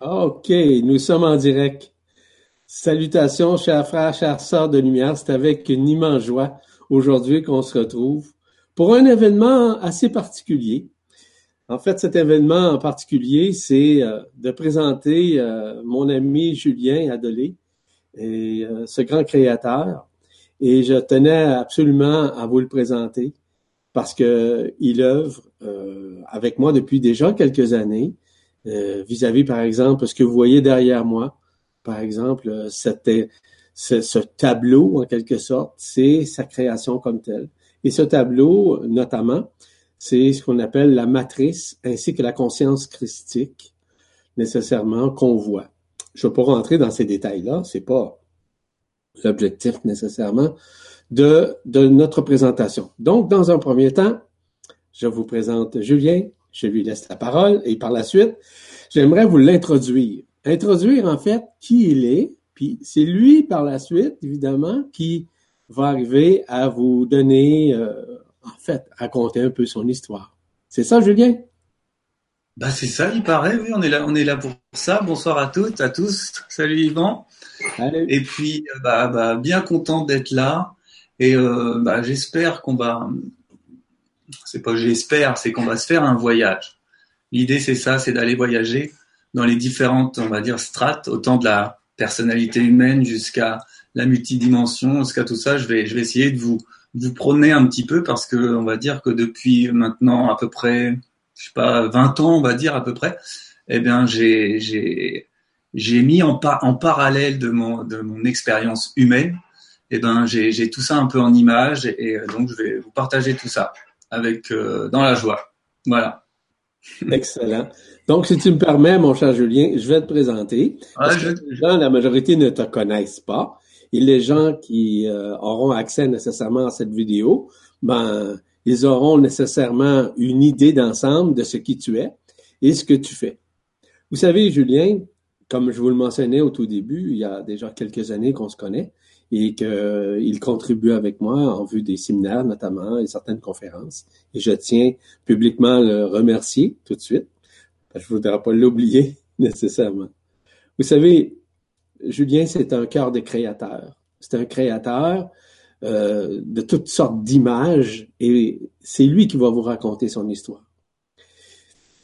OK, nous sommes en direct. Salutations, chers frères, chères sœurs de lumière. C'est avec une immense joie aujourd'hui qu'on se retrouve pour un événement assez particulier. En fait, cet événement en particulier, c'est euh, de présenter euh, mon ami Julien Adelé, et, euh, ce grand créateur. Et je tenais absolument à vous le présenter parce que il œuvre avec moi depuis déjà quelques années euh, vis-à-vis, par exemple, ce que vous voyez derrière moi, par exemple, euh, ce, ce, tableau, en quelque sorte, c'est sa création comme telle. Et ce tableau, notamment, c'est ce qu'on appelle la matrice ainsi que la conscience christique, nécessairement, qu'on voit. Je ne vais pas rentrer dans ces détails-là, c'est pas l'objectif nécessairement de notre présentation. Donc, dans un premier temps, je vous présente Julien, je lui laisse la parole et par la suite, j'aimerais vous l'introduire. Introduire en fait qui il est, puis c'est lui par la suite, évidemment, qui va arriver à vous donner, euh, en fait, raconter un peu son histoire. C'est ça, Julien? Bah c'est ça, il paraît, oui, on est là, on est là pour ça. Bonsoir à toutes, à tous. Salut Yvan. Et puis, euh, bah, bah, bien content d'être là. Et euh, bah, j'espère qu'on va c'est pas j'espère, c'est qu'on va se faire un voyage. L'idée, c'est ça, c'est d'aller voyager dans les différentes, on va dire, strates, autant de la personnalité humaine jusqu'à la multidimension, jusqu'à tout ça. Je vais, je vais essayer de vous, vous un petit peu parce que on va dire que depuis maintenant à peu près, je sais pas, 20 ans, on va dire à peu près, eh bien, j'ai, j'ai, j'ai mis en, parallèle de mon, de mon expérience humaine, eh ben, j'ai, j'ai tout ça un peu en image et donc je vais vous partager tout ça avec euh, dans la joie. Voilà. Excellent. Donc, si tu me permets, mon cher Julien, je vais te présenter. Parce que les gens, la majorité ne te connaissent pas. Et les gens qui euh, auront accès nécessairement à cette vidéo, ben, ils auront nécessairement une idée d'ensemble de ce qui tu es et ce que tu fais. Vous savez, Julien, comme je vous le mentionnais au tout début, il y a déjà quelques années qu'on se connaît, et qu'il contribue avec moi en vue des séminaires notamment et certaines conférences. Et je tiens publiquement à le remercier tout de suite. Je ne voudrais pas l'oublier nécessairement. Vous savez, Julien, c'est un cœur de créateur. C'est un créateur euh, de toutes sortes d'images et c'est lui qui va vous raconter son histoire.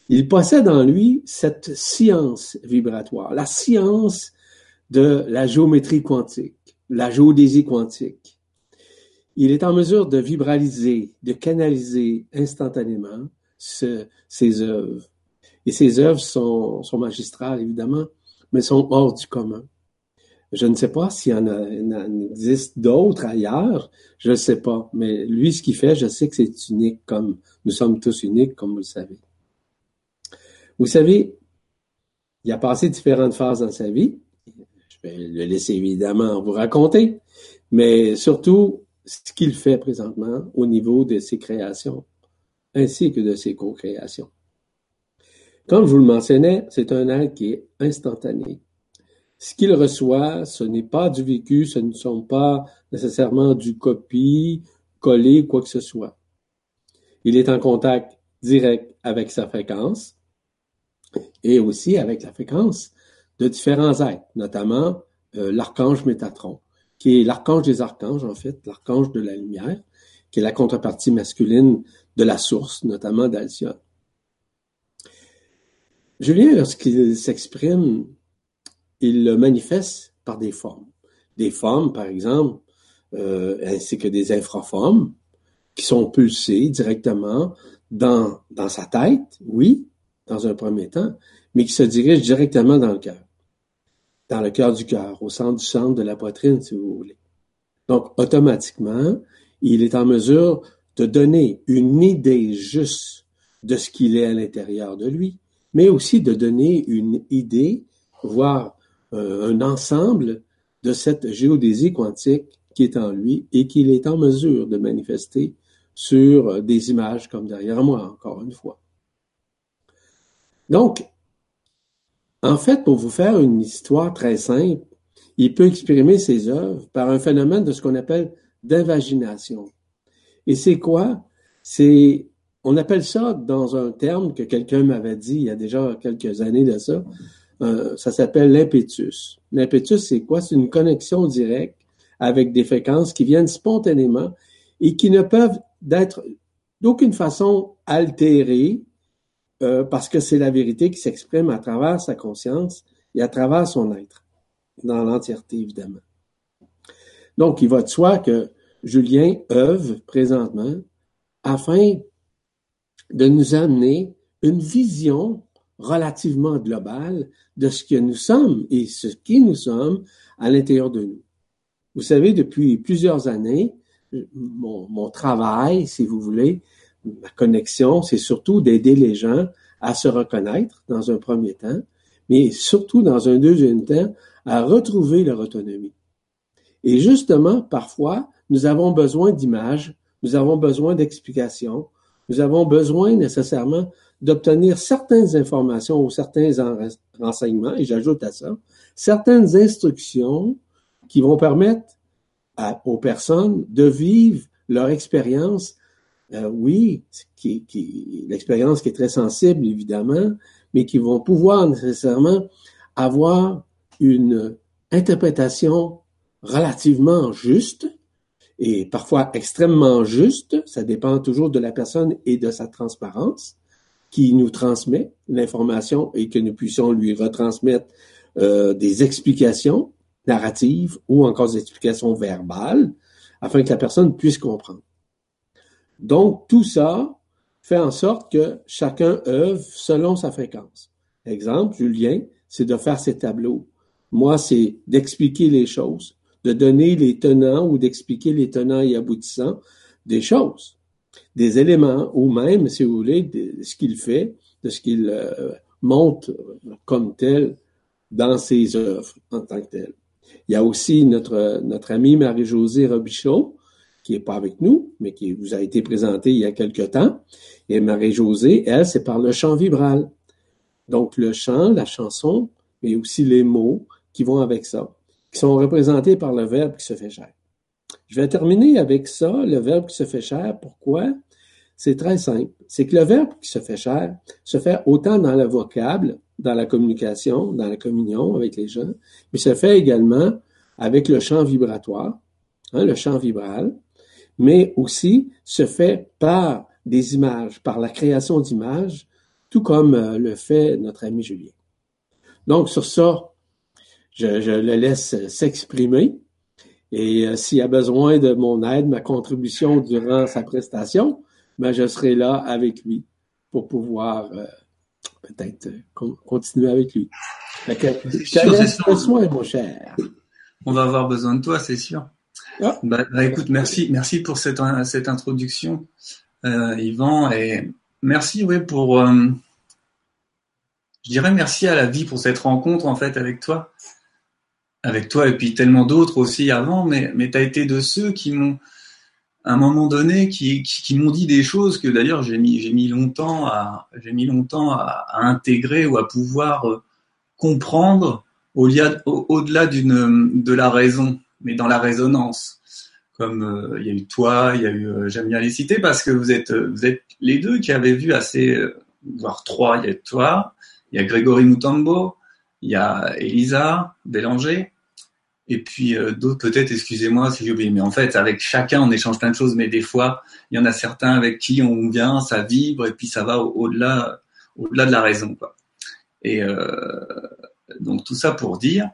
Il possède en lui cette science vibratoire, la science de la géométrie quantique la géodésie quantique. Il est en mesure de vibraliser, de canaliser instantanément ses œuvres. Et ses œuvres sont, magistrales, évidemment, mais sont hors du commun. Je ne sais pas s'il y en, a, existe d'autres ailleurs, je ne sais pas. Mais lui, ce qu'il fait, je sais que c'est unique, comme nous sommes tous uniques, comme vous le savez. Vous savez, il a passé différentes phases dans sa vie. Je vais le laisser évidemment vous raconter, mais surtout ce qu'il fait présentement au niveau de ses créations, ainsi que de ses co-créations. Comme je vous le mentionnais, c'est un acte qui est instantané. Ce qu'il reçoit, ce n'est pas du vécu, ce ne sont pas nécessairement du copie, collé, quoi que ce soit. Il est en contact direct avec sa fréquence et aussi avec la fréquence de différents êtres, notamment euh, l'archange Métatron, qui est l'archange des archanges, en fait, l'archange de la lumière, qui est la contrepartie masculine de la source, notamment d'Alcyone. Julien, lorsqu'il s'exprime, il le manifeste par des formes. Des formes, par exemple, euh, ainsi que des infraformes, qui sont pulsées directement dans, dans sa tête, oui, dans un premier temps, mais qui se dirigent directement dans le cœur dans le cœur du cœur, au centre du centre de la poitrine, si vous voulez. Donc, automatiquement, il est en mesure de donner une idée juste de ce qu'il est à l'intérieur de lui, mais aussi de donner une idée, voire euh, un ensemble de cette géodésie quantique qui est en lui et qu'il est en mesure de manifester sur des images comme derrière moi, encore une fois. Donc, en fait, pour vous faire une histoire très simple, il peut exprimer ses œuvres par un phénomène de ce qu'on appelle d'invagination. Et c'est quoi? C'est on appelle ça dans un terme que quelqu'un m'avait dit il y a déjà quelques années de ça. Euh, ça s'appelle l'impétus. L'impétus, c'est quoi? C'est une connexion directe avec des fréquences qui viennent spontanément et qui ne peuvent d'être d'aucune façon altérées euh, parce que c'est la vérité qui s'exprime à travers sa conscience et à travers son être, dans l'entièreté évidemment. Donc, il va de soi que Julien œuvre présentement afin de nous amener une vision relativement globale de ce que nous sommes et ce qui nous sommes à l'intérieur de nous. Vous savez, depuis plusieurs années, mon, mon travail, si vous voulez, ma connexion, c'est surtout d'aider les gens à se reconnaître dans un premier temps, mais surtout dans un deuxième temps, à retrouver leur autonomie. Et justement, parfois, nous avons besoin d'images, nous avons besoin d'explications, nous avons besoin nécessairement d'obtenir certaines informations ou certains renseignements, et j'ajoute à ça, certaines instructions qui vont permettre aux personnes de vivre leur expérience, euh, oui, qui, l'expérience qui est très sensible évidemment, mais qui vont pouvoir nécessairement avoir une interprétation relativement juste et parfois extrêmement juste, ça dépend toujours de la personne et de sa transparence, qui nous transmet l'information et que nous puissions lui retransmettre euh, des explications narratives ou encore des explications verbales afin que la personne puisse comprendre. Donc, tout ça fait en sorte que chacun œuvre selon sa fréquence. Exemple, Julien, c'est de faire ses tableaux. Moi, c'est d'expliquer les choses de donner les tenants ou d'expliquer les tenants et aboutissants des choses, des éléments, ou même, si vous voulez, de ce qu'il fait, de ce qu'il euh, montre comme tel dans ses œuvres en tant que tel. Il y a aussi notre, notre amie Marie-Josée Robichaud, qui est pas avec nous, mais qui vous a été présentée il y a quelque temps. Et Marie-Josée, elle, c'est par le chant vibral. Donc, le chant, la chanson, mais aussi les mots qui vont avec ça qui sont représentés par le Verbe qui se fait chair. Je vais terminer avec ça, le Verbe qui se fait chair. Pourquoi? C'est très simple. C'est que le Verbe qui se fait chair se fait autant dans le vocable, dans la communication, dans la communion avec les gens, mais se fait également avec le chant vibratoire, hein, le chant vibral, mais aussi se fait par des images, par la création d'images, tout comme euh, le fait notre ami Julien. Donc, sur ça, je, le laisse s'exprimer. Et euh, s'il a besoin de mon aide, ma contribution durant sa prestation, ben, je serai là avec lui pour pouvoir euh, peut-être continuer avec lui. Fait soin, mon cher. On va avoir besoin de toi, c'est sûr. Ah. Bah, bah, écoute, merci, merci pour cette, cette introduction, Yvan, et merci oui, pour, je dirais merci à la vie pour cette rencontre en fait avec toi avec toi et puis tellement d'autres aussi avant, mais, mais as été de ceux qui m'ont, à un moment donné, qui, qui, m'ont dit des choses que d'ailleurs j'ai mis, j'ai mis longtemps à, j'ai mis longtemps à, intégrer ou à pouvoir euh, comprendre au-delà, au-delà d'une, de la raison, mais dans la résonance. Comme euh, il y a eu toi, il y a eu, euh, j'aime bien les citer parce que vous êtes, vous êtes les deux qui avez vu assez, voire trois, il y a toi, il y a Grégory Moutambo, il y a Elisa Bélanger, et puis euh, d'autres peut-être, excusez-moi si j'ai oublié, mais en fait, avec chacun, on échange plein de choses, mais des fois, il y en a certains avec qui on vient, ça vibre, et puis ça va au-delà au-delà de la raison. Quoi. Et euh, donc tout ça pour dire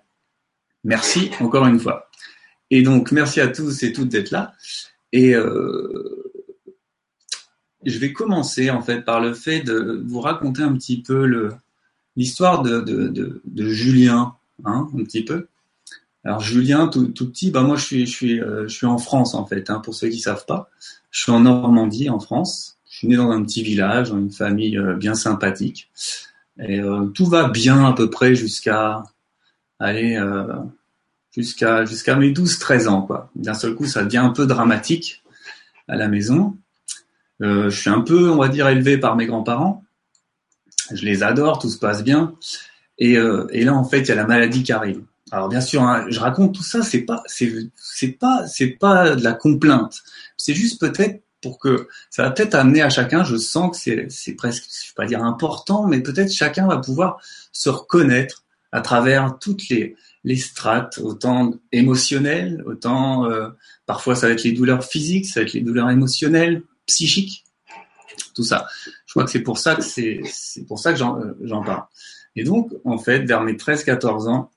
merci encore une fois. Et donc merci à tous et toutes d'être là. Et euh, je vais commencer en fait par le fait de vous raconter un petit peu l'histoire de, Julien, hein, un petit peu. Alors Julien, tout, petit, bah moi je suis, je suis, euh, je suis en France en fait. Hein, pour ceux qui savent pas, je suis en Normandie, en France. Je suis né dans un petit village, dans une famille euh, bien sympathique, et euh, tout va bien à peu près jusqu'à, aller jusqu'à mes 12-13 ans. D'un seul coup, ça devient un peu dramatique à la maison. je suis un peu, on va dire, élevé par mes grands-parents je les adore, tout se passe bien. Et, euh, et là, en fait, il y a la maladie qui arrive. Alors bien sûr, hein, je raconte tout ça, c'est pas, c'est, c'est pas, c'est pas de la complainte. C'est juste peut-être pour que ça va peut-être amener à chacun. Je sens que c'est presque, je vais pas dire important, mais peut-être chacun va pouvoir se reconnaître à travers toutes les les strates, autant émotionnelles, autant euh, parfois ça va être les douleurs physiques, ça va être les douleurs émotionnelles, psychiques, tout ça. Je crois que c'est pour ça que c'est c'est pour ça que j'en j'en parle. Et donc en fait vers mes 13-14 ans,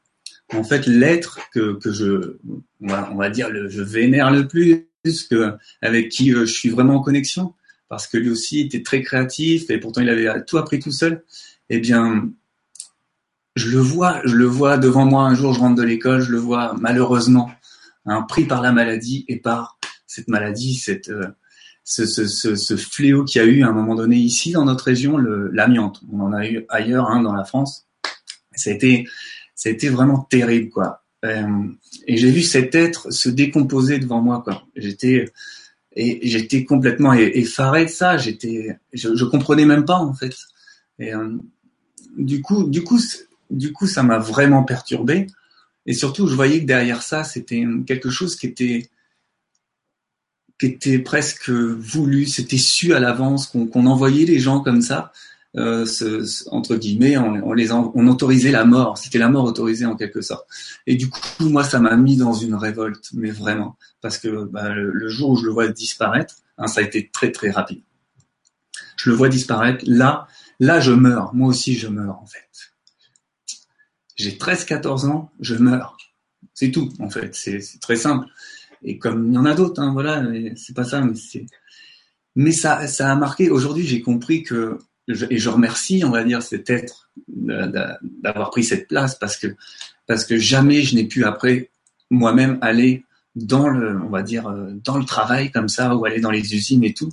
en fait l'être que que je on va, on va dire le je vénère le plus avec qui euh, je suis vraiment en connexion parce que lui aussi était très créatif et pourtant il avait tout appris tout seul. Eh bien je le vois, je le vois devant moi un jour, je rentre de l'école, je le vois malheureusement hein, pris par la maladie et par cette maladie, cette, euh, ce, ce, ce, ce, fléau qu'il y a eu à un moment donné ici dans notre région, l'amiante. On en a eu ailleurs hein, dans la France. Ça a été, ça a été vraiment terrible, quoi. Euh, et j'ai vu cet être se décomposer devant moi, quoi. J'étais et j'étais complètement effaré de ça. J'étais, je, je comprenais même pas en fait. Et euh, du coup, du coup, du coup, ça m'a vraiment perturbé. Et surtout, je voyais que derrière ça, c'était quelque chose qui était qui était presque voulu, c'était su à l'avance, qu'on envoyait les gens comme ça, euh, entre guillemets, on, les on autorisait la mort, c'était la mort autorisée en quelque sorte. Et du coup, moi, ça m'a mis dans une révolte, mais vraiment, parce que bah, le, jour où je le vois disparaître, hein, ça a été très très rapide. Je le vois disparaître, là, là, je meurs, moi aussi, je meurs en fait j'ai 13-14 ans, je meurs. C'est tout, en fait. C'est très simple. Et comme il y en a d'autres, hein, voilà, c'est pas ça, mais ça a marqué. Aujourd'hui, j'ai compris que et je remercie, on va dire, cet être d'avoir pris cette place parce que parce que jamais je n'ai pu après moi-même aller dans le, on va dire, euh, dans le travail comme ça ou aller dans les usines et tout.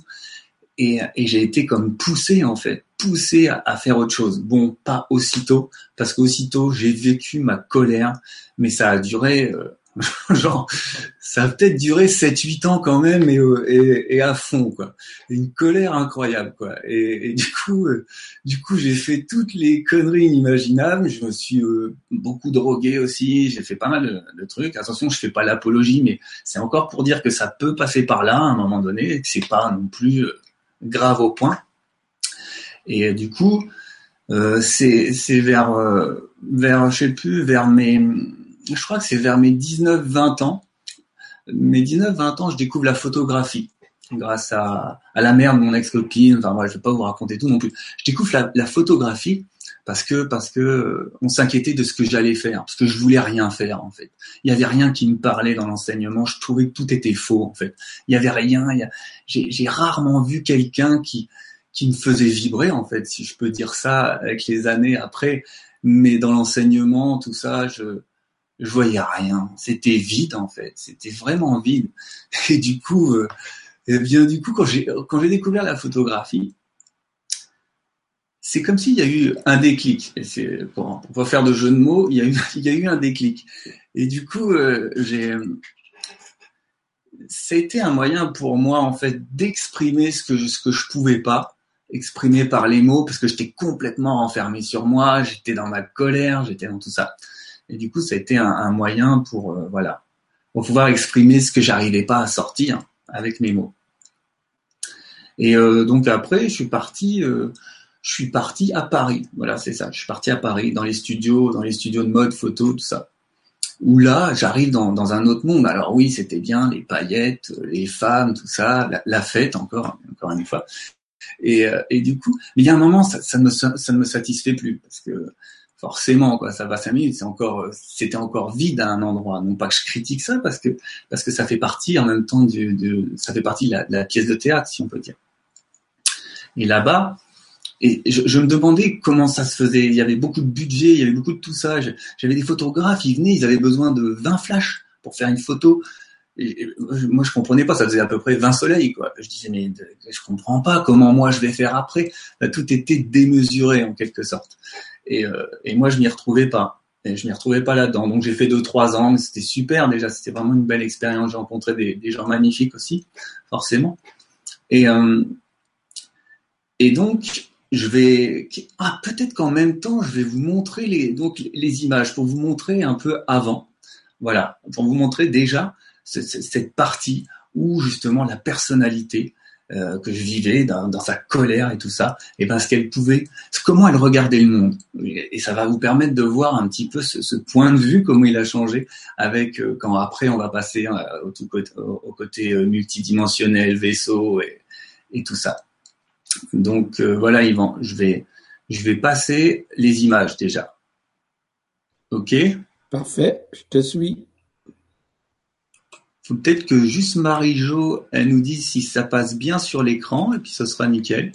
Et, et j'ai été comme poussé en fait poussé à, faire autre chose. Bon, pas aussitôt, parce qu'aussitôt j'ai vécu ma colère, mais ça a duré, euh, genre, ça a peut-être duré 7-8 ans quand même, et, euh, et, et, à fond, quoi. Une colère incroyable, quoi. Et, du coup, euh, du coup, j'ai fait toutes les conneries inimaginables. Je me suis beaucoup drogué aussi. J'ai fait pas mal de, trucs. Attention, je fais pas l'apologie, mais c'est encore pour dire que ça peut passer par là à un moment donné, et que c'est pas non plus grave au point. Et euh, du coup, euh, c'est vers euh, vers je sais plus vers mes je crois que c'est vers mes 19 20 ans. Mes 19 20 ans, je découvre la photographie grâce à, à la mère de mon ex-copine. Enfin, moi, je vais pas vous raconter tout non plus. Je découvre la, la photographie parce que parce que on s'inquiétait de ce que j'allais faire, parce que je voulais rien faire en fait. Il y avait rien qui me parlait dans l'enseignement. Je trouvais que tout était faux en fait. Il y avait rien. J'ai rarement vu quelqu'un qui qui me faisait vibrer en fait, si je peux dire ça, avec les années après. Mais dans l'enseignement, tout ça, je je voyais rien. C'était vide en fait. C'était vraiment vide. Et du coup, euh, eh bien du coup, quand j'ai quand j'ai découvert la photographie, c'est comme s'il y a eu un déclic. Et c'est pour, faire de jeu de mots, il y a eu un déclic. Et du coup, euh, j'ai ça a été un moyen pour moi en fait d'exprimer ce que ce je pouvais pas exprimé par les mots parce que j'étais complètement renfermé sur moi, j'étais dans ma colère, j'étais dans tout ça. Et du coup, ça a été un, moyen pour euh, voilà, pour pouvoir exprimer ce que j'arrivais pas à sortir avec mes mots. Et euh, donc après, je suis parti, euh, je suis parti à Paris. Voilà, c'est ça. Je suis parti à Paris dans les studios, dans les studios de mode, photo, tout ça. Où là, j'arrive dans, un autre monde. Alors oui, c'était bien les paillettes, les femmes, tout ça, la, fête encore, encore une fois. Et, euh, et du coup, il y a un moment, ça, ne, me satisfait plus parce que forcément, quoi, ça va cinq minutes, c'est encore, c'était encore vide à un endroit. Non pas que je critique ça parce que parce que ça fait partie en même temps de, ça fait partie de la, pièce de théâtre, si on peut dire. Et là-bas, et je, je, me demandais comment ça se faisait. Il y avait beaucoup de budget, il y avait beaucoup de tout ça. J'avais des photographes, ils venaient, ils avaient besoin de 20 flashs pour faire une photo moi, je comprenais pas. Ça faisait à peu près 20 soleils, quoi. Je disais, mais je comprends pas comment moi je vais faire après. tout était démesuré en quelque sorte. Et, euh, et moi, je m'y retrouvais pas. Et je m'y retrouvais pas là-dedans. Donc, j'ai fait deux, trois ans, c'était super déjà. C'était vraiment une belle expérience. J'ai rencontré des, des, gens magnifiques aussi, forcément. Et, euh, et donc, je vais, ah, peut-être qu'en même temps, je vais vous montrer les, donc, les images pour vous montrer un peu avant. Voilà. Pour vous montrer déjà cette partie où justement la personnalité euh, que je vivais dans, dans, sa colère et tout ça, et ben ce qu'elle pouvait, comment elle regardait le monde. Et ça va vous permettre de voir un petit peu ce, ce point de vue, comment il a changé, avec euh, quand après on va passer euh, au, tout côté, au, côté multidimensionnel, vaisseau et, et tout ça. Donc voilà, Yvan, je vais je vais passer les images déjà. Ok? Parfait, je te suis. Faut peut-être que juste Marie-Jo, elle nous dise si ça passe bien sur l'écran et puis ce sera nickel.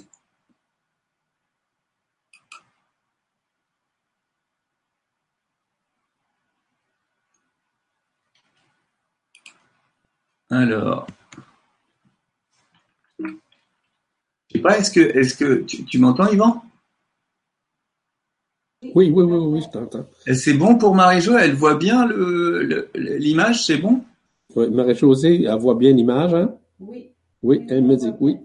Alors. Je sais pas, est-ce que, est-ce que tu, m'entends, Yvan? Oui, oui, oui, oui, je t'entends. C'est bon pour Marie-Jo, elle voit bien l'image, c'est bon? Oui, Marie-Josée, elle voit bien l'image, hein? Oui. Oui, elle me dit oui.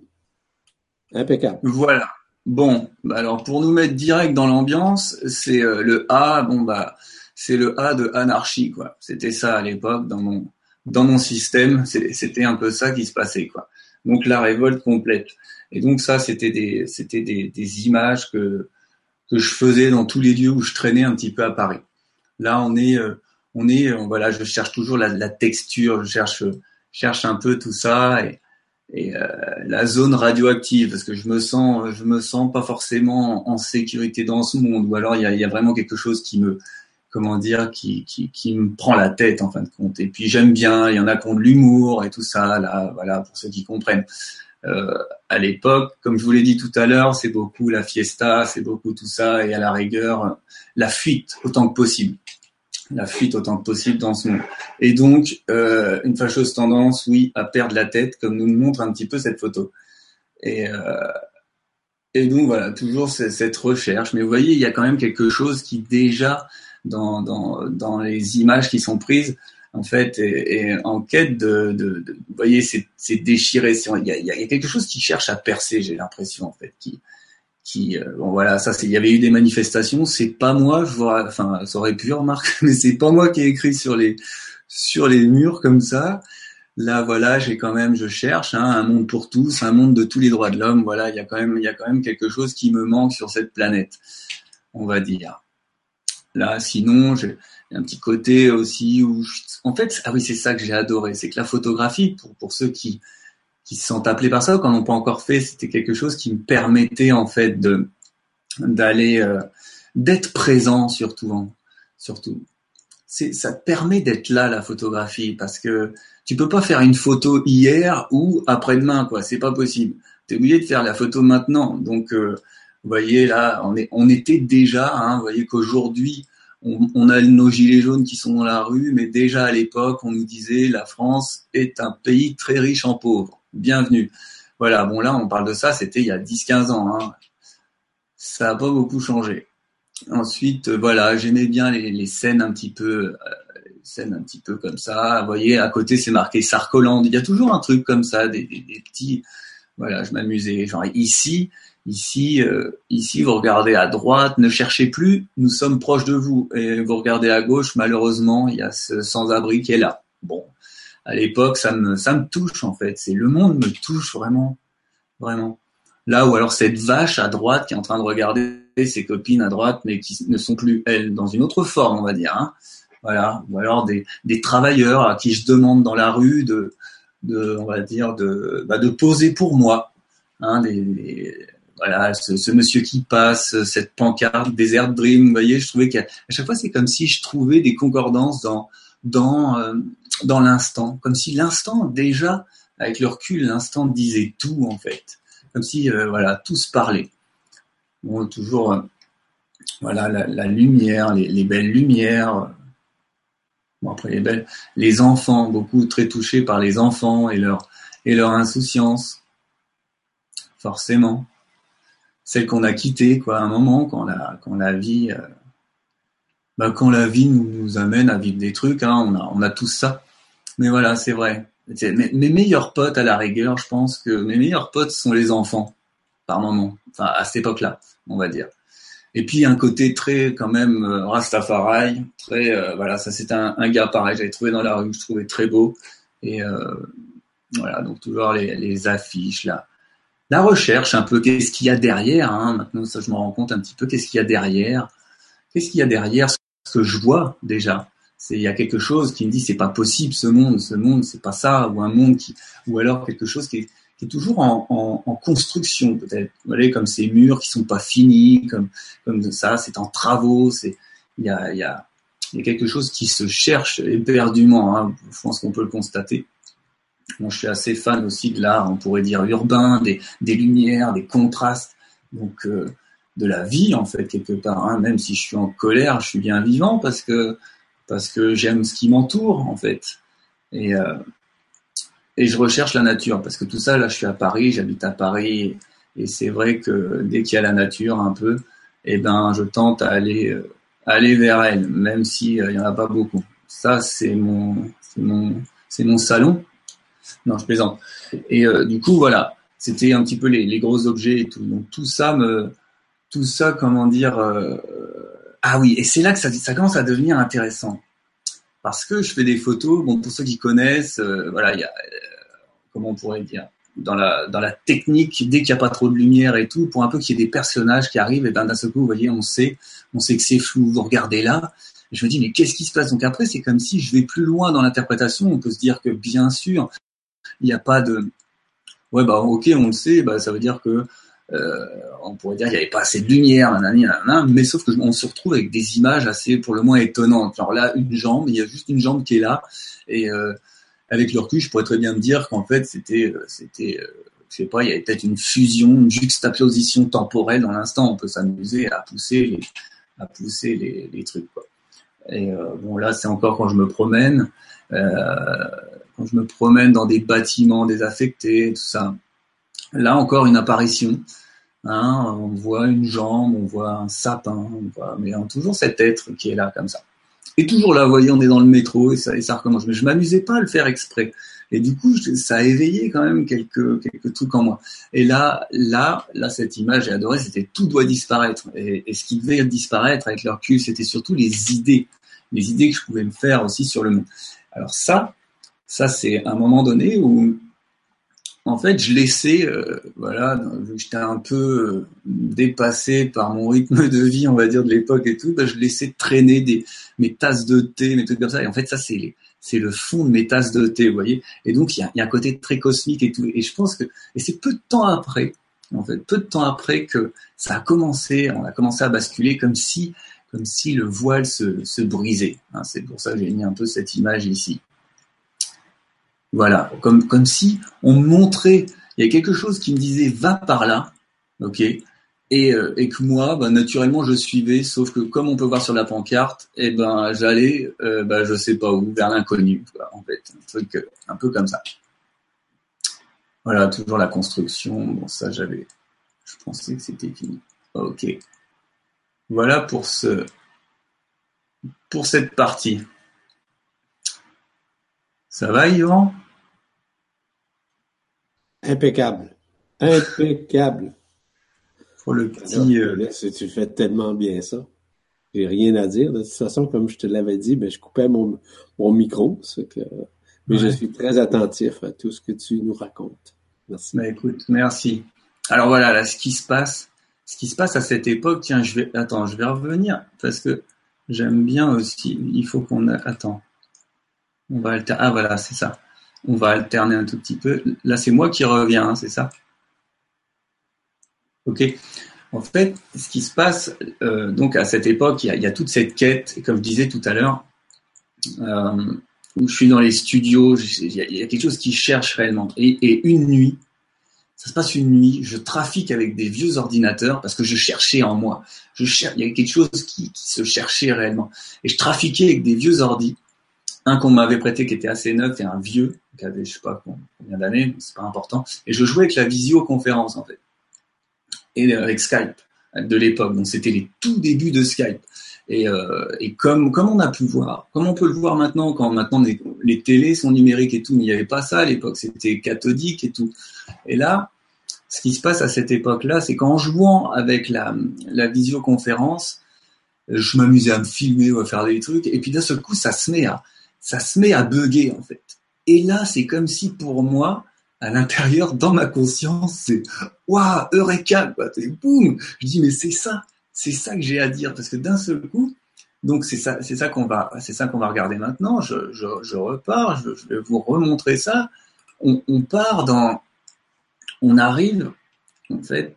Impeccable. Voilà. Bon, bah alors pour nous mettre direct dans l'ambiance, c'est euh, le A, bon bah c'est le A de anarchie quoi. C'était ça à l'époque dans mon dans mon système, c'était un peu ça qui se passait quoi. Donc la révolte complète. Et donc ça c'était des images que je faisais dans tous les lieux où je traînais un petit peu à Paris. Là on est euh, on est, euh, voilà, je cherche toujours la, texture, je cherche, un peu tout ça et, euh, la zone radioactive parce que je me sens, je me sens pas forcément en sécurité dans ce monde ou alors il y a, vraiment quelque chose qui me, comment dire, qui me prend la tête en fin de compte. Et puis j'aime bien, il y en a qui ont de l'humour et tout ça là, voilà, pour ceux qui comprennent. Euh, à l'époque, comme je vous l'ai dit tout à l'heure, c'est beaucoup la fiesta, c'est beaucoup tout ça, et à la rigueur, la fuite autant que possible la fuite autant que possible dans ce monde. Et donc, euh, une fâcheuse tendance, oui, à perdre la tête, comme nous montre un petit peu cette photo. Et, euh, et donc, voilà, toujours cette recherche. Mais vous voyez, il y a quand même quelque chose qui déjà, dans, dans, dans les images qui sont prises, en fait, est, en quête de, vous voyez, c'est déchiré. Il y, a, quelque chose qui cherche à percer, j'ai l'impression, en fait, qui, euh, bon voilà ça il y avait eu des manifestations c'est pas moi je vois enfin ça aurait pu remarquer mais c'est pas moi qui ai écrit sur les sur les murs comme ça là voilà j'ai quand même je cherche hein, un monde pour tous un monde de tous les droits de l'homme voilà il y a quand même il y a quand même quelque chose qui me manque sur cette planète on va dire là sinon j'ai un petit côté aussi où en fait ah oui c'est ça que j'ai adoré c'est que la photographie pour pour ceux qui qui se sont appelés par ça ou qui n'en ont pas encore fait, c'était quelque chose qui me permettait en fait de d'aller euh, d'être présent surtout surtout. Ça te permet d'être là la photographie parce que tu peux pas faire une photo hier ou après-demain quoi c'est pas possible. Tu es obligé de faire la photo maintenant. Donc euh, vous voyez là on est on était déjà hein, vous voyez qu'aujourd'hui on, a nos gilets jaunes qui sont dans la rue mais déjà à l'époque on nous disait la France est un pays très riche en pauvres bienvenue. Voilà, bon là on parle de ça, c'était il y a 10-15 ans. Hein. Ça n'a pas beaucoup changé. Ensuite, euh, voilà, j'aimais bien les, scènes un petit peu, euh, scènes un petit peu comme ça. Vous voyez, à côté c'est marqué Sarkoland. Il y a toujours un truc comme ça, des, petits. Voilà, je m'amusais. Genre ici, ici, euh, ici, vous regardez à droite, ne cherchez plus, nous sommes proches de vous. Et vous regardez à gauche, malheureusement, il y a ce sans-abri qui est là. Bon, à l'époque, ça me, ça me touche en fait. C'est le monde me touche vraiment, vraiment. Là où alors cette vache à droite qui est en train de regarder ses copines à droite, mais qui ne sont plus elles dans une autre forme, on va dire. Hein. Voilà. Ou alors des, des travailleurs à qui je demande dans la rue de, de on va dire de, bah, de poser pour moi. Hein, des, voilà, ce, monsieur qui passe, cette pancarte, Desert Dream, vous voyez, je trouvais qu'à chaque fois c'est comme si je trouvais des concordances dans dans euh, dans l'instant, comme si l'instant déjà, avec le recul, l'instant disait tout en fait, comme si euh, voilà tout se parlait. Bon, toujours euh, voilà la, lumière, les, belles lumières. Bon après les belles, les enfants, beaucoup très touchés par les enfants et leur et leur insouciance, forcément. Celle qu'on a quittée quoi, à un moment quand la quand la vie bah, quand la vie nous, amène à vivre des trucs, hein, on, a, on a tous ça. Mais voilà, c'est vrai. Mes, mes, meilleurs potes, à la rigueur, je pense que mes meilleurs potes sont les enfants, par moment. Enfin, à cette époque-là, on va dire. Et puis un côté très quand même euh, Rastafari, très euh, voilà, ça c'est un, un, gars pareil, j'avais trouvé dans la rue, je trouvais très beau. Et euh, voilà, donc toujours les affiches là, la recherche un peu, qu'est-ce qu'il y a derrière. Hein, maintenant, ça, je me rends compte un petit peu, qu'est-ce qu'il y a derrière? Qu'est-ce qu'il y a derrière ce que je vois déjà? C'est il y a quelque chose qui me dit c'est pas possible ce monde, ce monde c'est pas ça, ou un monde qui, ou alors quelque chose qui est, toujours en, construction peut-être. Vous voyez comme ces murs qui sont pas finis, comme comme ça, c'est en travaux, c'est il y a il y a il y a quelque chose qui se cherche éperdument. Hein, je pense qu'on peut le constater. Bon, je suis assez fan aussi de l'art, on pourrait dire urbain, des, des lumières, des contrastes, donc euh, de la vie en fait quelque part. Hein. Même si je suis en colère, je suis bien vivant parce que parce que j'aime ce qui m'entoure en fait. Et euh, et je recherche la nature parce que tout ça là, je suis à Paris, j'habite à Paris et c'est vrai que dès qu'il y a la nature un peu, eh ben je tente à aller euh, aller vers elle, même si euh, il y en a pas beaucoup. Ça c'est mon c'est mon c'est mon salon non, je plaisante. Et euh, du coup, voilà, c'était un petit peu les, gros objets et tout. Donc tout ça me, tout ça, comment dire, euh, ah oui, et c'est là que ça, ça commence à devenir intéressant. Parce que je fais des photos, bon, pour ceux qui connaissent, euh, voilà, il y a, comment on pourrait dire, dans la, dans la technique, dès qu'il n'y a pas trop de lumière et tout, pour un peu qu'il y ait des personnages qui arrivent, et ben d'un seul coup, vous voyez, on sait, on sait que c'est flou, vous regardez là, je me dis, mais qu'est-ce qui se passe? Donc après, c'est comme si je vais plus loin dans l'interprétation, on peut se dire que bien sûr, il n'y a pas de ouais bah ok on le sait bah ça veut dire que euh, on pourrait dire qu'il n'y avait pas assez de lumière nanani, nanana, mais sauf que on se retrouve avec des images assez pour le moins étonnantes. Alors là une jambe il y a juste une jambe qui est là et euh, avec le recul je pourrais très bien me dire qu'en fait c'était euh, c'était euh, je sais pas il y avait peut-être une fusion une juxtaposition temporelle dans l'instant. On peut s'amuser à pousser les à pousser les, les trucs quoi. Et euh, bon là c'est encore quand je me promène euh, quand je me promène dans des bâtiments désaffectés, tout ça. Là encore une apparition. Hein, on voit une jambe, on voit un sapin, on voit, mais toujours cet être qui est là comme ça. Et toujours là, vous voyez, on est dans le métro et ça, et ça recommence. Mais je m'amusais pas à le faire exprès. Et du coup, ça a éveillé quand même quelques, quelques trucs en moi. Et là, là, là, cette image, j'ai adoré, c'était tout doit disparaître. Et, et, ce qui devait disparaître avec leur cul, c'était surtout les idées, les idées que je pouvais me faire aussi sur le monde. Alors ça, ça, c'est un moment donné où, en fait, je laissais, euh, voilà, j'étais un peu euh, dépassé par mon rythme de vie, on va dire, de l'époque et tout, bah, je laissais traîner des, mes tasses de thé, mes trucs comme ça. Et en fait, ça, c'est c'est le fond de mes tasses de thé, vous voyez. Et donc, il y a, un côté très cosmique et tout. Et je pense que, et c'est peu de temps après, en fait, peu de temps après que ça a commencé, on a commencé à basculer comme si, comme si le voile se, se brisait. Hein, c'est pour ça que j'ai mis un peu cette image ici. Voilà, comme, si on me montrait, il y a quelque chose qui me disait va par là, ok, et, euh, et que moi, bah, naturellement, je suivais, sauf que comme on peut voir sur la pancarte, eh ben, j'allais, euh, bah, je sais pas où, vers l'inconnu, en fait, un euh, un peu comme ça. Voilà, toujours la construction, bon ça j'avais, je pensais que c'était fini. Ok. Voilà pour ce, pour cette partie. Ça va, Yvan? Impeccable. Impeccable. Pour le petit. Euh, tu fais tellement bien ça. J'ai rien à dire. De toute façon, comme je te l'avais dit, ben, je coupais mon, mon micro. Que... Mais je suis très attentif à tout ce que tu nous racontes. Merci. Ben, écoute, merci. Alors voilà, là, ce qui se passe, ce qui se passe à cette époque, tiens, je vais, attends, je vais revenir parce que j'aime bien aussi. Il faut qu'on a, attends. On va alterner. Ah voilà, c'est ça. On va alterner un tout petit peu. Là, c'est moi qui reviens, hein, c'est ça? Ok. En fait, ce qui se passe, euh, donc à cette époque, il y, a, toute cette quête, comme je disais tout à l'heure, euh, où je suis dans les studios, il y, a quelque chose qui cherche réellement. Et, une nuit, ça se passe une nuit, je trafique avec des vieux ordinateurs parce que je cherchais en moi. Il y a quelque chose qui, qui se cherchait réellement. Et je trafiquais avec des vieux ordis un qu'on m'avait prêté qui était assez neuf et un vieux qui avait je sais pas combien d'années, c'est pas important. Et je jouais avec la visioconférence en fait et avec Skype de l'époque. Donc c'était les tout débuts de Skype. Et, euh, et comme comme on a pu voir, comme on peut le voir maintenant, quand maintenant les, les télés sont numériques et tout, mais il n'y avait pas ça à l'époque, c'était cathodique et tout. Et là, ce qui se passe à cette époque-là, c'est qu'en jouant avec la, la visioconférence, je m'amusais à me filmer à faire des trucs, et puis d'un seul coup, ça se met à, ça se met à bugger en fait. Et là, c'est comme si pour moi, à l'intérieur, dans ma conscience, c'est waouh, eureka, quoi. boum. Je dis mais c'est ça, c'est ça que j'ai à dire parce que d'un seul coup, donc c'est ça, c'est ça qu'on va, c'est ça qu'on va regarder maintenant. Je, je, je repars, je, je, vais vous remontrer ça. On, on, part dans, on arrive en fait.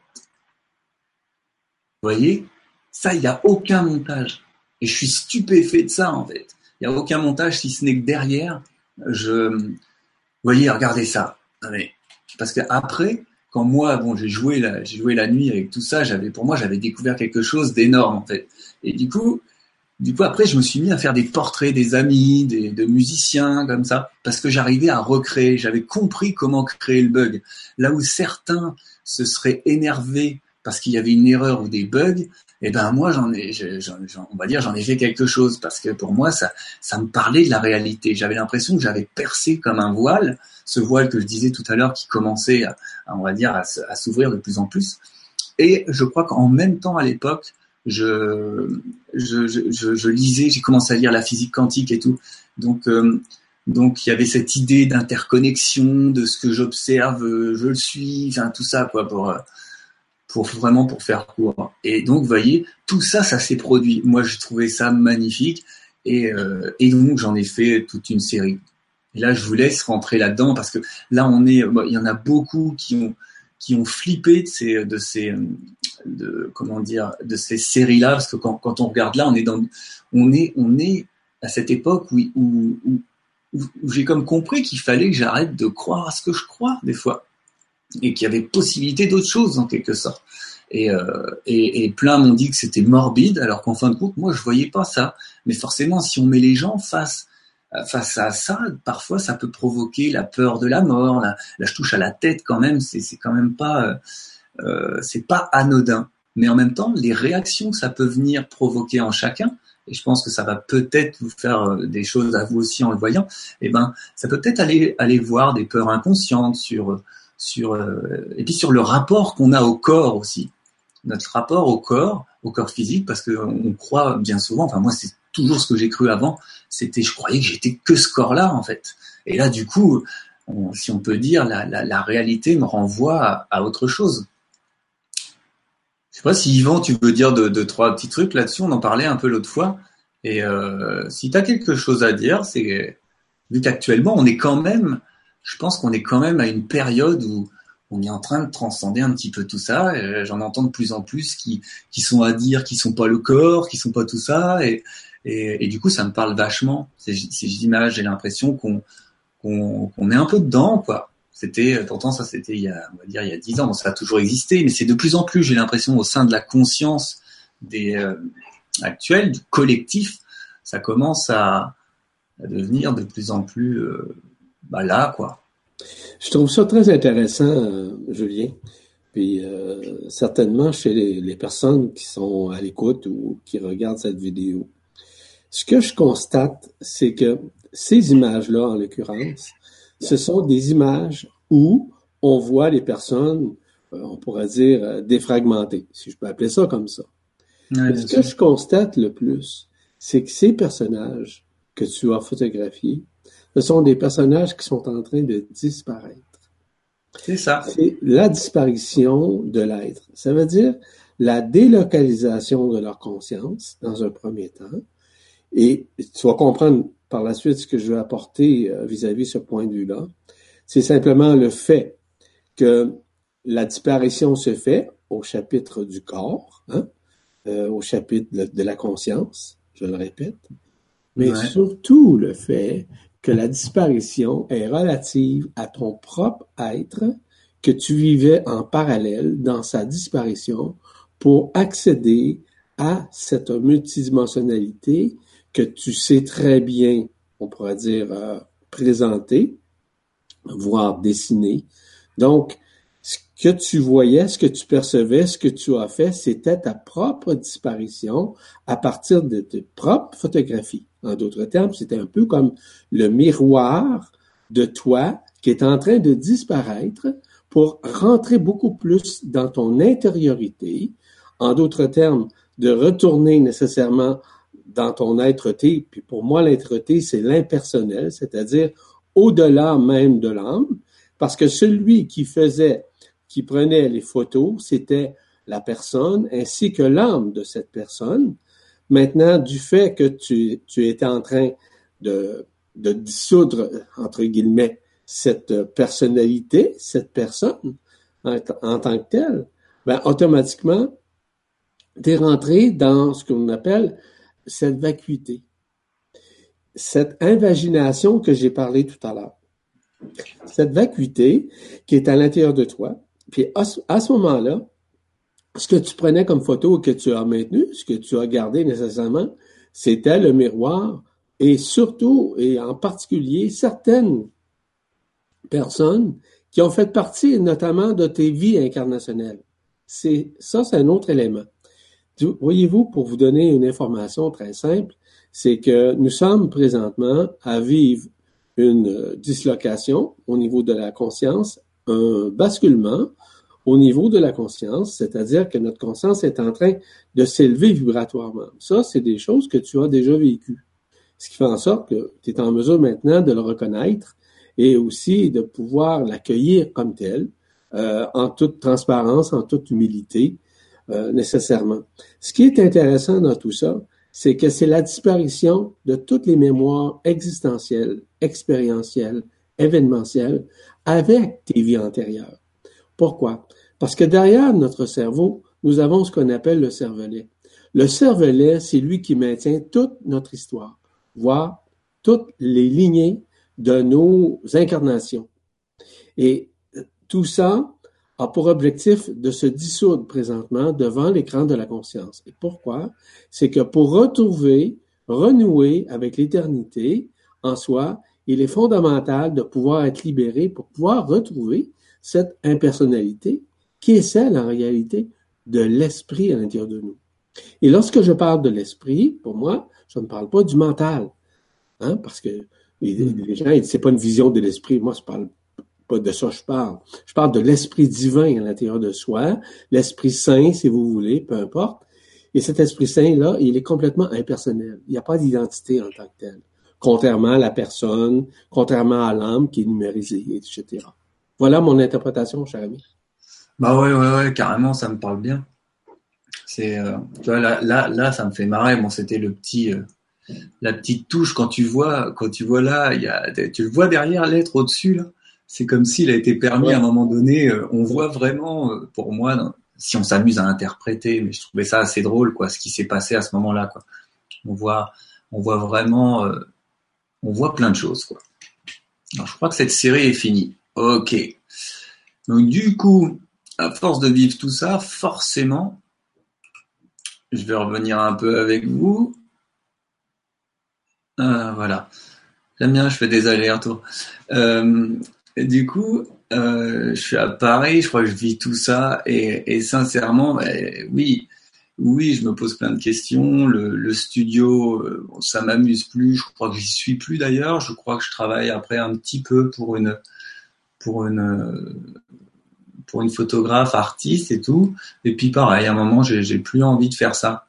Vous voyez, ça il n'y a aucun montage et je suis stupéfait de ça en fait. Il n'y a aucun montage si ce n'est que derrière, je, vous voyez, regardez ça. Parce que après, quand moi, bon, j'ai joué la, j'ai joué la nuit avec tout ça, j'avais, pour moi, j'avais découvert quelque chose d'énorme en fait. Et du coup, du coup, après, je me suis mis à faire des portraits des amis, des, de musiciens, comme ça, parce que j'arrivais à recréer, j'avais compris comment créer le bug. Là où certains se seraient énervés parce qu'il y avait une erreur ou des bugs, eh ben moi j'en ai, on va dire j'en ai fait quelque chose parce que pour moi ça, ça me parlait de la réalité. J'avais l'impression que j'avais percé comme un voile, ce voile que je disais tout à l'heure qui commençait à, on va dire à, s'ouvrir de plus en plus. Et je crois qu'en même temps à l'époque, je, je, je, je, lisais, j'ai commencé à lire la physique quantique et tout. Donc, euh, donc il y avait cette idée d'interconnexion, de ce que j'observe, je le suis, enfin tout ça quoi pour pour vraiment pour faire court. Et donc vous voyez, tout ça, ça s'est produit. Moi, je trouvais ça magnifique et, euh, et donc j'en ai fait toute une série. Et là, je vous laisse rentrer là-dedans parce que là, on est, il y en a beaucoup qui ont qui ont flippé de ces de ces de comment dire de ces séries là parce que quand, quand on regarde là on est dans on est on est à cette époque où où, où, où j'ai comme compris qu'il fallait que j'arrête de croire à ce que je crois des fois et qu'il y avait possibilité d'autre chose en quelque sorte et, euh, et, et plein m'ont dit que c'était morbide alors qu'en fin de compte moi je voyais pas ça mais forcément si on met les gens face face à ça, parfois ça peut provoquer la peur de la mort. Là, je touche à la tête quand même. C'est quand même pas euh, euh, c'est pas anodin. Mais en même temps, les réactions que ça peut venir provoquer en chacun, et je pense que ça va peut-être vous faire euh, des choses à vous aussi en le voyant, eh ben, ça peut peut-être aller, aller voir des peurs inconscientes sur, sur, euh, et puis sur le rapport qu'on a au corps aussi. Notre rapport au corps, au corps physique, parce qu'on croit bien souvent, enfin moi c'est toujours ce que j'ai cru avant, c'était je croyais que j'étais que ce corps-là en fait. Et là du coup, si on peut dire, la, réalité me renvoie à, à autre chose. Je sais pas si Yvan, tu veux dire deux, trois petits trucs là-dessus. On en parlait un peu l'autre fois. Et euh, si tu as quelque chose à dire, c'est vu qu'actuellement on est quand même, je pense qu'on est quand même à une période où on est en train de transcender un petit peu tout ça. J'en entends de plus en plus qui, qui sont à dire qui sont pas le corps, qui sont pas tout ça. Et, et, du coup, ça me parle vachement. Ces, ces images, j'ai l'impression qu'on qu'on est un peu dedans, quoi. C'était pourtant ça c'était il y a on va dire il y a dix ans, bon, ça a toujours existé, mais c'est de plus en plus j'ai l'impression au sein de la conscience des euh, actuels du collectif, ça commence à, à, devenir de plus en plus euh, bah là quoi. Je trouve ça très intéressant, euh, Julien. Puis euh, certainement chez les, les, personnes qui sont à l'écoute ou qui regardent cette vidéo. Ce que je constate, c'est que ces images-là, en l'occurrence, ce sont des images où on voit les personnes, euh, on pourrait dire, euh, défragmentées, si je peux appeler ça comme ça. ce que je constate le plus, c'est que ces personnages que tu as photographiés, ce sont des personnages qui sont en train de disparaître. C'est ça. C'est la disparition de l'être. Ça veut dire la délocalisation de leur conscience dans un premier temps. Et tu vas comprendre par la suite ce que je veux apporter euh, vis-à-vis -vis ce point de vue-là. C'est simplement le fait que la disparition se fait au chapitre du corps, hein, euh, au chapitre de, la conscience, je le répète, mais surtout le fait que la disparition est relative à ton propre être que tu vivais en parallèle dans sa disparition pour accéder à cette multidimensionnalité que tu sais très bien, on pourrait dire, euh, présenter, voire dessiner. Donc, que tu voyais, ce que tu percevais, ce que tu as fait, c'était ta propre disparition à partir de tes propres photographies. En d'autres termes, c'était un peu comme le miroir de toi qui est en train de disparaître pour rentrer beaucoup plus dans ton intériorité. En d'autres termes, de retourner nécessairement dans ton être-té. Puis pour moi, l'être-té, c'est l'impersonnel, c'est-à-dire au-delà même de l'âme, Parce que celui qui faisait, qui prenait les photos, c'était la personne ainsi que l'âme de cette personne. Maintenant, du fait que tu, tu étais en train de, de dissoudre, entre guillemets, cette personnalité, cette personne, en, tant que telle, ben, automatiquement, tu es rentré dans ce qu'on appelle cette vacuité, cette invagination que j'ai parlé tout à l'heure. Cette vacuité qui est à l'intérieur de toi. Puis à ce, moment-là, ce que tu prenais comme photo que tu as maintenu, ce que tu as gardé nécessairement, c'était le miroir et surtout et en particulier certaines personnes qui ont fait partie notamment de tes vies incarnationnelles. C'est ça, c'est un autre élément. Voyez-vous, pour vous donner une information très simple, c'est que nous sommes présentement à vivre une euh, dislocation au niveau de la conscience, un basculement au niveau de la conscience, c'est-à-dire que notre conscience est en train de s'élever vibratoirement. Ça, c'est des choses que tu as déjà vécues. Ce qui fait en sorte que tu es en mesure maintenant de le reconnaître et aussi de pouvoir l'accueillir comme tel, euh, en toute transparence, en toute humilité, euh, nécessairement. Ce qui est intéressant dans tout ça, c'est que c'est la disparition de toutes les mémoires existentielles, expérientielles, événementielles avec tes vies antérieures. Pourquoi? Parce que derrière notre cerveau, nous avons ce qu'on appelle le cervelet. Le cervelet, c'est lui qui maintient toute notre histoire, voire toutes les lignées de nos incarnations. Et tout ça, a pour objectif de se dissoudre présentement devant l'écran de la conscience. Et pourquoi? C'est que pour retrouver, renouer avec l'éternité en soi, il est fondamental de pouvoir être libéré pour pouvoir retrouver cette impersonnalité qui est celle en réalité de l'esprit à l'intérieur de nous. Et lorsque je parle de l'esprit, pour moi, je ne parle pas du mental, hein, parce que les, gens, c'est pas une vision de l'esprit. Moi, je parle pas de ça je parle. Je parle de l'esprit divin à l'intérieur de soi, l'esprit saint, si vous voulez, peu importe. Et cet esprit saint-là, il est complètement impersonnel. Il n'y a pas d'identité en tant que tel. Contrairement à la personne, contrairement à l'âme qui est numérisée, etc. Voilà mon interprétation, cher ami. Bah ouais, ouais, ouais, carrément, ça me parle bien. C'est, euh, tu vois, là, là, là, ça me fait marrer. Bon, c'était le petit, euh, la petite touche quand tu vois, quand tu vois là, y a, tu le vois derrière l'être au-dessus là c'est comme s'il a été permis à un moment donné. Euh, on voit vraiment, pour moi, si on s'amuse à interpréter, mais je trouvais ça assez drôle, quoi, ce qui s'est passé à ce moment-là, quoi. On voit, on voit vraiment, on voit plein de choses, quoi. Alors, je crois que cette série est finie. Ok. Donc, du coup, à force de vivre tout ça, forcément, je vais revenir un peu avec vous. voilà. J'aime bien, je fais des allers-retours. Euh, du coup, euh, je suis à Paris, je crois que je vis tout ça, et, sincèrement, ben, oui, oui, je me pose plein de questions. Le, studio, euh, ça m'amuse plus. Je crois que j'y suis plus d'ailleurs. Je crois que je travaille après un petit peu pour une, une photographe, artiste et tout. Et puis pareil, à un moment, j'ai plus envie de faire ça.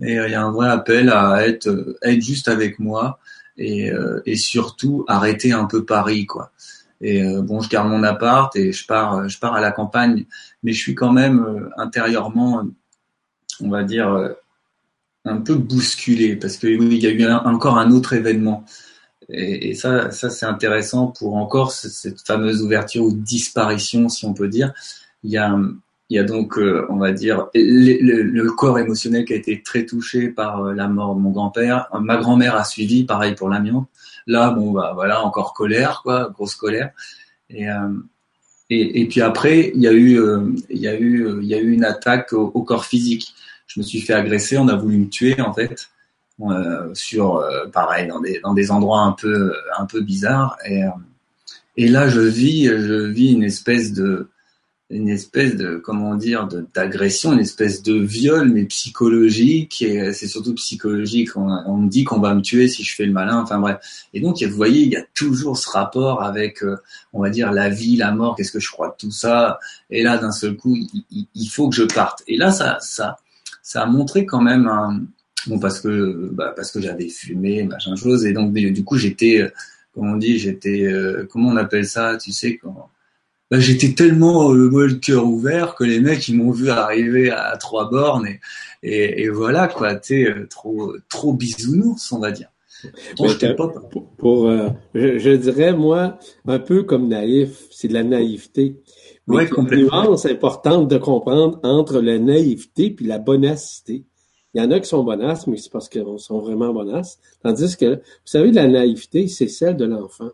Et euh, il y a un vrai appel à être, juste avec moi et, surtout arrêter un peu Paris, quoi. Et euh, bon, je garde mon appart et je pars, je pars à la campagne, mais je suis quand même euh, intérieurement, on va dire, euh, un peu bousculé parce que il y a eu encore un autre événement. Et, ça, ça c'est intéressant pour encore cette fameuse ouverture ou disparition, si on peut dire. Il y a, il y a donc, on va dire, le, corps émotionnel qui a été très touché par la mort de mon grand-père. Ma grand-mère a suivi, pareil pour l'amiante. Là, bon, bah voilà, encore colère, quoi, grosse colère. Et, euh, et, et, puis après, il y a eu, euh, il y a eu, il y a eu une attaque au, corps physique. Je me suis fait agresser, on a voulu me tuer en fait, euh, sur, euh, pareil, dans des, dans des endroits un peu, un peu bizarres. Et, et là, je vis, je vis une espèce de, une espèce de comment dire d'agression, une espèce de viol mais psychologique et c'est surtout psychologique. On, me dit qu'on va me tuer si je fais le malin. Enfin bref. Et donc vous voyez, il y a toujours ce rapport avec euh, on va dire la vie, la mort. Qu'est-ce que je crois de tout ça Et là d'un seul coup, il, faut que je parte. Et là ça ça ça a montré quand même un bon parce que bah, parce que j'avais fumé machin chose et donc du coup j'étais comment on dit j'étais euh, comment on appelle ça tu sais quand bah, j'étais tellement le cœur ouvert que les mecs ils m'ont vu arriver à trois bornes et, et, voilà quoi, tu trop trop bisounours on va dire. pour, je, dirais moi un peu comme naïf, c'est de la naïveté. Mais ouais, une nuance importante de comprendre entre la naïveté puis la bonacité. Il y en a qui sont bonasses, mais c'est parce qu'ils sont vraiment bonasses. Tandis que, vous savez, la naïveté, c'est celle de l'enfant.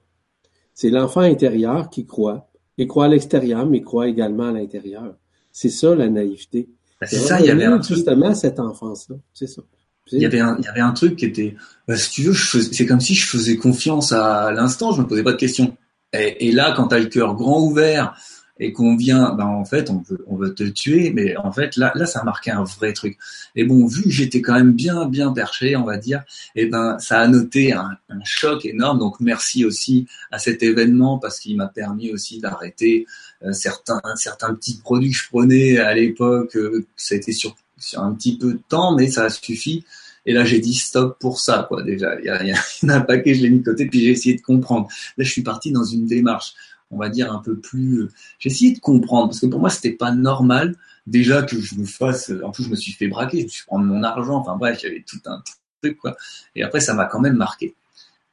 C'est l'enfant intérieur qui croit. Il croit à l'extérieur, mais il croit également à l'intérieur. C'est ça, la naïveté. Ben, c'est ça, il y avait un justement cette enfance-là. C'est ça. Il y avait un, il y avait un truc qui était, ben, si tu veux, c'est comme si je faisais confiance à l'instant, je me posais pas de questions. Et, et là, quand tu as le cœur grand ouvert, et qu'on vient, ben en fait, on veut, on veut te tuer, mais en fait, là, là, ça a marqué un vrai truc. Et bon, vu que j'étais quand même bien, bien perché, on va dire, et ben, ça a noté un, un choc énorme. Donc, merci aussi à cet événement parce qu'il m'a permis aussi d'arrêter euh, certains, certains petits produits que je prenais à l'époque. Euh, ça a été sur, sur un petit peu de temps, mais ça a suffi. Et là, j'ai dit stop pour ça, quoi. Déjà, il y a, il y a un paquet, je l'ai mis de côté, puis j'ai essayé de comprendre. Là, je suis parti dans une démarche on va dire, un peu plus. Euh, j'ai essayé de comprendre parce que pour moi, c'était pas normal déjà que je me fasse. En plus, je me suis fait braquer, je me suis prendre mon argent. Enfin bref, avait tout un truc quoi. Et après, ça m'a quand même marqué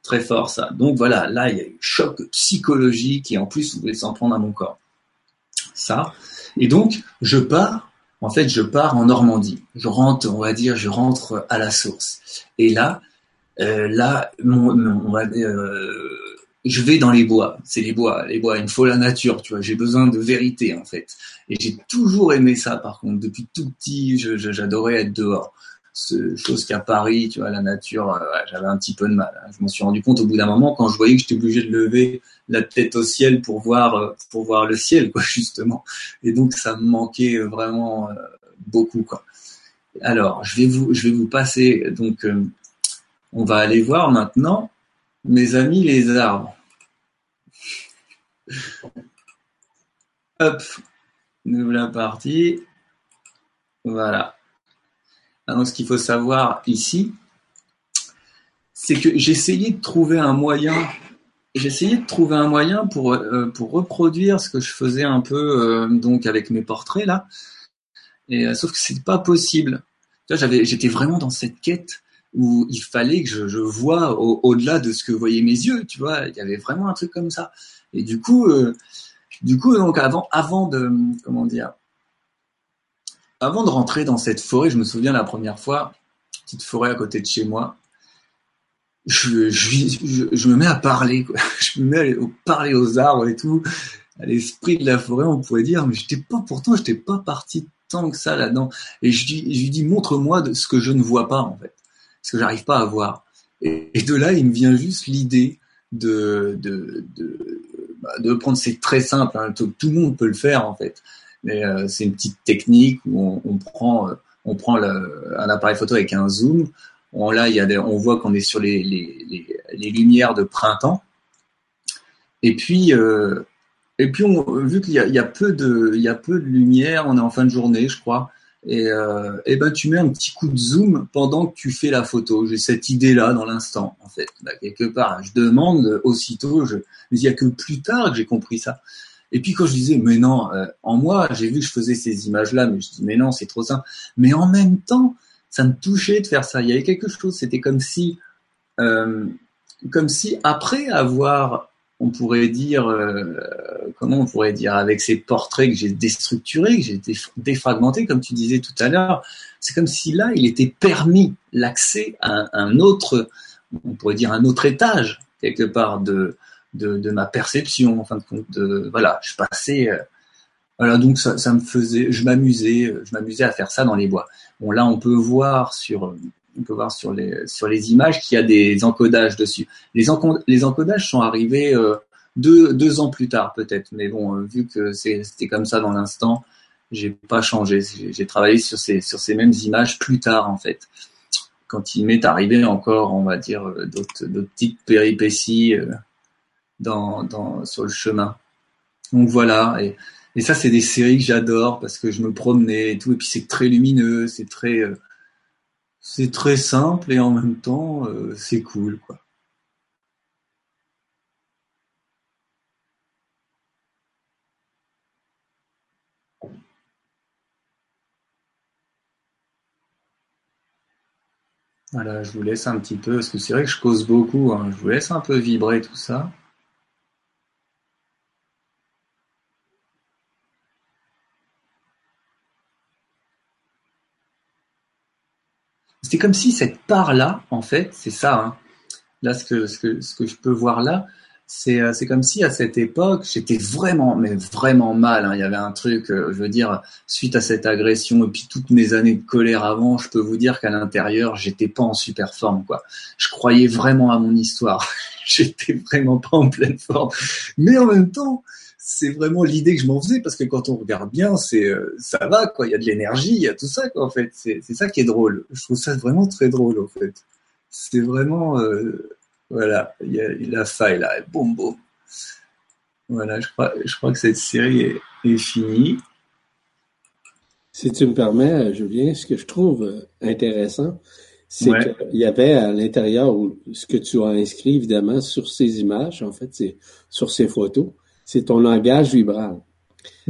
très fort ça. Donc voilà, là, il y a eu choc psychologique et en plus, vous voulez s'en prendre à mon corps. Ça. Et donc, je pars. En fait, je pars en Normandie. Je rentre, on va dire, je rentre à la source. Et là, euh, là, mon, on va dire, euh, je vais dans les bois. C'est les bois, les bois. Il me faut la nature, tu vois. J'ai besoin de vérité, en fait. Et j'ai toujours aimé ça, par contre. Depuis tout petit, j'adorais être dehors. Ce, chose qu'à Paris, tu vois, la nature, euh, j'avais un petit peu de mal. Hein. Je m'en suis rendu compte au bout d'un moment quand je voyais que j'étais obligé de lever la tête au ciel pour voir, euh, pour voir le ciel, quoi, justement. Et donc, ça me manquait vraiment euh, beaucoup, quoi. Alors, je vais vous, je vais vous passer. Donc, on va aller voir maintenant mes amis les arbres. Hop, nous la partie. Voilà. Alors, ce qu'il faut savoir ici, c'est que j'essayais de trouver un moyen, j'essayais de trouver un moyen pour, euh, reproduire ce que je faisais un peu euh, donc avec mes portraits là. Et, euh, sauf que c'est pas possible. J'étais vraiment dans cette quête où il fallait que je, je vois au-delà de ce que voyaient mes yeux, tu vois. Il y avait vraiment un truc comme ça. Et du coup, euh, du coup, donc avant, avant de, comment dire, avant de rentrer dans cette forêt, je me souviens la première fois, petite forêt à côté de chez moi, je, me mets à parler, quoi. je me mets à parler aux arbres et tout, à l'esprit de la forêt, on pourrait dire, mais j'étais pas, pourtant, j'étais pas parti tant que ça là-dedans. Et je, je lui dis, montre-moi ce que je ne vois pas, en fait ce que j'arrive pas à voir. Et, de là, il me vient juste l'idée de, de, de, bah, de prendre, c'est très simple, hein, tout, le monde peut le faire en fait, mais euh, c'est une petite technique où on, prend, euh, on prend le, un appareil photo avec un zoom, on, là, il y a on voit qu'on est sur les, les, les, les, lumières de printemps, et puis, euh, et puis vu qu'il y y, a peu de, il y a peu de lumière, on est en fin de journée, je crois, et, euh, ben tu mets un petit coup de zoom pendant que tu fais la photo. J'ai cette idée-là dans l'instant, en fait, bah, quelque part. Je demande aussitôt, je, il y a que plus tard que j'ai compris ça. Et puis quand je disais, mais non, euh, en moi, j'ai vu que je faisais ces images-là, mais je dis, mais non, c'est trop simple. Mais en même temps, ça me touchait de faire ça. Il y avait quelque chose. C'était comme si, euh, comme si après avoir on pourrait dire, euh, comment on pourrait dire, avec ces portraits que j'ai déstructurés, que j'ai défragmentés, comme tu disais tout à l'heure, c'est comme si là, il était permis l'accès à un, autre, on pourrait dire un autre étage, quelque part, de, de, ma perception, en fin de compte, voilà, je passais, euh, voilà, donc ça, ça me faisait, je m'amusais, je m'amusais à faire ça dans les bois. Bon, là, on peut voir sur, on peut voir sur les, sur les images qu'il y a des encodages dessus. Les, encodages sont arrivés euh, deux, deux, ans plus tard peut-être, mais bon, euh, vu que c'était comme ça dans l'instant, j'ai pas changé. J'ai travaillé sur ces, sur ces mêmes images plus tard en fait. Quand il m'est arrivé encore, on va dire, euh, d'autres petites péripéties dans, dans, sur le chemin. Donc voilà, et, et ça c'est des séries que j'adore parce que je me promenais et tout, et puis c'est très lumineux, c'est très c'est très simple et en même temps, euh, c'est cool, quoi. Voilà, je vous laisse un petit peu, parce que c'est vrai que je cause beaucoup, hein. je vous laisse un peu vibrer tout ça. C'est comme si cette part-là, en fait, c'est ça, hein. là ce que, je peux voir là, euh, c'est comme si à cette époque j'étais vraiment mais vraiment mal hein. il y avait un truc euh, je veux dire suite à cette agression et puis toutes mes années de colère avant je peux vous dire qu'à l'intérieur j'étais pas en super forme quoi je croyais vraiment à mon histoire j'étais vraiment pas en pleine forme mais en même temps c'est vraiment l'idée que je m'en faisais parce que quand on regarde bien c'est euh, ça va quoi. Il y a de l'énergie il y a tout ça quoi en fait. C'est ça qui est drôle. Je trouve ça vraiment très drôle en fait. C'est vraiment voilà, il y a la faille là, boum boum. Voilà, je crois, je crois que cette série est, finie. Si tu me permets, Julien, ce que je trouve euh, intéressant, c'est qu'il y avait à l'intérieur, ce que tu as inscrit évidemment sur ces images, en fait, c'est sur ces photos, c'est ton langage vibral.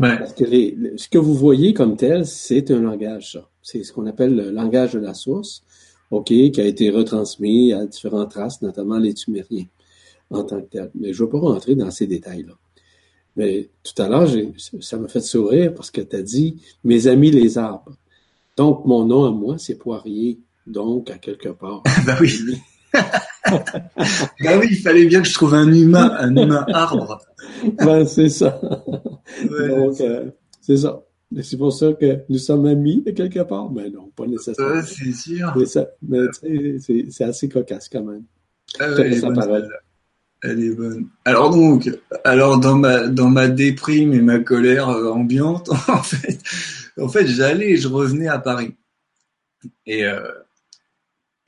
Parce que ce que vous voyez comme tel, c'est un langage, ça. C'est ce qu'on appelle le langage de la source. OK, qui a été retransmis à différentes races, notamment les Tumériens, en tant que tel. Mais je ne vais pas rentrer dans ces détails-là. Mais tout à l'heure, ça m'a fait sourire parce que tu as dit mes amis les arbres. Donc, mon nom à moi, c'est Poirier. Donc, à quelque part. ben oui. ben oui, il fallait bien que je trouve un humain, un humain arbre. ben, c'est ça. Donc, euh, c'est ça. C'est pour ça que nous sommes amis de quelque part. Mais non, pas nécessairement. c'est sûr. Mais, c'est assez cocasse quand même. Ah elle, est bonne, elle, est bonne. Alors donc, alors dans ma dans ma déprime et ma colère euh, ambiante, en fait, en fait, j'allais et je revenais à Paris. Et euh,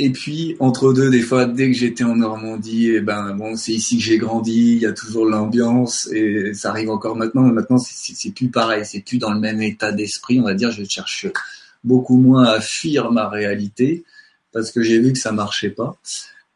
et puis, entre deux, des fois, dès que j'étais en Normandie, et eh ben bon, c'est ici que j'ai grandi, il y a toujours l'ambiance, et ça arrive encore maintenant, mais maintenant, c'est plus pareil, c'est plus dans le même état d'esprit, on va dire, je cherche beaucoup moins à fuir ma réalité, parce que j'ai vu que ça marchait pas.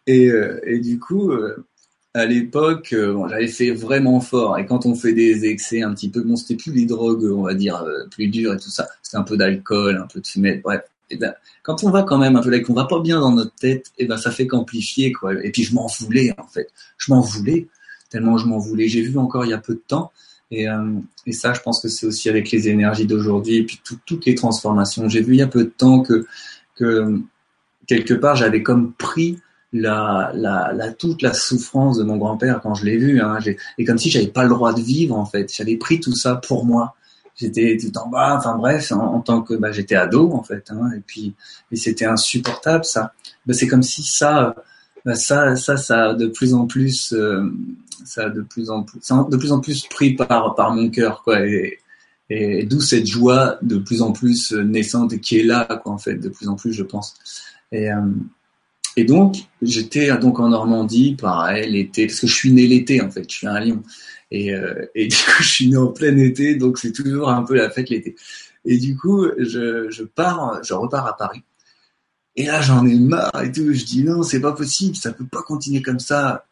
Et, euh, et du coup, euh, à l'époque, euh, bon, j'avais fait vraiment fort. Et quand on fait des excès un petit peu, bon, c'était plus les drogues, on va dire, plus dures et tout ça. C'était un peu d'alcool, un peu de fumette, bref et eh ben, quand on va quand même un peu là, qu'on va pas bien dans notre tête, et eh ben, ça fait qu'amplifier, quoi. Et puis, je m'en voulais, en fait. Je m'en voulais, tellement je m'en voulais. J'ai vu encore il y a peu de temps, et, euh, et ça, je pense que c'est aussi avec les énergies d'aujourd'hui, et puis toutes les transformations. J'ai vu il y a peu de temps que, que quelque part, j'avais comme pris la, la, toute la souffrance de mon grand-père quand je l'ai vu, hein, et comme si j'avais pas le droit de vivre, en fait. J'avais pris tout ça pour moi j'étais tout en bas, enfin bref, en, tant que bah, j'étais ado en fait, hein, et puis et c'était insupportable ça. Bah, c'est comme si ça, bah, ça, ça, ça a de plus en plus, euh, ça de plus en plus, de plus en plus pris par par mon cœur quoi, et, et d'où cette joie de plus en plus naissante et qui est là quoi en fait, de plus en plus je pense. Et euh, et donc, j'étais donc en Normandie, pareil, l'été, parce que je suis né l'été en fait, je suis un lion. Et, euh, du coup, je suis né en plein été, donc c'est toujours un peu la fête l'été. Et du coup, je, pars, je repars à Paris. Et là, j'en ai marre et tout. Je dis non, c'est pas possible, ça peut pas continuer comme ça.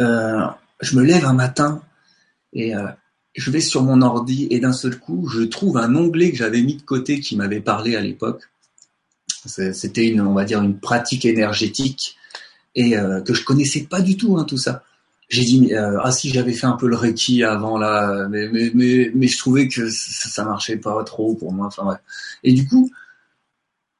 Euh, je me lève un matin et euh, je vais sur mon ordi et d'un seul coup, je trouve un onglet que j'avais mis de côté qui m'avait parlé à l'époque. C'était une, on va dire, une pratique énergétique et que je connaissais pas du tout, hein, tout ça j'ai dit euh, ah si j'avais fait un peu le reiki avant là mais mais mais, mais je trouvais que ça, ça marchait pas trop pour moi enfin ouais. et du coup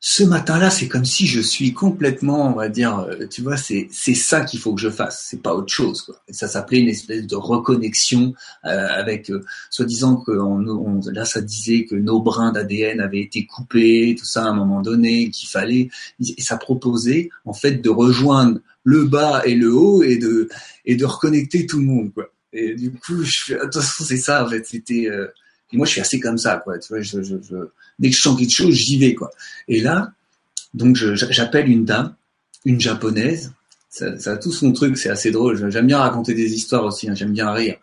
ce matin-là, c'est comme si je suis complètement, on va dire, euh, tu vois, c'est c'est ça qu'il faut que je fasse, c'est pas autre chose. Quoi. Et ça s'appelait une espèce de reconnexion euh, avec, euh, soi-disant que on, là, ça disait que nos brins d'ADN avaient été coupés, tout ça à un moment donné, qu'il fallait, et ça proposait en fait de rejoindre le bas et le haut et de et de reconnecter tout le monde. Quoi. Et du coup, je fais, attention, c'est ça en fait, c'était et moi, je suis assez comme ça, quoi. Tu vois, je, je, je... dès que je sens quelque chose, j'y vais, quoi. Et là, donc, j'appelle une dame, une japonaise. Ça, ça, a tout son truc, c'est assez drôle. J'aime bien raconter des histoires aussi, hein, j'aime bien rire.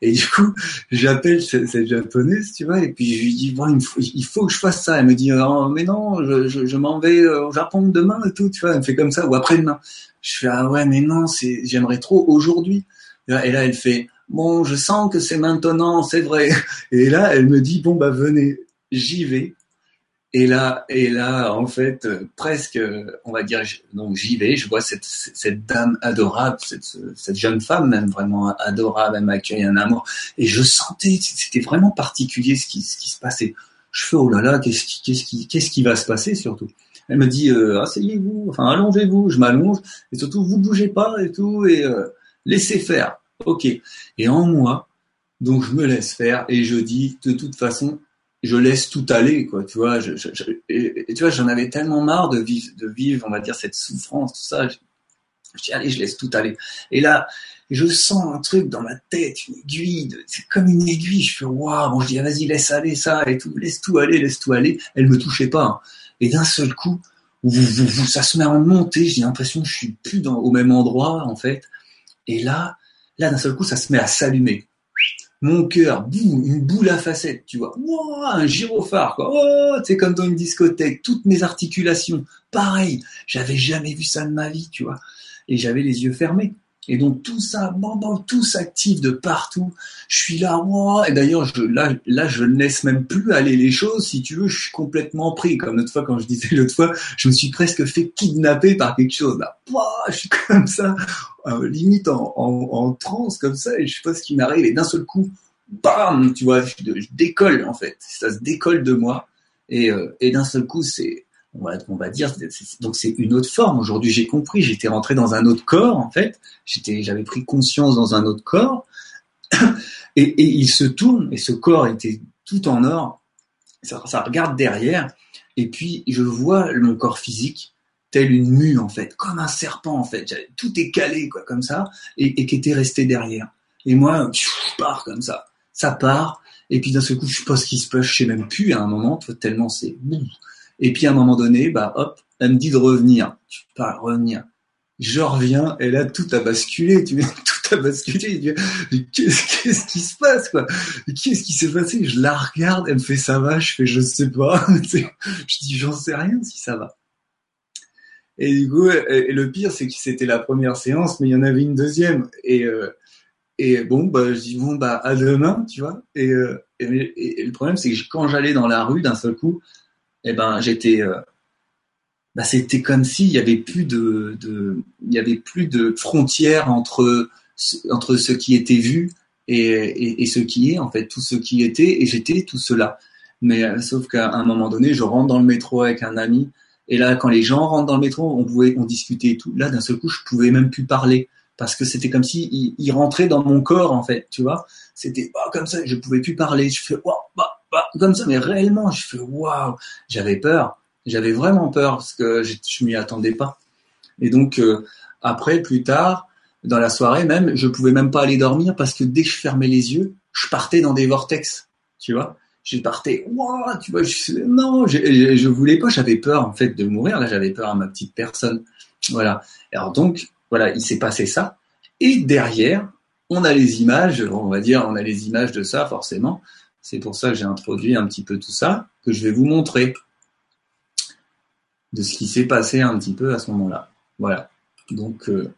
Et du coup, j'appelle cette, japonaise, tu vois, et puis je lui dis bon, il faut, que je fasse ça. Elle me dit oh, mais non, je, je, m'en vais au Japon demain et tout, tu vois. Elle me fait comme ça ou après-demain. Je fais ah ouais mais non, c'est j'aimerais trop aujourd'hui. Et là, elle fait bon, je sens que c'est maintenant, c'est vrai. Et là, elle me dit, bon, bah venez, j'y vais. Et là, et là, en fait, euh, presque, on va dire, donc j'y vais, je vois cette, cette dame adorable, cette, cette jeune femme même vraiment adorable, elle m'accueille un amour, et je sentais, c'était vraiment particulier ce qui, ce qui se passait. Je fais oh là là, qu'est-ce qui, qu'est-ce qui, qu'est-ce qui va se passer surtout? Elle me dit, euh, asseyez-vous, enfin allongez-vous, je m'allonge, et surtout vous bougez pas et tout, et euh, laissez faire. Ok. Et en moi, donc je me laisse faire et je dis de toute façon je laisse tout aller, quoi. Tu vois, et, tu vois, j'en avais tellement marre de vivre, de vivre, on va dire, cette souffrance, tout ça. Je, dis, allez, je laisse tout aller. Et là, je sens un truc dans ma tête, une aiguille, c'est comme une aiguille. Je fais, waouh, bon, je dis, vas-y, laisse aller ça et tout, laisse tout aller, laisse tout aller. Elle me touchait pas. Hein. Et d'un seul coup, ça se met à monter. J'ai l'impression que je suis plus au même endroit, en fait. Et là, là, d'un seul coup, ça se met à s'allumer mon cœur, une boule à facettes, tu vois, un gyrophare, quoi, oh, c'est comme dans une discothèque, toutes mes articulations, pareil, j'avais jamais vu ça de ma vie, tu vois, et j'avais les yeux fermés. Et donc tout ça, bon, bon, tout s'active de partout. Je suis là, moi. Et d'ailleurs, je, là, là, je ne laisse même plus aller les choses. Si tu veux, je suis complètement pris. Comme l'autre fois, quand je disais l'autre fois, je me suis presque fait kidnapper par quelque chose. Là, je suis comme ça, euh, limite en, en, en transe comme ça, et je sais pas ce qui m'arrive. Et d'un seul coup, bam, tu vois, je, décolle en fait. Ça se décolle de moi. Et, euh, et d'un seul coup, c'est on va, dire, donc c'est une autre forme. Aujourd'hui, j'ai compris, j'étais rentré dans un autre corps, en fait. J'étais, j'avais pris conscience dans un autre corps. Et, il se tourne, et ce corps était tout en or. Ça, regarde derrière, et puis je vois mon corps physique tel une mue, en fait, comme un serpent, en fait. Tout est calé, quoi, comme ça, et, et qui était resté derrière. Et moi, je pars comme ça. Ça part, et puis d'un seul coup, je sais pas ce qui se passe, je sais même plus à un moment, tellement c'est et puis à un moment donné, bah hop, elle me dit de revenir. Tu peux pas revenir. Je reviens et là tout a basculé. Tu tout a basculé. Qu'est-ce qui se passe quoi? Qu'est-ce qui s'est passé? Je la regarde, elle me fait ça va? Je fais je sais pas. je dis j'en sais rien si ça va. Et du coup, et le pire c'est que c'était la première séance, mais il y en avait une deuxième. Et euh, et bon, bah, je dis bon, bah, à demain, tu vois. Euh, et, le problème, c'est que quand j'allais dans la rue, d'un seul coup, eh ben j'étais euh, bah, c'était comme s'il y avait plus de, de il y avait plus de frontières entre entre ce qui était vu et, et, et, ce qui est en fait tout ce qui était et j'étais tout cela. Mais euh, sauf qu'à un moment donné je rentre dans le métro avec un ami et là quand les gens rentrent dans le métro on pouvait on discutait et tout. Là d'un seul coup je pouvais même plus parler parce que c'était comme si il, il, rentrait dans mon corps en fait tu vois. C'était bah, comme ça je pouvais plus parler. Je fais oh, bah comme ça, mais réellement, je fais waouh, j'avais peur, j'avais vraiment peur parce que je, je m'y attendais pas. Et donc euh, après, plus tard, dans la soirée même, je pouvais même pas aller dormir parce que dès que je fermais les yeux, je partais dans des vortex, tu vois. Je partais, waouh, tu vois, je, non, je, je, voulais pas, j'avais peur en fait de mourir. Là, j'avais peur à ma petite personne, voilà. Alors donc, voilà, il s'est passé ça. Et derrière, on a les images, on va dire, on a les images de ça forcément. C'est pour ça que j'ai introduit un petit peu tout ça, que je vais vous montrer de ce qui s'est passé un petit peu à ce moment-là. Voilà. Donc, euh,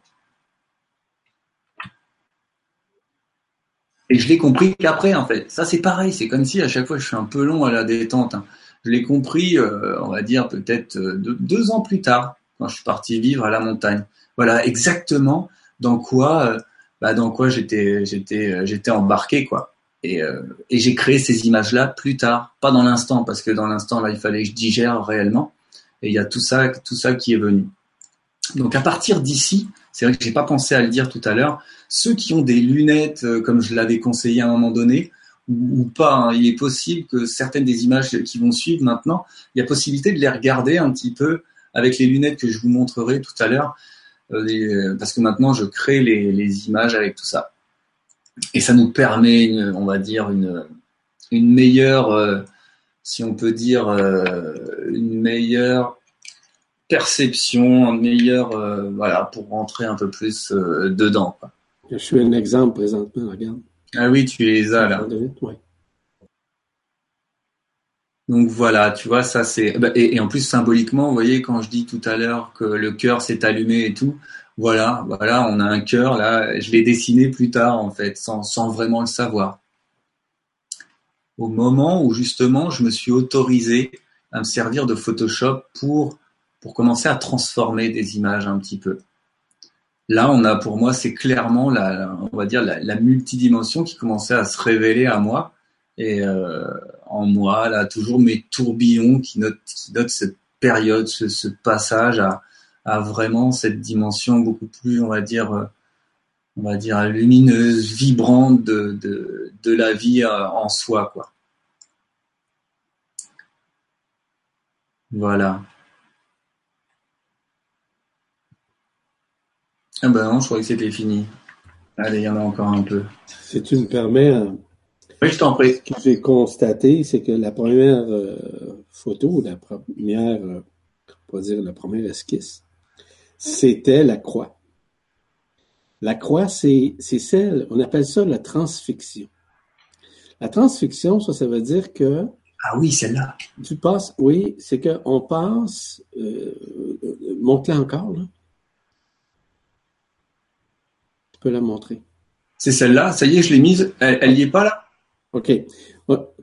et je l'ai compris qu'après, en fait. Ça, c'est pareil. C'est comme si à chaque fois, je suis un peu long à la détente. Hein. Je l'ai compris, euh, on va dire peut-être euh, deux, ans plus tard, quand je suis parti vivre à la montagne. Voilà, exactement dans quoi, bah, dans quoi j'étais, j'étais, j'étais embarqué, quoi. Euh, et, j'ai créé ces images-là plus tard, pas dans l'instant, parce que dans l'instant, là, il fallait que je digère réellement. Et il y a tout ça, qui est venu. Donc à partir d'ici, c'est vrai que j'ai pas pensé à le dire tout à l'heure, ceux qui ont des lunettes, euh, comme je l'avais conseillé à un moment donné, ou, pas, hein, il est possible que certaines des images qui vont suivre maintenant, il y a possibilité de les regarder un petit peu avec les lunettes que je vous montrerai tout à l'heure, euh, parce que maintenant je crée les images avec tout ça et ça nous permet, on va dire, une, une meilleure, euh, si on peut dire, euh, une meilleure perception, un meilleur, euh, voilà, pour rentrer un peu plus dedans. Je suis un exemple présentement, regarde. Ah oui, tu les as là. Donc voilà, tu vois, ça c'est. Bah, et, et, en plus, symboliquement, vous voyez, quand je dis tout à l'heure que le cœur s'est allumé et tout, voilà, voilà, on a un cœur là. Je l'ai dessiné plus tard en fait, sans, vraiment le savoir. Au moment où justement je me suis autorisé à me servir de Photoshop pour, pour commencer à transformer des images un petit peu. Là, on a pour moi, c'est clairement la, on va dire la, multidimension qui commençait à se révéler à moi et euh, en moi là toujours mes tourbillons qui notent, qui notent cette période, ce, ce passage à, à, vraiment cette dimension beaucoup plus, on va dire, euh, on va dire lumineuse, vibrante de, de, de la vie euh, en soi, quoi. Voilà. Ah ben non, je croyais que c'était fini. Allez, il y en a encore un peu. Si tu me permets, hein, oui, je t'en prie. Ce que j'ai constaté, c'est que la première euh, photo, la première, euh, on va dire la première esquisse, c'était la croix. La croix, c'est celle, on appelle ça la transfixion. La transfixion, ça, ça veut dire que ah oui, celle-là. Tu passes, oui, c'est qu'on passe, euh, montre-la encore, là. Tu peux la montrer. C'est celle-là, ça y est, je l'ai mise. Elle n'y est pas là? OK.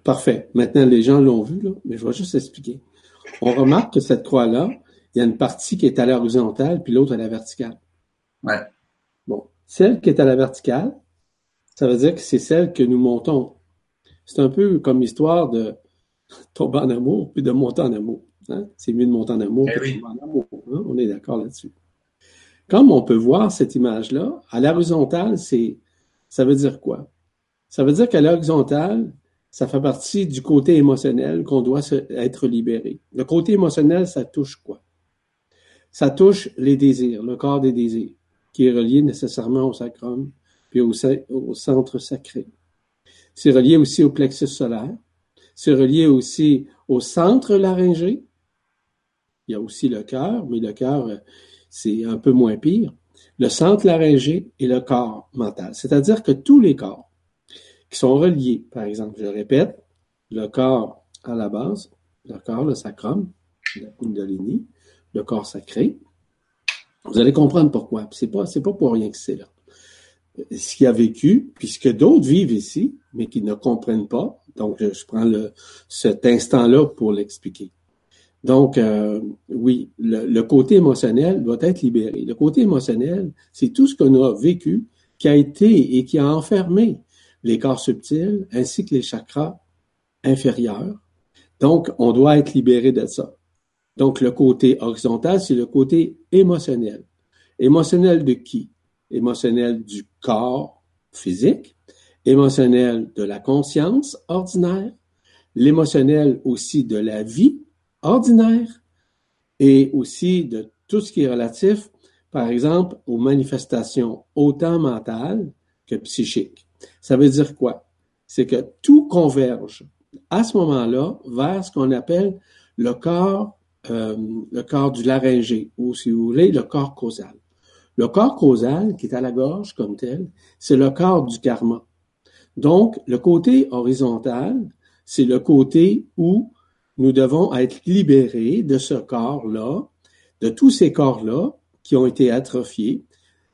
parfait. Maintenant, les gens l'ont vu, là, mais je vais juste expliquer. On remarque que cette croix-là, il y a une partie qui est à l'horizontale, puis l'autre à la verticale. Ouais. Bon. Celle qui est à la verticale, ça veut dire que c'est celle que nous montons. C'est un peu comme l'histoire de tomber en amour puis de monter en amour. Hein? C'est mieux de monter en amour eh que de tomber en amour. Hein? On est d'accord là-dessus. Comme on peut voir cette image-là, à l'horizontale, c'est ça veut dire quoi? Ça veut dire qu'à l'horizontale, ça fait partie du côté émotionnel qu'on doit être libéré. Le côté émotionnel, ça touche quoi? Ça touche les désirs, le corps des désirs, qui est relié nécessairement au sacrum, puis au, centre sacré. C'est relié aussi au plexus solaire, c'est relié aussi au centre laryngé. Il y a aussi le cœur, mais le cœur, c'est un peu moins pire. Le centre laryngé et le corps mental. C'est-à-dire que tous les corps qui sont reliés, par exemple, je répète, le corps à la base, le corps, le sacrum, la kundalini, le corps sacré. Vous allez comprendre pourquoi. C'est pas, c'est pas pour rien que c'est là. Ce qui a vécu, puisque d'autres vivent ici, mais qui ne comprennent pas, donc, je prends le, cet instant-là pour l'expliquer. Donc, euh, oui, le, côté émotionnel doit être libéré. Le côté émotionnel, c'est tout ce qu'on a vécu qui a été et qui a enfermé les corps subtils ainsi que les chakras inférieurs. Donc, on doit être libéré de ça. Donc, le côté horizontal, c'est le côté émotionnel. Émotionnel de qui? Émotionnel du corps physique, émotionnel de la conscience ordinaire, l'émotionnel aussi de la vie ordinaire et aussi de tout ce qui est relatif, par exemple, aux manifestations autant mentales que psychiques. Ça veut dire quoi? C'est que tout converge à ce moment-là vers ce qu'on appelle le corps, euh, le corps du laryngé, ou si vous voulez, le corps causal. Le corps causal, qui est à la gorge comme tel, c'est le corps du karma. Donc, le côté horizontal, c'est le côté où nous devons être libérés de ce corps-là, de tous ces corps-là qui ont été atrophiés,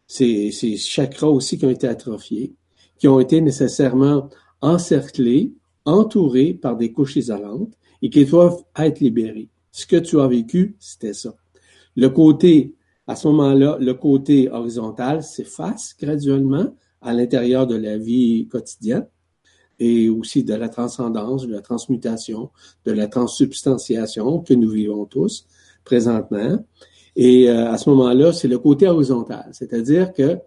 ces, ces chakras aussi qui ont été atrophiés, qui ont été nécessairement encerclés, entourés par des couches isolantes et qui doivent être libérés. Ce que tu as vécu, c'était ça. Le côté, à ce moment-là, le côté horizontal s'efface graduellement à l'intérieur de la vie quotidienne et aussi de la transcendance, de la transmutation, de la transsubstantiation que nous vivons tous présentement. Et euh, à ce moment-là, c'est le côté horizontal, c'est-à-dire que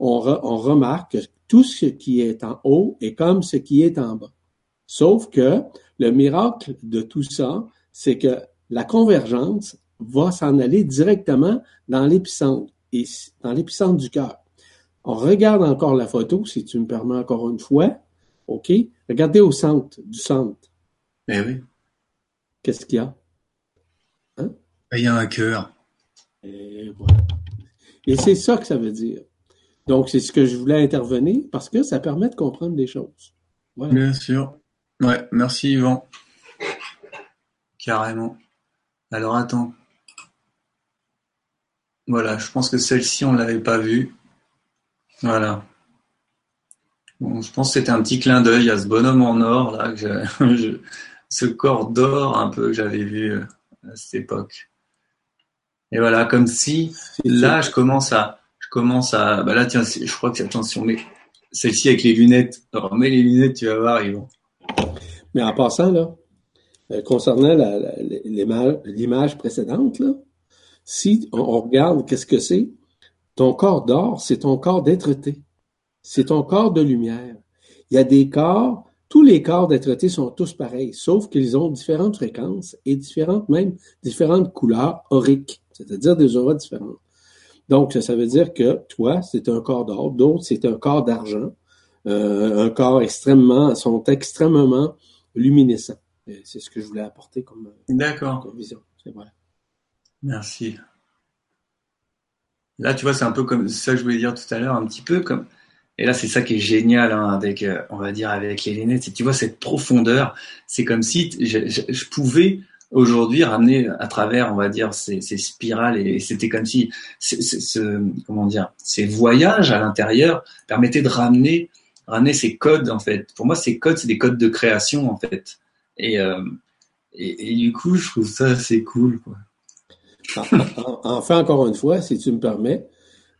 on, on, remarque que tout ce qui est en haut est comme ce qui est en bas. Sauf que le miracle de tout ça, c'est que la convergence va s'en aller directement dans l'épicentre, et dans l'épicentre du cœur. On regarde encore la photo, si tu me permets encore une fois. OK? Regardez au centre, du centre. Eh oui. Qu'est-ce qu'il y a? Hein? Ben, il y a un cœur. Et voilà. Et c'est ça que ça veut dire. Donc, c'est ce que je voulais intervenir parce que ça permet de comprendre des choses. Bien sûr. Ouais, merci Yvan. Carrément. Alors attends. Voilà, je pense que celle-ci, on ne l'avait pas vue. Voilà. Je pense que c'était un petit clin d'œil à ce bonhomme en or là. Que ce corps d'or un peu que j'avais vu euh, à cette époque. Et voilà, comme si là, je commence à, je commence à, bah là, tiens, je crois que attention, mais celle-ci avec les lunettes. Remets les lunettes, tu vas voir, vont. Mais en passant là, euh, concernant l'image précédente si on regarde qu'est-ce que c'est, ton corps d'or, c'est ton corps dêtre C'est ton corps de lumière. Il y a des corps, tous les corps dêtre sont tous pareils, sauf qu'ils ont différentes fréquences et différentes, même différentes couleurs auriques, c'est-à-dire des auras différentes. Donc, ça veut dire que toi, c'est un corps d'or, d'autres, c'est un corps d'argent, euh, un corps extrêmement, sont extrêmement luminescents. C'est ce que je voulais apporter comme, comme vision. Voilà. Merci. Là, tu vois, c'est un peu comme ça que je voulais dire tout à l'heure, un petit peu comme. Et là, c'est ça qui est génial hein, avec, euh, on va dire, avec les lunettes. C'est tu vois cette profondeur. C'est comme si je, pouvais aujourd'hui ramener à travers, on va dire, ces, spirales et c'était comme si, ce, comment dire, ces voyages à l'intérieur permettaient de ramener, ramener ces codes en fait. Pour moi, ces codes, c'est des codes de création en fait. Et, euh, et, du coup, je trouve ça assez cool. Quoi. Enfin, encore une fois, si tu me permets,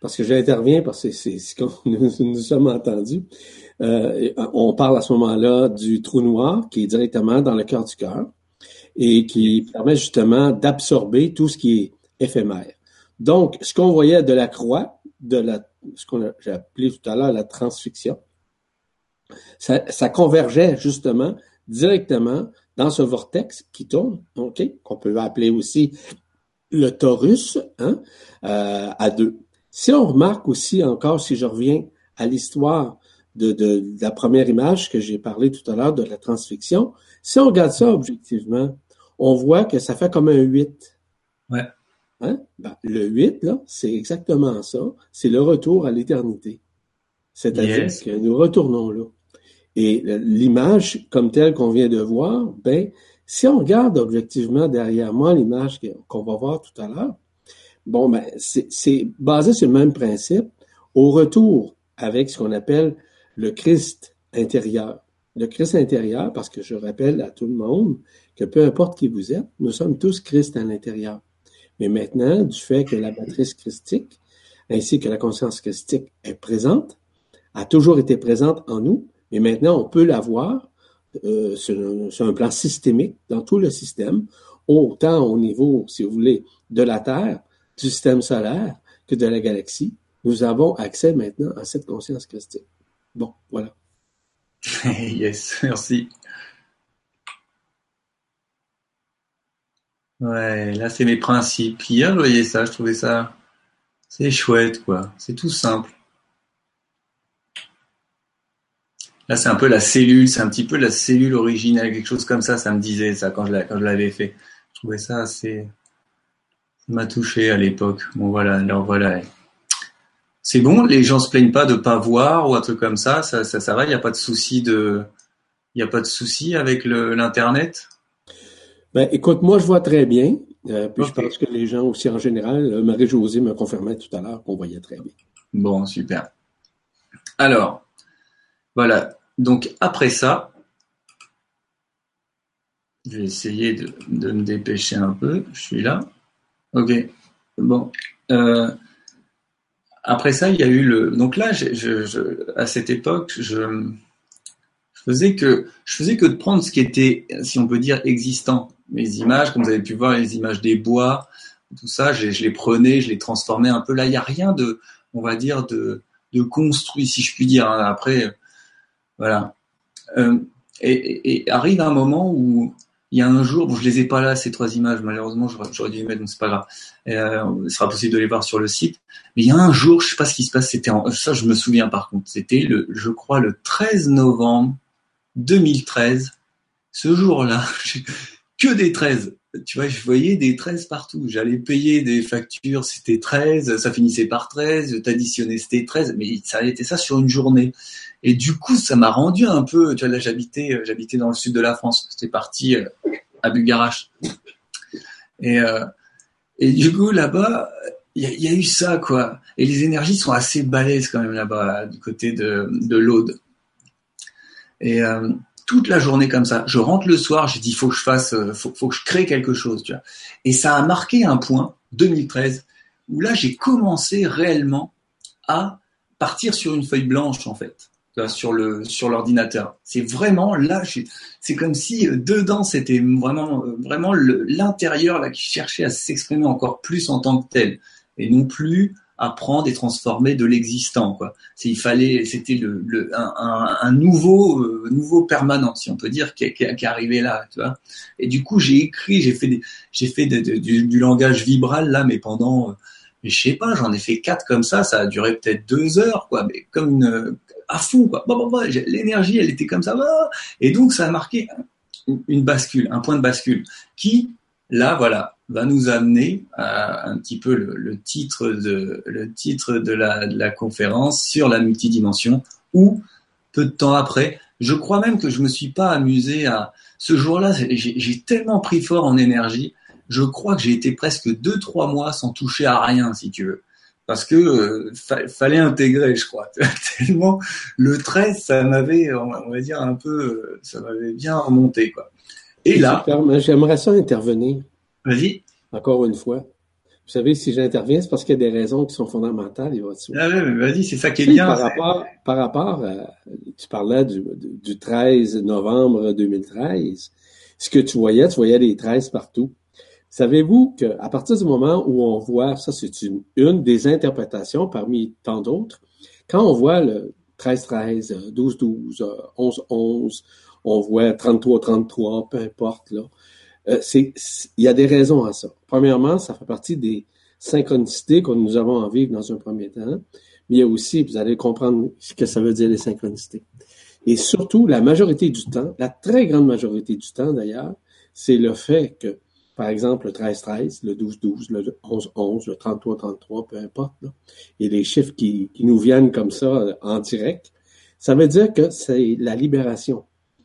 parce que j'interviens, parce que c'est ce que nous, nous sommes entendus. Euh, on parle à ce moment-là du trou noir qui est directement dans le cœur du cœur et qui permet justement d'absorber tout ce qui est éphémère. Donc, ce qu'on voyait de la croix, de la, ce qu'on j'ai appelé tout à l'heure la transfixion, ça, ça, convergeait justement directement dans ce vortex qui tourne, ok, qu'on peut appeler aussi le Taurus hein, euh, à deux. Si on remarque aussi encore, si je reviens à l'histoire de, de, la première image que j'ai parlé tout à l'heure de la transfixion, si on regarde ça objectivement, on voit que ça fait comme un 8. Ouais. Hein? Ben, le 8, là, c'est exactement ça. C'est le retour à l'éternité. C'est-à-dire que nous retournons là. Et l'image comme telle qu'on vient de voir, ben, si on regarde objectivement derrière moi l'image qu'on va voir tout à l'heure, bon, ben, c'est basé sur le même principe au retour avec ce qu'on appelle le Christ intérieur. Le Christ intérieur, parce que je rappelle à tout le monde que peu importe qui vous êtes, nous sommes tous Christ à l'intérieur. Mais maintenant, du fait que la matrice christique, ainsi que la conscience christique est présente, a toujours été présente en nous, mais maintenant on peut la voir euh, sur, un plan systémique dans tout le système, autant au niveau, si vous voulez, de la Terre, du système solaire que de la galaxie. Nous avons accès maintenant à cette conscience christique. Bon, voilà. yes, merci. Ouais, là c'est mes principes. Hier, je voyais ça, je trouvais ça, c'est chouette, quoi. C'est tout simple. Là, c'est un peu la cellule, c'est un petit peu la cellule originelle, quelque chose comme ça, ça me disait ça quand je l'avais fait. Je trouvais ça assez. Ça m'a touché à l'époque. Bon, voilà, alors voilà. C'est bon, les gens se plaignent pas de pas voir ou un truc comme ça, ça, ça, ça va, il n'y a pas de souci de. Il n'y a pas de souci avec l'Internet? Ben, écoute, moi, je vois très bien. Euh, puis je pense que les gens aussi en général, Marie-Josée me confirmait tout à l'heure qu'on voyait très bien. Bon, super. Alors, voilà. Donc après ça, je vais essayer de, me dépêcher un peu. Je suis là. Ok. Bon. Euh, après ça, il y a eu le. Donc là, à cette époque, je, faisais que je faisais que de prendre ce qui était, si on peut dire, existant. Mes images, comme vous avez pu voir, les images des bois, tout ça, je, les prenais, je les transformais un peu. Là, il n'y a rien de, on va dire, de, de construit, si je puis dire. Hein. Après, voilà. Euh, et, arrive un moment où il y a un jour, bon, je les ai pas là ces trois images, malheureusement j'aurais dû les mettre, donc c'est pas grave. Euh, il sera possible de les voir sur le site. Mais il y a un jour, je sais pas ce qui se passe, c'était ça je me souviens par contre, c'était le, je crois le 13 novembre 2013. Ce jour-là, que des 13 tu vois, je voyais des 13 partout. J'allais payer des factures, c'était 13, ça finissait par 13, t'additionnais, c'était 13, mais ça a été ça sur une journée. Et du coup, ça m'a rendu un peu, tu vois, là, j'habitais, euh, j'habitais dans le sud de la France. C'était parti euh, à Bugarache. Et, euh, et du coup, là-bas, il y, a eu ça, quoi. Et les énergies sont assez balèzes quand même là-bas, du côté de, de l'Aude. Et, toute la journée comme ça. Je rentre le soir, j'ai dit faut que je fasse, faut, faut que je crée quelque chose, tu vois. Et ça a marqué un point 2013 où là j'ai commencé réellement à partir sur une feuille blanche en fait sur le sur l'ordinateur. C'est vraiment là, c'est comme si euh, dedans c'était vraiment euh, vraiment l'intérieur là qui cherchait à s'exprimer encore plus en tant que tel et non plus à prendre et transformer de l'existant quoi. Il fallait c'était le, le un, un, nouveau euh, nouveau permanent si on peut dire qui, qui, qui arrivait là tu vois. Et du coup j'ai écrit j'ai fait j'ai fait du, langage vibral là mais pendant je sais pas, j'en ai fait quatre comme ça, ça a duré peut-être deux heures, quoi, mais comme une, à fond, quoi. L'énergie, elle était comme ça, et donc ça a marqué une bascule, un point de bascule, qui, là, voilà, va nous amener à un petit peu le, titre de le titre la conférence sur la multidimension, où peu de temps après, je crois même que je me suis pas amusé à ce jour-là, j'ai tellement pris fort en énergie je crois que j'ai été presque deux trois mois sans toucher à rien, si tu veux, parce que euh, fallait intégrer, je crois. Tellement le 13, ça m'avait, on va dire un peu, ça m'avait bien remonté, quoi. Et là, j'aimerais ça intervenir. Vas-y. Encore une fois. Vous savez, si j'interviens, c'est parce qu'il y a des raisons qui sont fondamentales. Et ah mais vas-y, c'est ça qui est bien. Par rapport, par rapport à, tu parlais du, du 13 novembre 2013. Ce que tu voyais, tu voyais des 13 partout. Savez-vous qu'à partir du moment où on voit, ça c'est une, des interprétations parmi tant d'autres, quand on voit le 13-13, 12-12, 11-11, on voit 33-33, peu importe, là, euh, il y a des raisons à ça. Premièrement, ça fait partie des synchronicités que nous avons en vivre dans un premier temps, mais il y a aussi, vous allez comprendre ce que ça veut dire les synchronicités. Et surtout, la majorité du temps, la très grande majorité du temps d'ailleurs, c'est le fait que par exemple, le 13-13, le 12-12, le 11-11, le 33-33, peu importe, et les chiffres qui, qui, nous viennent comme ça euh, en direct, ça veut dire que c'est la libération.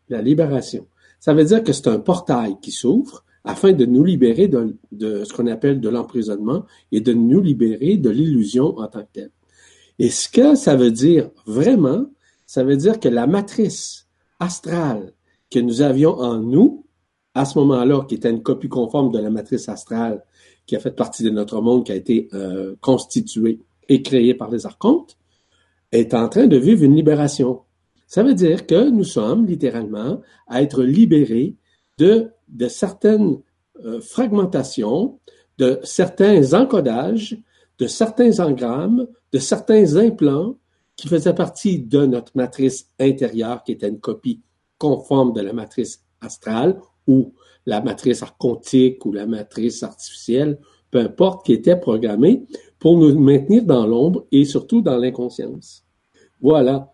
La libération. Ça veut dire que c'est un portail qui s'ouvre afin de nous libérer de, de ce qu'on appelle de l'emprisonnement et de nous libérer de l'illusion en tant que telle. Et ce que ça veut dire vraiment, ça veut dire que la matrice astrale que nous avions en nous, à ce moment-là, qui était une copie conforme de la matrice astrale qui a fait partie de notre monde, qui a été euh, constituée et créée par les archontes, est en train de vivre une libération. Ça veut dire que nous sommes littéralement à être libérés de, de certaines euh, fragmentations, de certains encodages, de certains engrammes, de certains implants qui faisaient partie de notre matrice intérieure, qui était une copie conforme de la matrice astrale ou la matrice quantique ou la matrice artificielle, peu importe, qui était programmée pour nous maintenir dans l'ombre et surtout dans l'inconscience. Voilà.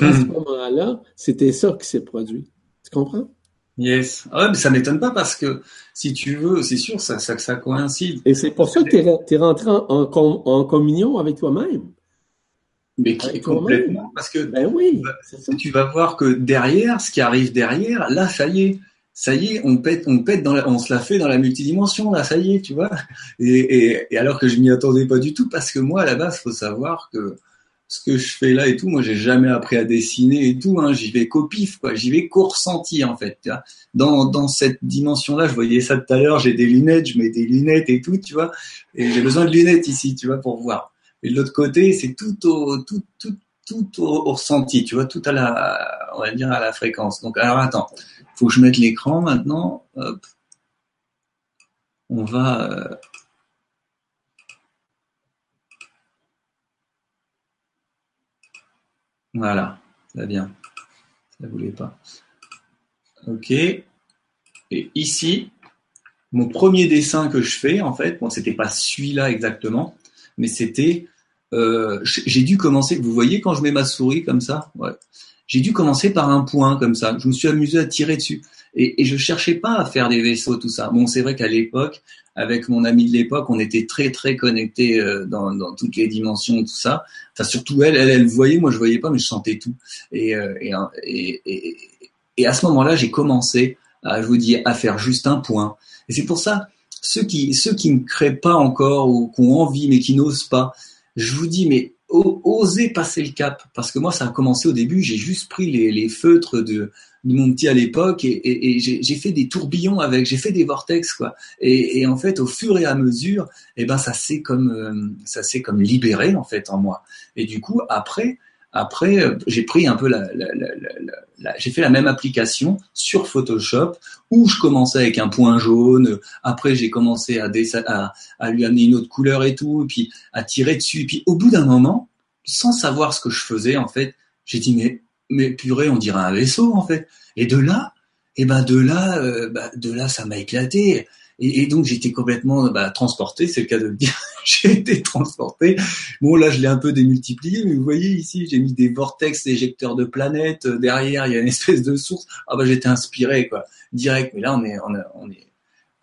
À ce hmm. moment-là, c'était ça qui s'est produit. Tu comprends? Yes. Ah ouais, mais ça m'étonne pas parce que si tu veux, c'est sûr, ça, ça, ça coïncide. Et c'est pour ça que tu es, rentré en, en, communion avec toi-même. Mais qui, complètement, parce que ben oui, tu vas voir que derrière, ce qui arrive derrière, là, ça y est, ça y est, on pète, on pète dans on se la fait dans la multidimension, là, ça y est, tu vois. Et, et, alors que je m'y attendais pas du tout, parce que moi, à la base, faut savoir que ce que je fais là et tout, moi, j'ai jamais appris à dessiner et tout, hein, j'y vais qu'au pif, quoi, j'y vais qu'au ressenti, en fait, tu vois. Dans, dans cette dimension-là, je voyais ça tout à l'heure, j'ai des lunettes, je mets des lunettes et tout, tu vois. Et j'ai besoin de lunettes ici, tu vois, pour voir. Et de l'autre côté, c'est tout au, tout, tout, tout au, au, ressenti, tu vois, tout à la, on va dire à la fréquence. Donc, alors attends faut que je mette l'écran maintenant. On va. Euh, voilà, ça va bien. Ça voulait pas. Ok. Et ici, mon premier dessin que je fais, en fait, bon, c'était pas celui-là exactement, mais c'était. Euh, j'ai dû commencer. Vous voyez quand je mets ma souris comme ça, ouais j'ai dû commencer par un point comme ça. Je me suis amusé à tirer dessus. Et, et je cherchais pas à faire des vaisseaux, tout ça. Bon, c'est vrai qu'à l'époque, avec mon ami de l'époque, on était très très connectés euh, dans, dans, toutes les dimensions, tout ça. Enfin, surtout elle, elle, elle voyait, moi je voyais pas, mais je sentais tout. Et, euh, et, et, et, à ce moment-là, j'ai commencé, à, je vous dis, à faire juste un point. Et c'est pour ça, ceux qui ceux qui ne créent pas encore ou qui ont envie mais qui n'osent pas, je vous dis, mais oser passer le cap. Parce que moi, ça a commencé au début, j'ai juste pris les, feutres de, mon petit à l'époque et, j'ai fait des tourbillons avec, j'ai fait des vortex quoi. Et, en fait, au fur et à mesure, eh ben ça s'est comme euh, ça s'est comme libéré en fait en moi. Et du coup, après, après, euh, j'ai pris un peu la, j'ai fait la même application sur Photoshop où je commençais avec un point jaune. Après, j'ai commencé à, lui amener une autre couleur et tout, et puis à tirer dessus. Et puis, au bout d'un moment, sans savoir ce que je faisais, en fait, j'ai dit mais mais purée, on dirait un vaisseau en fait. Et de là, et eh ben de là, euh, bah, de là, ça m'a éclaté. Et, donc j'étais complètement bah, transporté, c'est le cas de le dire. j'ai été transporté. Bon là je l'ai un peu démultiplié, mais vous voyez ici j'ai mis des vortex éjecteurs de planètes. Derrière il y a une espèce de source. Ah bah j'étais inspiré quoi, direct. Mais là on est, on,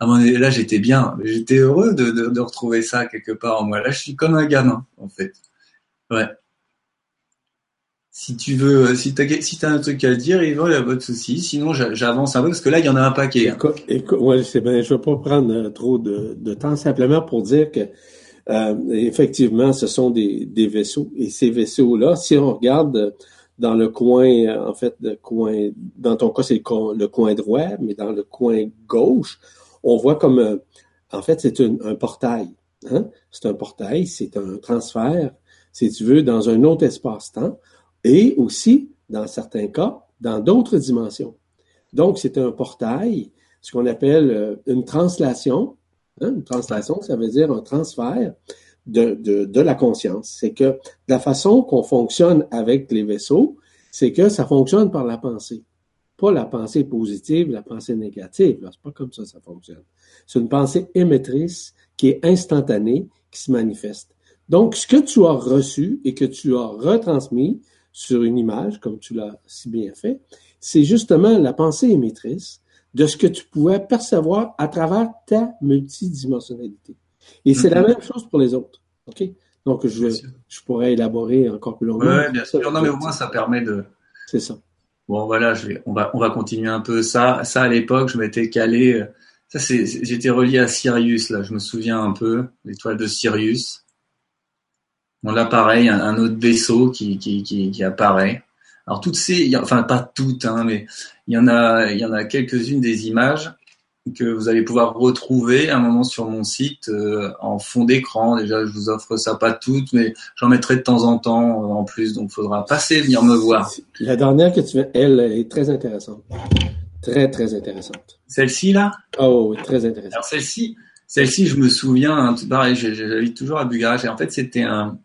on est, là j'étais bien, j'étais heureux de, de, de retrouver ça quelque part en moi. Là je suis comme un gamin en fait. Ouais si tu veux, si tu si as un truc à dire, Yvan, il n'y a pas de souci. Sinon, j'avance un peu parce que là, il y en a un paquet. Hein. Écoute, ouais, c'est bien. Je ne vais pas prendre euh, trop de, de, temps, simplement pour dire que euh, effectivement, ce sont des, des vaisseaux. Et ces vaisseaux-là, si on regarde dans le coin, euh, en fait, le coin, dans ton cas, c'est le, coin droit, mais dans le coin gauche, on voit comme, en fait, c'est un portail. Hein? C'est un portail, c'est un transfert, si tu veux, dans un autre espace-temps et aussi, dans certains cas, dans d'autres dimensions. Donc, c'est un portail, ce qu'on appelle euh, une translation. Hein, une translation, ça veut dire un transfert de, de, de la conscience. C'est que la façon qu'on fonctionne avec les vaisseaux, c'est que ça fonctionne par la pensée. Pas la pensée positive, la pensée négative. C'est pas comme ça ça fonctionne. C'est une pensée émettrice qui est instantanée, qui se manifeste. Donc, ce que tu as reçu et que tu as retransmis, sur une image, comme tu l'as si bien fait, c'est justement la pensée émettrice de ce que tu pouvais percevoir à travers ta multidimensionnalité. Et c'est la mm-hmm. même chose pour les autres. OK? Donc, je, je pourrais élaborer encore plus longuement. Oui, bien sûr. Non, mais au moins, ça permet de. C'est ça. Bon, voilà, je vais, on va, on va continuer un peu ça. Ça, à l'époque, je m'étais calé. Euh, ça, c'est, j'étais relié à Sirius, là. Je me souviens un peu. L'étoile de Sirius. On pareil, un, autre vaisseau qui, qui, qui, apparaît. Alors toutes ces, enfin pas toutes, hein, mais il y en a, il y en a quelques-unes des images que vous allez pouvoir retrouver un moment sur mon site euh, en fond d'écran. Déjà, je vous offre ça pas toutes, mais j'en mettrai de temps en temps euh, en plus, donc il faudra passer venir me voir. La dernière que tu veux, elle, est très intéressante, très très intéressante. Celle-ci là? Oh oui, très intéressante. Alors celle-ci, celle-ci, je me souviens, hein, pareil, j'habite toujours à Bugarach et en fait c'était un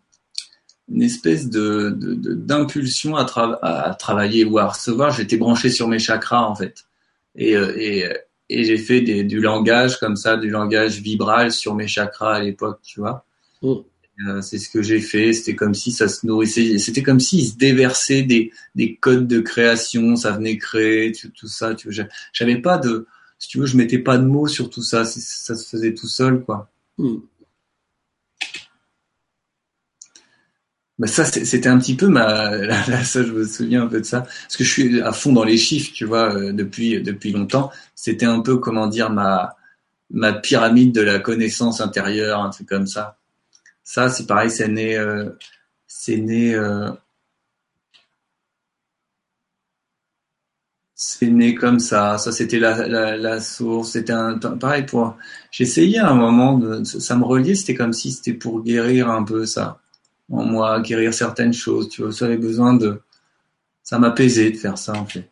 une espèce de, d'impulsion à, à, travailler ou à recevoir. J'étais branché sur mes chakras en fait, et, euh, et, et j'ai fait des, du langage comme ça, du langage vibral sur mes chakras à l'époque, tu vois. Mm. Euh, c'est ce que j'ai fait. C'était comme si ça se nourrissait. C'était comme s'il se déversait des, des codes de création. Ça venait créer tout, ça. Tu vois, j'avais pas de, si tu veux, je mettais pas de mots sur tout ça. Ça se faisait tout seul, quoi. Mm. Bah ça, c'était un petit peu ma, là, ça, je me souviens un peu de ça, parce que je suis à fond dans les chiffres, tu vois, euh, depuis depuis longtemps. C'était un peu, comment dire, ma ma pyramide de la connaissance intérieure, un truc comme ça. Ça, c'est pareil, c'est né, euh, c'est né, euh, c'est né comme ça. Ça, c'était la, la, la source. C'était un pareil pour. J'essayais à un moment, de, ça me reliait. C'était comme si c'était pour guérir un peu ça en moi, guérir certaines choses. Tu vois, ça avait besoin de, ça m'apaisait de faire ça en fait.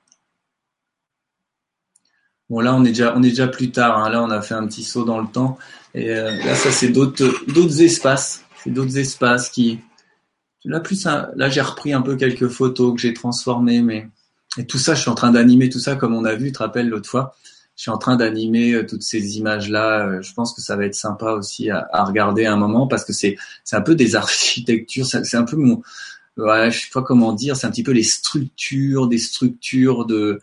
Bon là, on est déjà, on est déjà plus tard. Hein. Là, on a fait un petit saut dans le temps. Et euh, là, ça c'est d'autres, d'autres espaces. C'est d'autres espaces qui. Là, plus là, j'ai repris un peu quelques photos que j'ai transformées, mais et tout ça, je suis en train d'animer tout ça comme on a vu. Tu te rappelles l'autre fois je suis en train d'animer euh, toutes ces images-là. Euh, je pense que ça va être sympa aussi à, regarder un moment parce que c'est c'est un peu des architectures. C'est un peu mon, ouais, je sais pas comment dire. C'est un petit peu les structures, des structures de,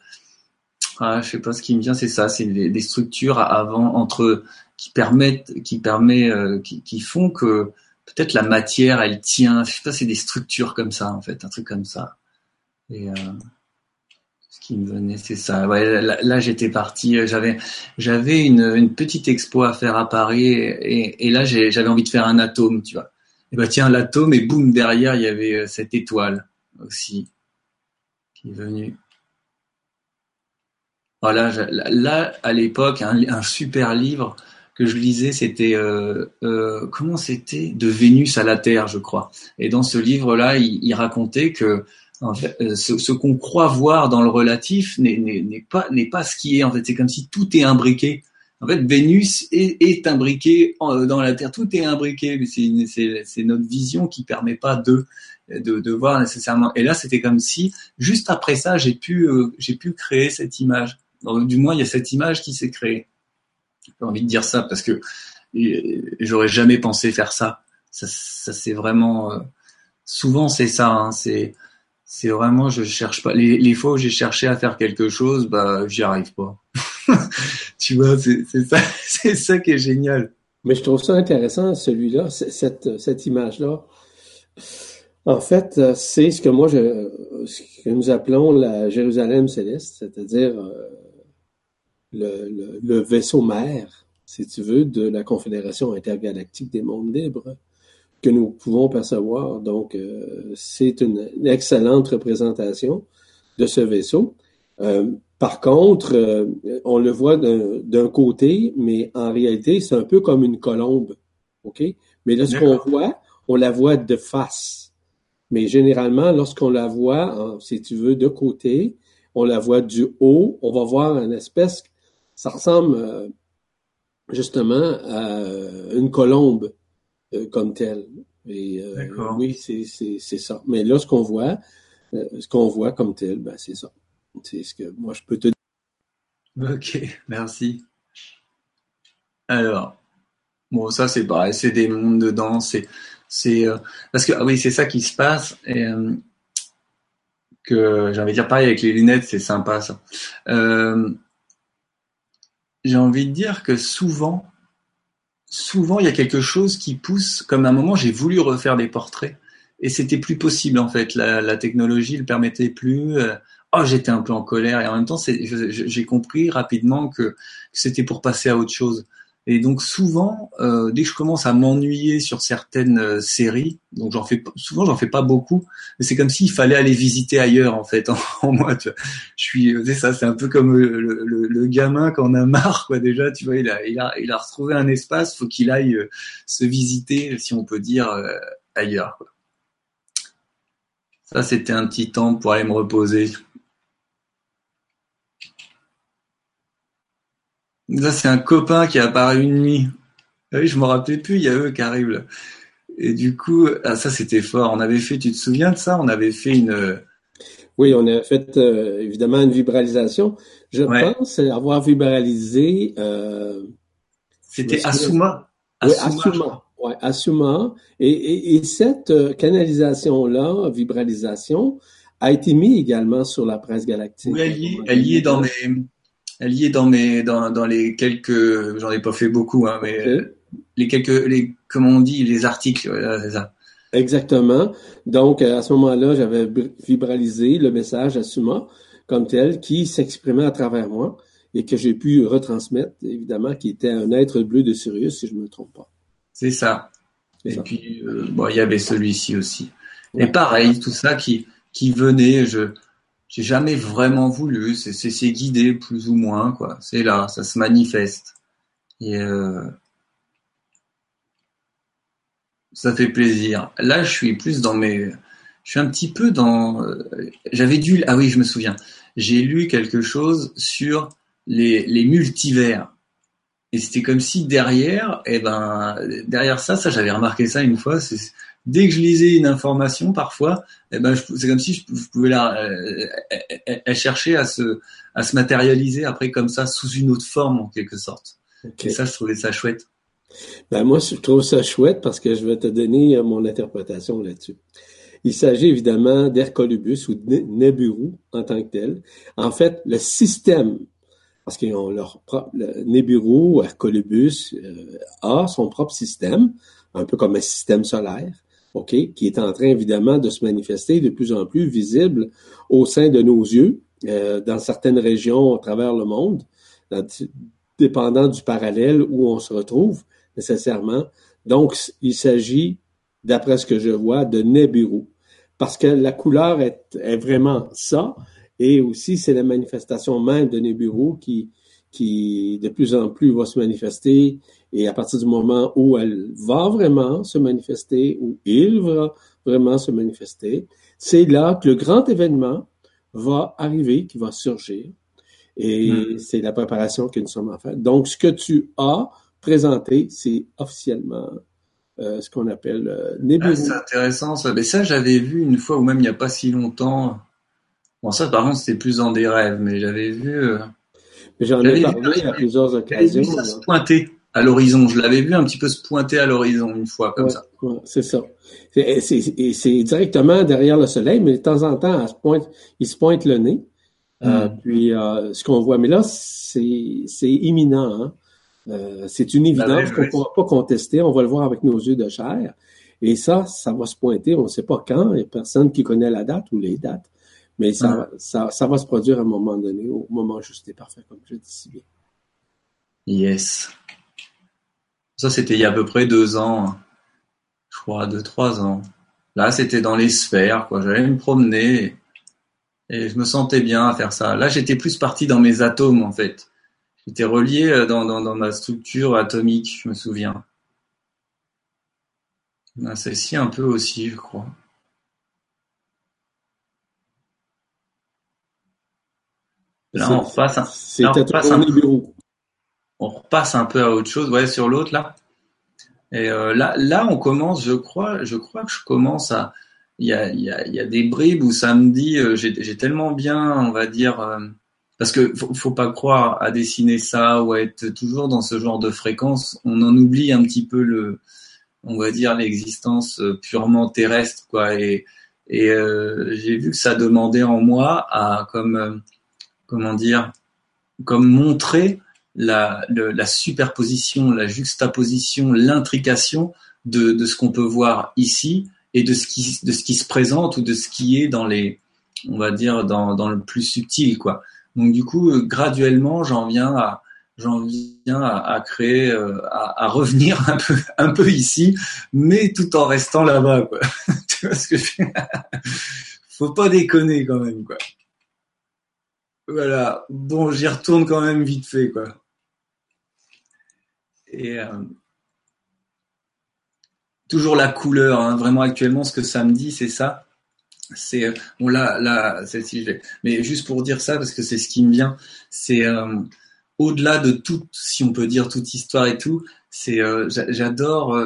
ah, je sais pas ce qui me vient. C'est ça. C'est des, structures avant entre qui permettent, qui permet, euh, qui, qui font que peut-être la matière elle tient. Je sais pas. C'est des structures comme ça en fait, un truc comme ça. Et euh, qui me venait, c'est ça. Là, j'étais parti, euh, j'avais j'avais une, une, petite expo à faire à Paris et, là j'avais envie de faire un atome, tu vois. et bah tiens, l'atome, et boum, derrière, il y avait euh, cette étoile aussi qui est venue. Voilà, là, à l'époque, un, super livre que je lisais, c'était euh, comment c'était? De Vénus à la Terre, je crois. Et dans ce livre-là, il, racontait que en fait, ce, qu'on croit voir dans le relatif n'est pas ce qui est. En fait, c'est comme si tout est imbriqué. En fait, Vénus est, est imbriqué dans la Terre. Tout est imbriqué. C'est notre vision qui permet pas de, voir nécessairement. Et là, c'était comme si, juste après ça, j'ai pu, euh, créer cette image. Du moins, il y a cette image qui s'est créée. J'ai envie de dire ça parce que j'aurais jamais pensé faire ça. Ça, c'est vraiment. Euh, souvent, c'est ça. Hein, c'est vraiment je cherche pas les, les fois où j'ai cherché à faire quelque chose bah j'y arrive pas tu vois, c'est ça, c'est ça qui est génial. Mais je trouve ça intéressant, celui-là, cette, cette image-là. En fait, c'est ce que moi, je, ce que nous appelons la Jérusalem céleste, c'est-à-dire euh, le, le, vaisseau mère, si tu veux, de la Confédération intergalactique des mondes libres que nous pouvons percevoir. Donc, euh, c'est une, excellente représentation de ce vaisseau. Euh, par contre, euh, on le voit d'un côté, mais en réalité, c'est un peu comme une colombe. OK? Mais là, ce qu'on voit, on la voit de face. Mais généralement, lorsqu'on la voit, si tu veux, de côté, on la voit du haut, on va voir une espèce, ça ressemble justement à une colombe comme telle. Et, oui, c'est ça. Mais là, ce qu'on voit, ce qu'on voit comme tel, ben, c'est ça. C'est ce que moi je peux te dire. Ok, merci. Alors, bon, ça c'est pareil, c'est des mondes dedans, c'est, c'est, euh, parce que ah oui, c'est ça qui se passe et euh, que j'ai envie de dire pareil avec les lunettes, c'est sympa ça. Euh, j'ai envie de dire que souvent, souvent il y a quelque chose qui pousse. Comme à un moment, j'ai voulu refaire des portraits et c'était plus possible en fait. La, la technologie le permettait plus oh, j'étais un peu en colère et en même temps, j'ai compris rapidement que, c'était pour passer à autre chose. Et donc souvent, euh, dès que je commence à m'ennuyer sur certaines euh, séries, donc j'en fais souvent, j'en fais pas beaucoup, mais c'est comme s'il fallait aller visiter ailleurs en fait. En, moi, tu vois. je suis, c'est ça, c'est un peu comme le, le, le, gamin quand a marre, quoi. Déjà, tu vois, il a, il a, il a retrouvé un espace, faut qu'il aille euh, se visiter, si on peut dire, ailleurs. Quoi. Ça, c'était un petit temps pour aller me reposer. Ça, c'est un copain qui a apparu une nuit. Ah oui, je me rappelais plus, il y a eux qui arrivent là. Et du coup, ah, ça c'était fort. On avait fait, tu te souviens de ça? On avait fait une. Euh, oui, on a fait euh, évidemment une vibralisation. Je pense avoir vibralisé. Euh, c'était Asuma. Oui, Asuma. Ouais, Asuma. Et, et, cette canalisation-là, vibralisation, a été mise également sur la presse galactique. Oui, elle y est, elle y est dans mes, elle y est dans mes dans, dans les quelques j'en ai pas fait beaucoup hein, mais euh, les quelques les comment on dit les articles c'est ça. Exactement. Donc à ce moment-là, j'avais vibralisé le message à Suma comme tel qui s'exprimait à travers moi et que j'ai pu retransmettre évidemment qui était un être bleu de Sirius si je me trompe pas. C'est ça. Et puis euh, bon, il y avait celui-ci aussi. Et pareil, tout ça qui qui venait, je j'ai jamais vraiment voulu. C'est c'est guidé plus ou moins quoi. C'est là, ça se manifeste. Et euh, ça fait plaisir. Là, je suis plus dans mes. Je suis un petit peu dans. Euh, j'avais dû. Ah oui, je me souviens. J'ai lu quelque chose sur les, les multivers. Et c'était comme si derrière, eh ben, derrière ça, ça j'avais remarqué ça une fois. C'est dès que je lisais une information, parfois, eh ben, c'est comme si je, pouvais la, euh, elle, chercher à se, à se matérialiser après comme ça sous une autre forme en quelque sorte. Et ça, je trouvais ça chouette. Ben moi, je trouve ça chouette parce que je vais te donner euh, mon interprétation là-dessus. Il s'agit évidemment d'Hercolubus ou de Neburu en tant que tel. En fait, le système, parce qu'ils ont leur propre, Neburu ou Hercolubus euh, a son propre système, un peu comme un système solaire. OK, qui est en train évidemment de se manifester de plus en plus visible au sein de nos yeux, euh, dans certaines régions à travers le monde, dépendant du parallèle où on se retrouve nécessairement. Donc, il s'agit d'après ce que je vois, de Nibiru. Parce que la couleur est, est vraiment ça. Et aussi, c'est la manifestation même de Nibiru qui, qui de plus en plus va se manifester. Et à partir du moment où elle va vraiment se manifester, où il va vraiment se manifester, c'est là que le grand événement va arriver, qui va surgir. Et hmm. c'est la préparation que nous sommes en fait. Donc, ce que tu as présenté, c'est officiellement euh, ce qu'on appelle euh, ah, c'est intéressant ça. Mais ça, j'avais vu une fois, ou même il n'y a pas si longtemps. Bon, ça, par contre, c'était plus dans des rêves, mais j'avais vu. Euh... J'en ai parlé à plusieurs occasions. Vu ça se pointer à l'horizon. Je l'avais vu un petit peu se pointer à l'horizon une fois, comme ça. c'est ça. C'est directement derrière le soleil, mais de temps en temps, se pointe, il se pointe le nez. Euh, hmm. puis, euh, ce qu'on voit, mais là, c'est imminent. Hein? Euh, c'est une ben évidence qu'on ne pourra pas contester. On va le voir avec nos yeux de chair. Et ça, ça va se pointer. On ne sait pas quand. Il n'y a personne qui connaît la date ou les dates. Mais ça, ça, ça, va se produire à un moment donné, au moment juste et parfait, comme je dis si bien. Yes. Ça, c'était il y a à peu près deux ans. Je crois, deux, trois ans. Là, c'était dans les sphères, quoi. J'allais me promener et je me sentais bien à faire ça. Là, j'étais plus parti dans mes atomes, en fait. J'étais relié euh, dans, dans, dans, ma structure atomique, je me souviens. Ah, celle-ci un peu aussi, je crois. Là, on repasse un, là, on, repasse un on repasse un peu à autre chose, ouais, sur l'autre là. Et euh, là, là, on commence, je crois, je crois que je commence à, il y a, y, a, y a des bribes où ça me dit, euh, j'ai tellement bien, on va dire, euh, parce que faut, faut, pas croire à dessiner ça ou à être toujours dans ce genre de fréquence. On en oublie un petit peu le, on va dire l'existence euh, purement terrestre, quoi. Et, et j'ai vu que ça demandait en moi à comme, comment dire, comme montrer la, la superposition, la juxtaposition, l'intrication de, de ce qu'on peut voir ici et de ce qui de ce qui se présente ou de ce qui est dans les on va dire dans, dans le plus subtil quoi. Donc du coup euh, graduellement j'en viens à j'en viens à, créer euh, à, à, revenir un peu un peu ici mais tout en restant là-bas quoi. Tu vois ce que je faut pas déconner quand même quoi voilà bon j'y retourne quand même vite fait quoi et euh, toujours la couleur. Hein. Vraiment actuellement, ce que ça me dit, c'est ça. C'est euh, bon là, là, celle-ci, mais juste pour dire ça parce que c'est ce qui me vient. C'est euh, au-delà de tout, si on peut dire toute histoire et tout. C'est euh, j'adore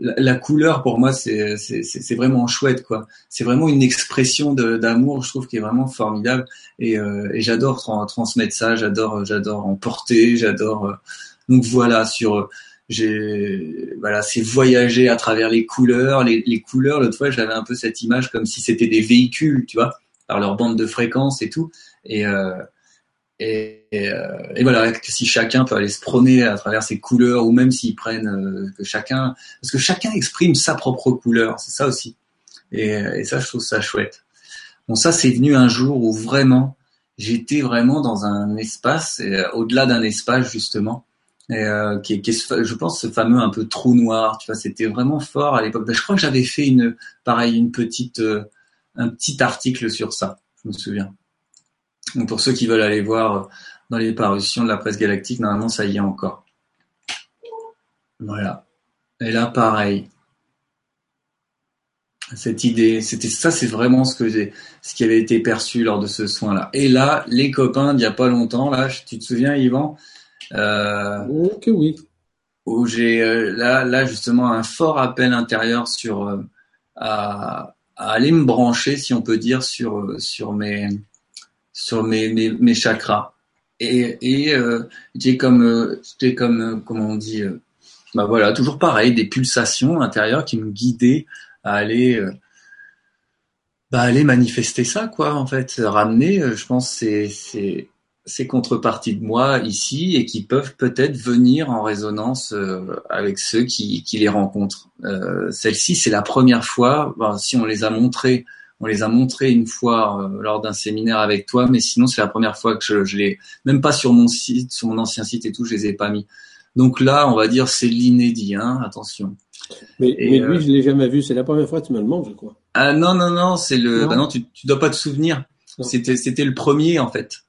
la, couleur pour moi c'est c'est vraiment chouette quoi. C'est vraiment une expression d'amour je trouve qui est vraiment formidable. Et, et j'adore transmettre ça j'adore j'adore en porter j'adore donc voilà sur j'ai voilà c'est voyager à travers les couleurs les, les couleurs. L'autre fois j'avais un peu cette image comme si c'était des véhicules tu vois par leur bande de fréquence et tout. Et euh, et, euh, et, voilà si chacun peut aller se prôner à travers ces couleurs ou même s'ils prennent euh, que chacun parce que chacun exprime sa propre couleur c'est ça aussi et, et ça je trouve ça chouette bon ça c'est venu un jour où vraiment j'étais vraiment dans un espace au-delà d'un espace justement et, euh, qui, qui est, je pense, ce fameux un peu trou noir. Tu vois, c'était vraiment fort à l'époque. Ben, je crois que j'avais fait une, pareil, une petite, euh, un petit article sur ça. Je me souviens. Donc pour ceux qui veulent aller voir euh, dans les parutions de la presse galactique, normalement ça y est encore. Voilà. Et là, pareil. Cette idée, c'était ça, c'est vraiment ce que j'ai, ce qui avait été perçu lors de ce soin-là. Et là, les copains d'il y a pas longtemps, là, tu te souviens, Yvan, euh, ok, oui. Où j'ai euh, là, là justement un fort appel intérieur sur euh, à, à, aller me brancher, si on peut dire, sur sur mes sur mes, chakras. Et, euh, j'ai comme j'ai comme comment on dit bah voilà toujours pareil des pulsations intérieures qui me guidaient à aller bah aller manifester ça quoi en fait ramener je pense c'est c'est ces contreparties de moi ici et qui peuvent peut-être venir en résonance euh, avec ceux qui, qui les rencontrent. Euh, Celle-ci, c'est la première fois. si on les a montrées, on les a montrées une fois euh, lors d'un séminaire avec toi, mais sinon c'est la première fois que je, je les, même pas sur mon site, sur mon ancien site et tout, je les ai pas mis. Donc là, on va dire c'est l'inédit. Hein, attention. Mais, lui, euh, je l'ai jamais vu. C'est la première fois que tu me le montres, je crois. Ah non, non, non, c'est le. Bah non, tu, tu dois pas te souvenir. C'était, c'était le premier en fait.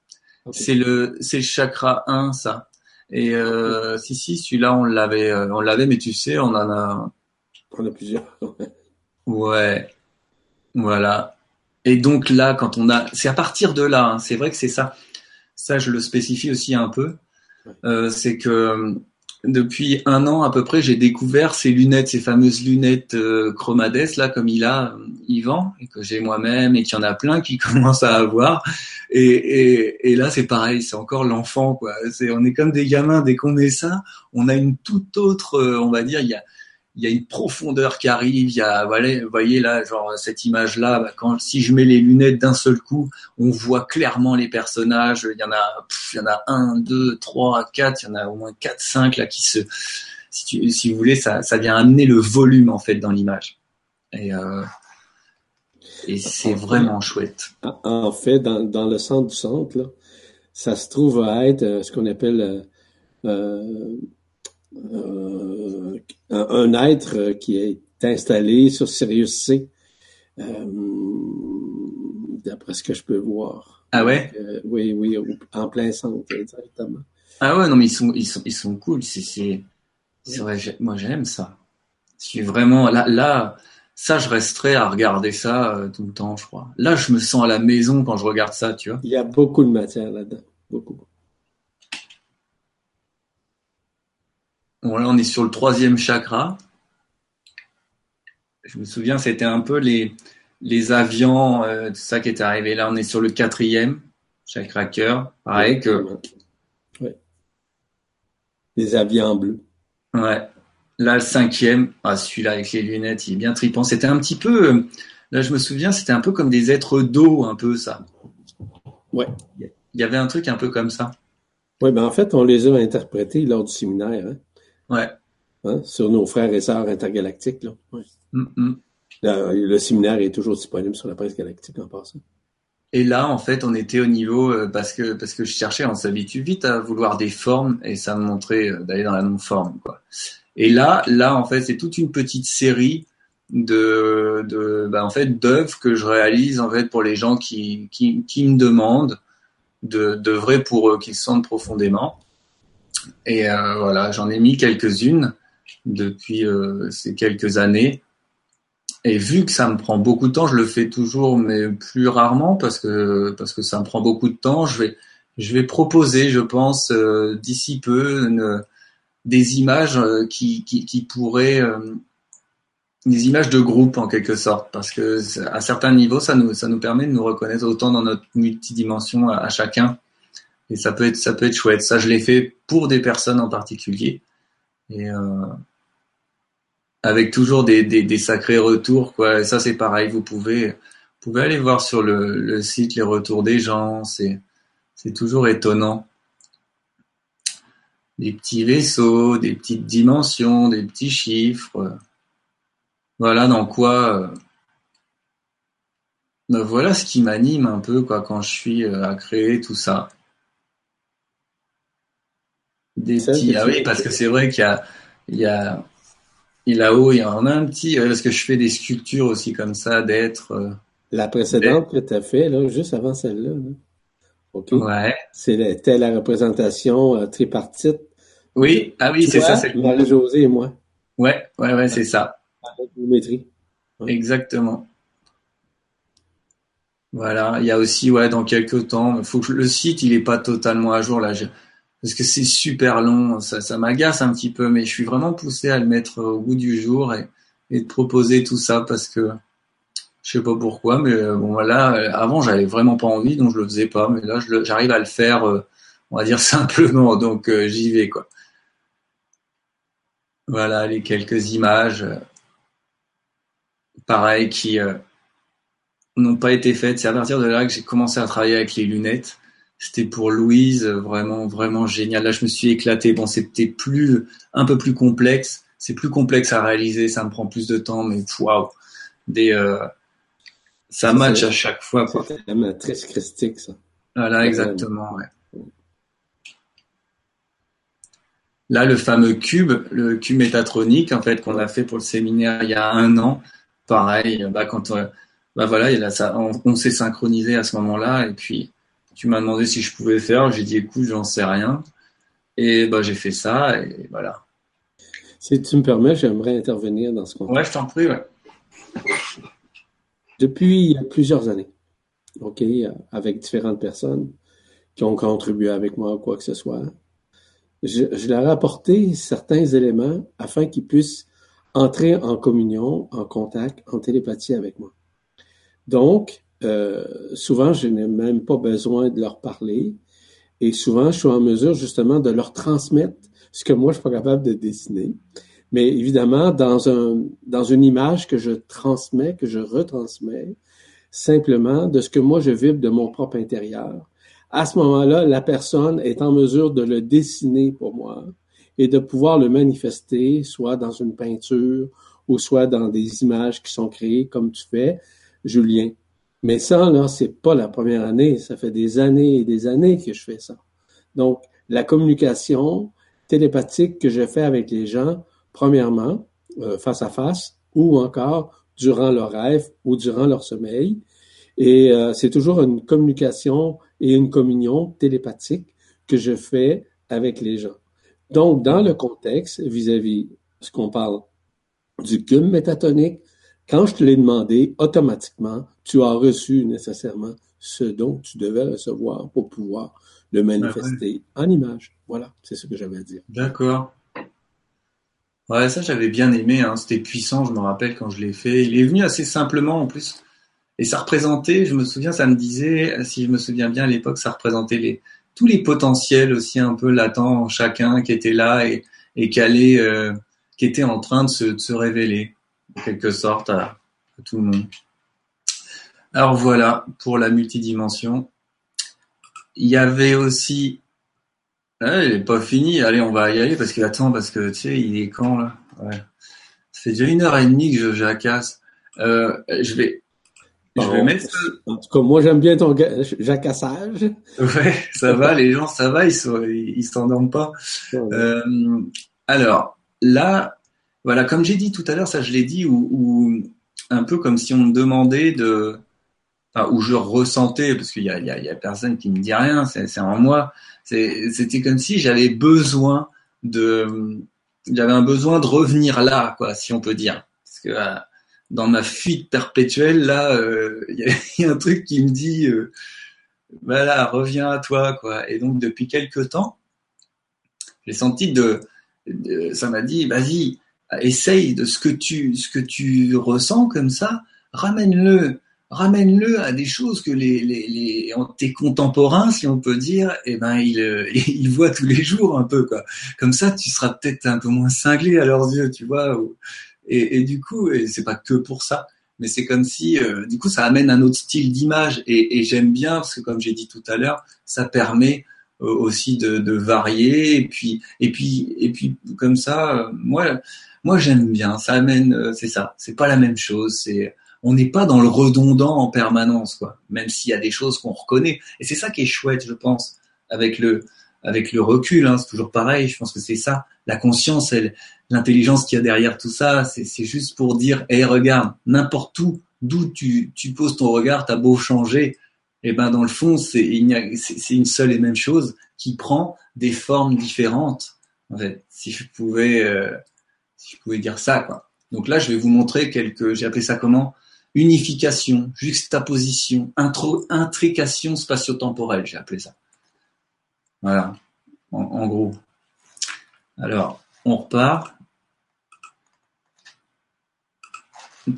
C'est le, c'est le chakra 1, ça. Et euh, si, si, celui-là, on l'avait, euh, on l'avait, mais tu sais, on en a. On a plusieurs. ouais. Voilà. Et donc là, quand on a, c'est à partir de là. Hein, c'est vrai que c'est ça. Ça, je le spécifie aussi un peu. Euh, c'est que depuis un an à peu près, j'ai découvert ces lunettes, ces fameuses lunettes euh, Chromades là, comme il a euh, Yvan et que j'ai moi-même et qu'il y en a plein qui commencent à avoir. Et, et, et là, c'est pareil, c'est encore l'enfant quoi. C'est, on est comme des gamins dès qu'on met ça, on a une toute autre, euh, on va dire, il y a il y a une profondeur qui arrive. Il y a, voilà, vous voyez là, genre cette image-là, bah, quand si je mets les lunettes d'un seul coup, on voit clairement les personnages. Il y en a, il y en a un, deux, trois, quatre. Il y en a au moins quatre, cinq là qui se, si, si vous voulez, ça, ça vient amener le volume en fait dans l'image. Et euh, et c'est vraiment chouette. En fait, dans, dans le centre du centre, là, ça se trouve à être euh, ce qu'on appelle euh, euh un, être qui est installé sur Sirius C, euh, d'après ce que je peux voir. Ah ouais? Euh, oui, oui, en plein centre, exactement. Ah ouais, non, mais ils sont, ils sont, ils sont cool. C'est, c'est, vrai, moi j'aime ça. Je suis vraiment, là, là, ça, je resterai à regarder ça tout le temps, je crois. Là, je me sens à la maison quand je regarde ça, tu vois. Il y a beaucoup de matière là-dedans. Beaucoup. Bon, là, on est sur le troisième chakra. Je me souviens, c'était un peu les, les avions, euh, tout ça qui est arrivé. Là, on est sur le quatrième chakra cœur. Pareil que. Ouais. Les avions bleus. Ouais. Là, le cinquième. Ah, celui-là avec les lunettes, il est bien tripant. C'était un petit peu. Euh, là, je me souviens, c'était un peu comme des êtres d'eau, un peu ça. Ouais. Il y avait un truc un peu comme ça. Oui, ben en fait, on les a interprétés lors du séminaire. Hein. Ouais. Hein, sur nos frères et sœurs intergalactiques. Là. Mm, mm. Le, séminaire est toujours disponible sur la presse galactique en passant. Et là, en fait, on était au niveau euh, parce que parce que je cherchais, on s'habitue vite à vouloir des formes et ça me montrait euh, d'aller dans la non-forme, quoi. Et là, là, en fait, c'est toute une petite série de, de bah, en fait d'œuvres que je réalise en fait pour les gens qui qui, qui me demandent de de vrai pour eux, qu'ils sentent profondément. Et euh, voilà, j'en ai mis quelques-unes depuis euh, ces quelques années. Et vu que ça me prend beaucoup de temps, je le fais toujours, mais plus rarement parce que parce que ça me prend beaucoup de temps. Je vais je vais proposer, je pense, euh, d'ici peu, des images qui, qui, qui pourraient des images de groupe en quelque sorte, parce que à certains niveaux, ça nous ça nous permet de nous reconnaître autant dans notre multidimension à chacun et ça peut être ça peut être chouette. Ça, je l'ai fait pour des personnes en particulier et euh, avec toujours des, des, des, sacrés retours quoi. Ça c'est pareil. Vous pouvez vous pouvez aller voir sur le, le site les retours des gens. C'est c'est toujours étonnant. Des petits vaisseaux, des petites dimensions, des petits chiffres. Voilà dans quoi. Euh, ben voilà ce qui m'anime un peu quoi quand je suis euh, à créer tout ça. Des petits, ah oui, parce que c'est vrai qu'il y a, il y a, là-haut, il y en a un petit, parce que je fais des sculptures aussi comme ça, d'être. Euh, la précédente que tu as fait, là, juste avant celle-là. OK. Ouais. C'était la représentation euh, tripartite. Oui, ah oui, c'est ça. C'est Marie-Josée et moi. Ouais, ouais, ouais, c'est ça. Avec géométrie. Exactement. Voilà, il y a aussi, ouais, dans quelques temps, faut que le site, il est pas totalement à jour là parce que c'est super long, ça, ça m'agace un petit peu, mais je suis vraiment poussé à le mettre au bout du jour et, et de proposer tout ça parce que je sais pas pourquoi, mais euh, bon voilà, euh, avant j'avais vraiment pas envie, donc je le faisais pas, mais là j'arrive à le faire, euh, on va dire simplement, donc j'y vais quoi. Voilà les quelques images, pareil, qui n'ont pas été faites. C'est à partir de là que j'ai commencé à travailler avec les lunettes c'était pour Louise, vraiment, vraiment génial. Là, je me suis éclaté. Bon, c'était plus, un peu plus complexe. C'est plus complexe à réaliser. Ça me prend plus de temps, mais waouh. Des, euh, ça match à chaque fois. C'est la matrice christique, ça. Voilà, exactement, ouais. là, le fameux cube, le cube métatronique, en fait, qu'on a fait pour le séminaire il y a un an, pareil, bah, quand bah voilà, il a ça, on, s'est synchronisé à ce moment-là, et puis tu m'as demandé si je pouvais faire, j'ai dit écoute, j'en sais rien, et bah j'ai fait ça, et voilà. Si tu me permets, j'aimerais intervenir dans ce contexte. Ouais, je t'en prie, ouais. Depuis plusieurs années, OK, avec différentes personnes qui ont contribué avec moi ou quoi que ce soit, je, leur ai apporté certains éléments afin qu'ils puissent entrer en communion, en contact, en télépathie avec moi. Donc, souvent, je n'ai même pas besoin de leur parler et souvent, je suis en mesure justement de leur transmettre ce que moi, je suis pas capable de dessiner. Mais évidemment, dans, un, dans une image que je transmets, que je retransmets, simplement de ce que moi je vibre de mon propre intérieur, à ce moment-là, la personne est en mesure de le dessiner pour moi et de pouvoir le manifester, soit dans une peinture ou soit dans des images qui sont créées comme tu fais, Julien. Mais ça, là, c'est pas la première année. Ça fait des années et des années que je fais ça. Donc, la communication télépathique que je fais avec les gens, premièrement, euh, face à face, ou encore durant leur rêve ou durant leur sommeil. Et euh, c'est toujours une communication et une communion télépathique que je fais avec les gens. Donc, dans le contexte vis-à-vis ce qu'on parle du cube métatonique, quand je te l'ai demandé, automatiquement, tu as reçu nécessairement ce dont tu devais recevoir pour pouvoir le manifester en image. Voilà, c'est ce que j'avais à dire. D'accord. Ouais, ça j'avais bien aimé, hein. c'était puissant, je me rappelle quand je l'ai fait. Il est venu assez simplement en plus. Et ça représentait, je me souviens, ça me disait, si je me souviens bien à l'époque, ça représentait les, tous les potentiels aussi un peu latents en chacun qui étaient là et, et qui allaient, euh, qui étaient en train de se, de se révéler, en quelque sorte, à, à, tout le monde. Alors voilà, pour la multidimension. Il y avait aussi ah, il est pas fini. Allez, on va y aller parce que attends, parce que tu sais, il est quand là? Ouais. Ça fait déjà une heure et demie que je jacasse. Euh, je vais, je vais mettre. En tout cas, moi j'aime bien ton jacassage. Ouais, ça va. Les gens, ça va. Ils sont, ils s'endorment pas. Euh, alors là, voilà, comme j'ai dit tout à l'heure, ça je l'ai dit, ou un peu comme si on me demandait de, enfin, où je ressentais, parce qu'il y a, personne qui me dit rien, c'est en moi c'était comme si j'avais besoin de, j'avais un besoin de revenir là, quoi, si on peut dire. Parce que euh, dans ma fuite perpétuelle, là, euh, il y, a un truc qui me dit, euh, voilà, reviens à toi, quoi. Et donc depuis quelques temps, j'ai senti de, ça m'a dit, vas-y, essaye de ce que tu, ce que tu ressens comme ça, ramène-le ramène-le à des choses que les, les, les tes contemporains, si on peut dire, eh ben ils, euh, ils voient tous les jours un peu quoi. Comme ça, tu seras peut-être un peu moins cinglé à leurs yeux, tu vois. Et, et du coup, et c'est pas que pour ça, mais c'est comme si, euh, du coup, ça amène un autre style d'image. Et, et j'aime bien parce que, comme j'ai dit tout à l'heure, ça permet euh, aussi de, de, varier. Et puis, et puis, et puis, comme ça, moi, moi j'aime bien. Ça amène, c'est ça. C'est pas la même chose. C'est on n'est pas dans le redondant en permanence, quoi. Même s'il y a des choses qu'on reconnaît. Et c'est ça qui est chouette, je pense, avec le avec le recul. Hein, c'est toujours pareil. Je pense que c'est ça, la conscience, l'intelligence qu'il y a derrière tout ça. C'est juste pour dire, hé, regarde, n'importe où, d'où tu, tu poses ton regard, t'as beau changer, et eh ben dans le fond, c'est une seule et même chose qui prend des formes différentes. En fait, si je pouvais, euh, si je pouvais dire ça, quoi. Donc là, je vais vous montrer quelques, j'ai appelé ça comment? Unification, juxtaposition, intrication spatio-temporelle, j'ai appelé ça. Voilà, en, gros. Alors, on repart.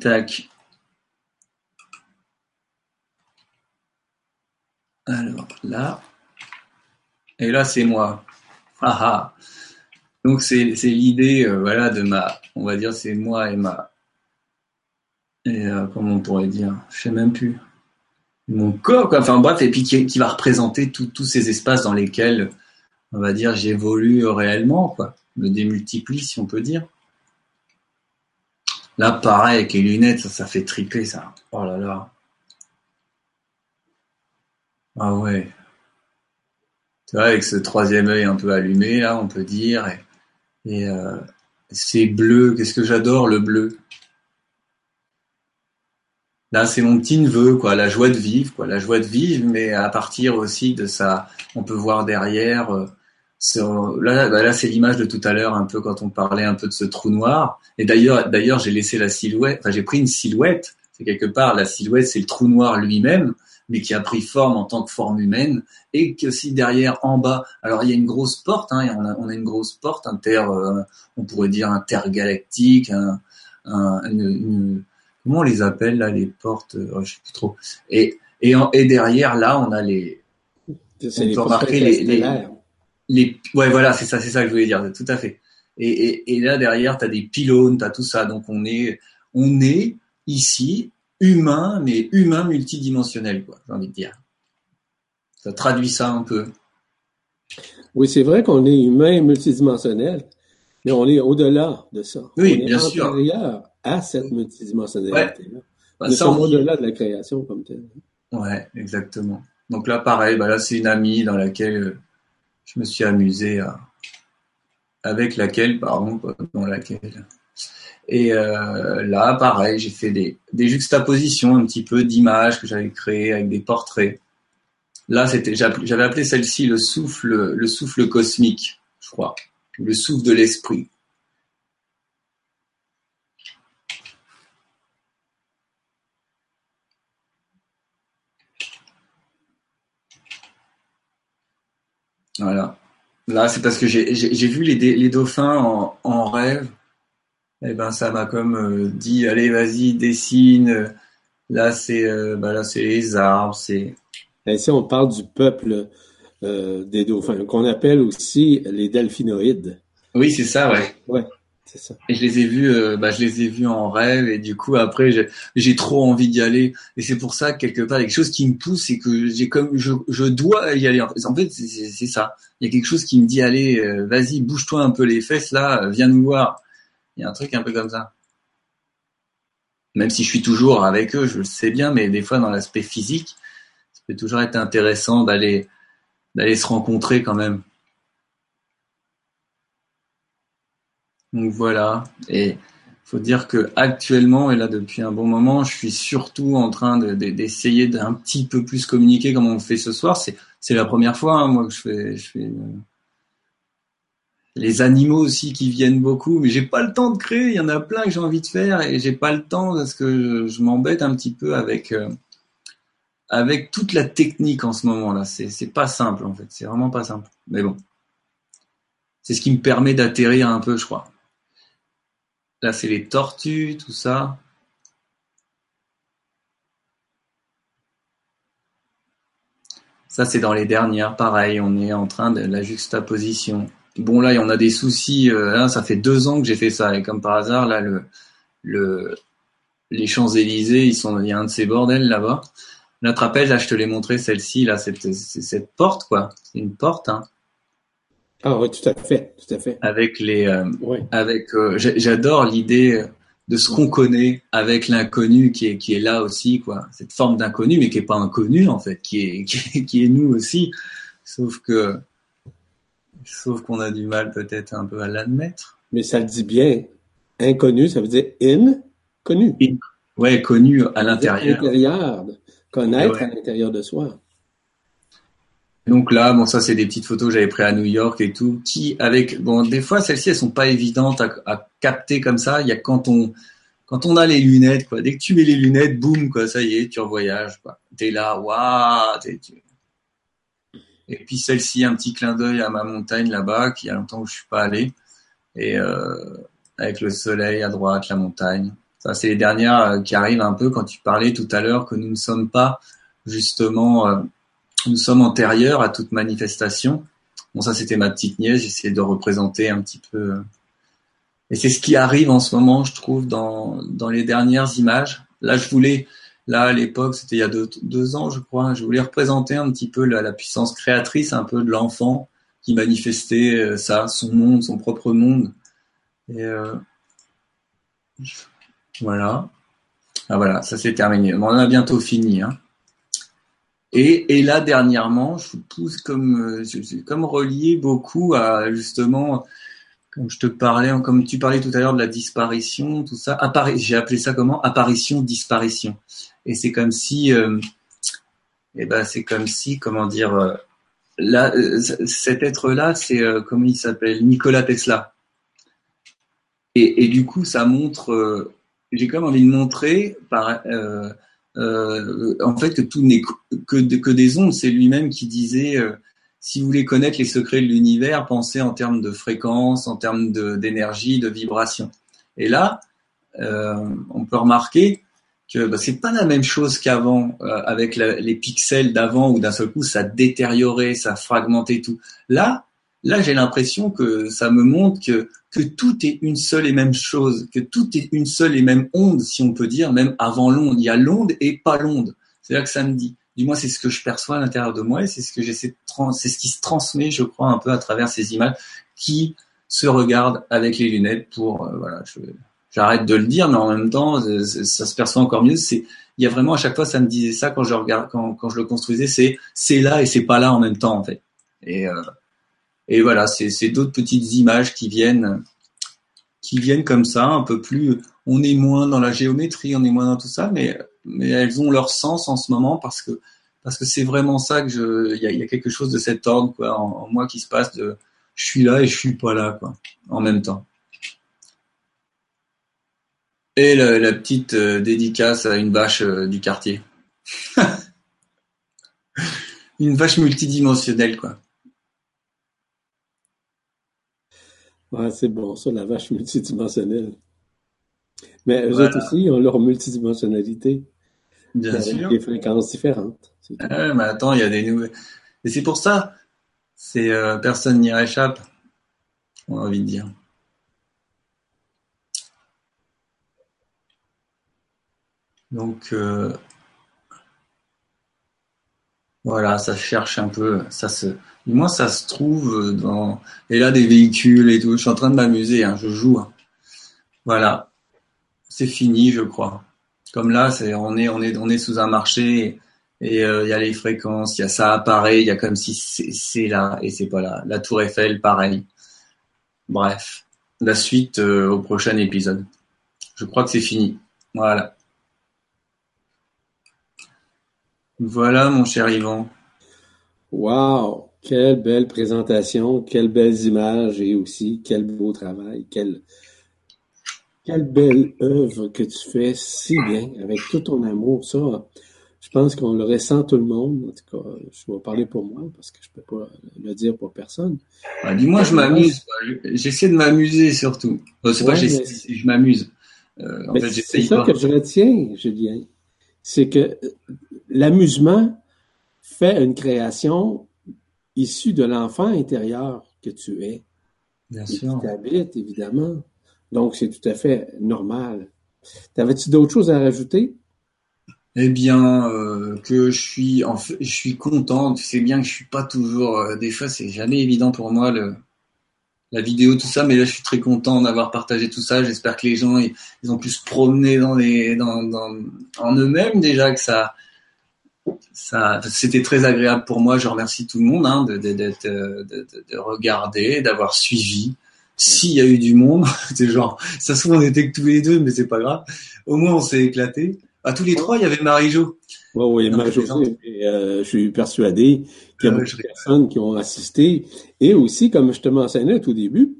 Tac. Alors là. Et là, c'est moi. Ah, ah. Donc c'est l'idée, euh, voilà, de ma, on va dire, c'est moi et ma, et euh, comment on pourrait dire, je sais même plus, mon corps, quoi. Enfin bref, et puis qui, va représenter tous ces espaces dans lesquels, on va dire, j'évolue réellement, quoi, me démultiplie, si on peut dire. Là, pareil, avec les lunettes, ça, fait triper, ça. Oh là là. Ah ouais. Tu vois, avec ce troisième œil un peu allumé, là, on peut dire. Et euh, c'est bleu, qu'est-ce que j'adore le bleu? Là, c'est mon petit neveu, quoi, la joie de vivre, quoi, la joie de vivre, mais à partir aussi de ça, on peut voir derrière. Euh, là, bah là c'est l'image de tout à l'heure, un peu quand on parlait un peu de ce trou noir. Et d'ailleurs, d'ailleurs, j'ai laissé la silhouette. Enfin, j'ai pris une silhouette. C'est quelque part la silhouette, c'est le trou noir lui-même, mais qui a pris forme en tant que forme humaine, et que si derrière, en bas, alors il y a une grosse porte. Hein, on, a, une grosse porte inter, euh, on pourrait dire intergalactique, un, un, une, comment on les appelle là, les portes, euh, je sais plus trop. Et et, et derrière là, on a les, on peut remarquer les, les les, ouais, voilà, c'est ça, c'est ça que je voulais dire, tout à fait. Et, et, et là derrière, tu as des pylônes, tu as tout ça. Donc on est, on est ici humain, mais humain multidimensionnel, quoi. J'ai envie de dire. Ça traduit ça un peu. Oui, c'est vrai qu'on est humain multidimensionnel, mais on est au-delà de ça. Oui, on bien sûr. À cette multidimensionnalité-là. Bah, nous sommes au-delà de la création comme telle. Ouais, exactement. Donc là, pareil, bah là, c'est une amie dans laquelle euh, je me suis amusé à, avec laquelle, pardon, dans laquelle. Et euh, là, pareil, j'ai fait des, des juxtapositions un petit peu d'images que j'avais créées avec des portraits. Là, c'était, j'avais appelé celle-ci le souffle, le souffle cosmique, je crois, le souffle de l'esprit. Voilà. Là, c'est parce que j'ai vu les, les dauphins en, en, rêve. Et eh ben, ça m'a comme euh, dit, allez, vas-y, dessine. Là, c'est euh, bah, là, c'est les arbres, c'est. Ici, on parle du peuple euh, des dauphins, qu'on appelle aussi les delphinoïdes. Oui, c'est ça, ouais. Ouais. Et je les ai vus, euh, bah, je les ai vus en rêve et du coup après j'ai trop envie d'y aller et c'est pour ça que quelque part il y a quelque chose qui me pousse et que j'ai comme je, je dois y aller. En fait c'est ça. Il y a quelque chose qui me dit allez euh, vas-y bouge-toi un peu les fesses là, viens nous voir. Il y a un truc un peu comme ça. Même si je suis toujours avec eux, je le sais bien, mais des fois dans l'aspect physique, ça peut toujours être intéressant d'aller d'aller se rencontrer quand même. Donc voilà. Et faut dire que actuellement et là depuis un bon moment, je suis surtout en train d'essayer d'un petit peu plus communiquer comme on fait ce soir. C'est la première fois hein, moi que je fais je fais euh, les animaux aussi qui viennent beaucoup, mais j'ai pas le temps de créer. Il y en a plein que j'ai envie de faire et j'ai pas le temps parce que je, m'embête un petit peu avec euh, avec toute la technique en ce moment là. C'est c'est pas simple en fait. C'est vraiment pas simple. Mais bon, c'est ce qui me permet d'atterrir un peu, je crois. Là, c'est les tortues, tout ça. Ça, c'est dans les dernières. Pareil, on est en train de la juxtaposition. Bon, là, en a des soucis. Euh, là, ça fait deux ans que j'ai fait ça. Et comme par hasard, là, le, le, les Champs-Élysées, sont, il y a un de ces bordels là-bas. Là, te là, je te l'ai montré, celle-ci, là, cette, cette porte, quoi. C'est une porte, hein. Ah oui, tout à fait, tout à fait. Avec les, euh, avec, euh, j'adore l'idée de ce qu'on connaît avec l'inconnu qui est qui est là aussi, quoi. Cette forme d'inconnu, mais qui est pas inconnu en fait, qui est qui est, nous aussi, sauf que, sauf qu'on a du mal peut-être un peu à l'admettre. Mais ça le dit bien. Inconnu, ça veut dire in, connu. Ouais, connu à l'intérieur. Intérieur, connaître à l'intérieur de soi. Donc là, bon, ça c'est des petites photos que j'avais prises à New York et tout, qui avec, bon, des fois celles-ci elles sont pas évidentes à, capter comme ça. Il y a quand on, quand on a les lunettes, quoi. Dès que tu mets les lunettes, boum, quoi, ça y est, tu revoyages, quoi. T'es là, waouh. Et puis celle-ci, un petit clin d'œil à ma montagne là-bas, qui y a longtemps que je suis pas allé, et euh, avec le soleil à droite, la montagne. Ça, c'est les dernières euh, qui arrivent un peu quand tu parlais tout à l'heure que nous ne sommes pas justement euh, nous sommes antérieurs à toute manifestation. Bon, ça, c'était ma petite nièce. J'essayais de représenter un petit peu. Et c'est ce qui arrive en ce moment, je trouve, dans, dans les dernières images. Là, je voulais, là, à l'époque, c'était il y a deux, ans, je crois, je voulais représenter un petit peu la, puissance créatrice, un peu de l'enfant qui manifestait euh, ça, son monde, son propre monde. Et euh, voilà. Ah voilà, ça c'est terminé. on a bientôt fini. Hein. Et, et là dernièrement, je pousse comme euh, comme relié beaucoup à justement comme je te parlais, comme tu parlais tout à l'heure de la disparition, tout ça, j'ai appelé ça comment? Apparition, disparition. Et c'est comme si, euh, eh ben, c'est comme si, comment dire, euh, là, euh, cet être-là, c'est euh, comment il s'appelle? Nikola Tesla. Et, et, du coup, ça montre, j'ai comme envie de montrer, par, en fait, que tout n'est que, des ondes. C'est lui-même qui disait si vous voulez connaître les secrets de l'univers, pensez en termes de fréquence, en termes d'énergie, de, vibration. Et là, euh, on peut remarquer que bah, c'est pas la même chose qu'avant, euh, avec les pixels d'avant où d'un seul coup ça détériorait, ça fragmentait tout. Là, là j'ai l'impression que ça me montre que que tout est une seule et même chose, que tout est une seule et même onde, si on peut dire, même avant l'onde. Il y a l'onde et pas l'onde. C'est là que ça me dit du moins c'est ce que je perçois à l'intérieur de moi et c'est ce que j'essaie de c'est ce qui se transmet je crois un peu à travers ces images qui se regardent avec les lunettes pour euh, voilà j'arrête de le dire mais en même temps euh, ça se perçoit encore mieux c'est il y a vraiment à chaque fois ça me disait ça quand je regarde quand, quand je le construisais c'est c'est là et c'est pas là en même temps en fait et euh, et voilà c'est d'autres petites images qui viennent qui viennent comme ça un peu plus on est moins dans la géométrie on est moins dans tout ça mais mais elles ont leur sens en ce moment parce que parce que c'est vraiment ça que je il y a, quelque chose de cet ordre quoi en, moi qui se passe de je suis là et je suis pas là quoi en même temps. Et la, la petite euh, dédicace à une vache euh, du quartier. Une vache multidimensionnelle quoi ouais c'est bon ça la vache multidimensionnelle mais eux autres aussi ont leur multidimensionnalité. Bien sûr. Des fréquences différentes. Ah, mais attends, il y a des nouvelles. Et c'est pour ça, c'est euh, personne n'y réchappe, on a envie de dire. Donc euh, voilà, ça cherche un peu, ça se, moins ça se trouve dans. Et là des véhicules et tout. Je suis en train de m'amuser, hein, je joue. Hein. Voilà, c'est fini, je crois. Comme là, c'est on est on est on est sous un marché et euh, il y a les fréquences, il y a ça apparaît, il y a comme si c'est là et c'est pas là. La Tour Eiffel, pareil. Bref, la suite euh, au prochain épisode. Je crois que c'est fini. Voilà. Voilà, mon cher Yvan. Wow, quelle belle présentation, quelles belles images et aussi quel beau travail, quel quelle belle œuvre que tu fais si bien, avec tout ton amour. Ça, je pense qu'on le ressent tout le monde. En tout cas, je vais parler pour moi parce que je peux pas le dire pour personne. Ah, dis-moi, je m'amuse. J'essaie de m'amuser surtout. c'est pas j'essaie, je m'amuse. Euh, c'est ça que je retiens, Julien. C'est que euh, l'amusement fait une création issue de l'enfant intérieur que tu es. Bien sûr. Qui t'habite, évidemment. Donc, c'est tout à fait normal. T'avais-tu d'autres choses à rajouter? Eh bien, euh, que je suis, en fait, je suis content. Tu sais bien que je suis pas toujours. Euh, des fois, c'est jamais évident pour moi le, la vidéo, tout ça. Mais là, je suis très content d'avoir partagé tout ça. J'espère que les gens, ils, ont pu se promener dans les, dans, dans, en eux-mêmes déjà que ça, ça, c'était très agréable pour moi. Je remercie tout le monde hein, de, de, de, de, regarder, d'avoir suivi s'il y a eu du monde, c'est genre, ça se trouve on était que tous les deux, mais c'est pas grave. Au moins on s'est éclaté. À tous les trois, il y avait Marie-Jo. Oui, oui, Marie-Jo. Euh, je suis persuadé qu'il y a beaucoup de personnes qui ont assisté. Et aussi, comme je te mentionnais au tout début,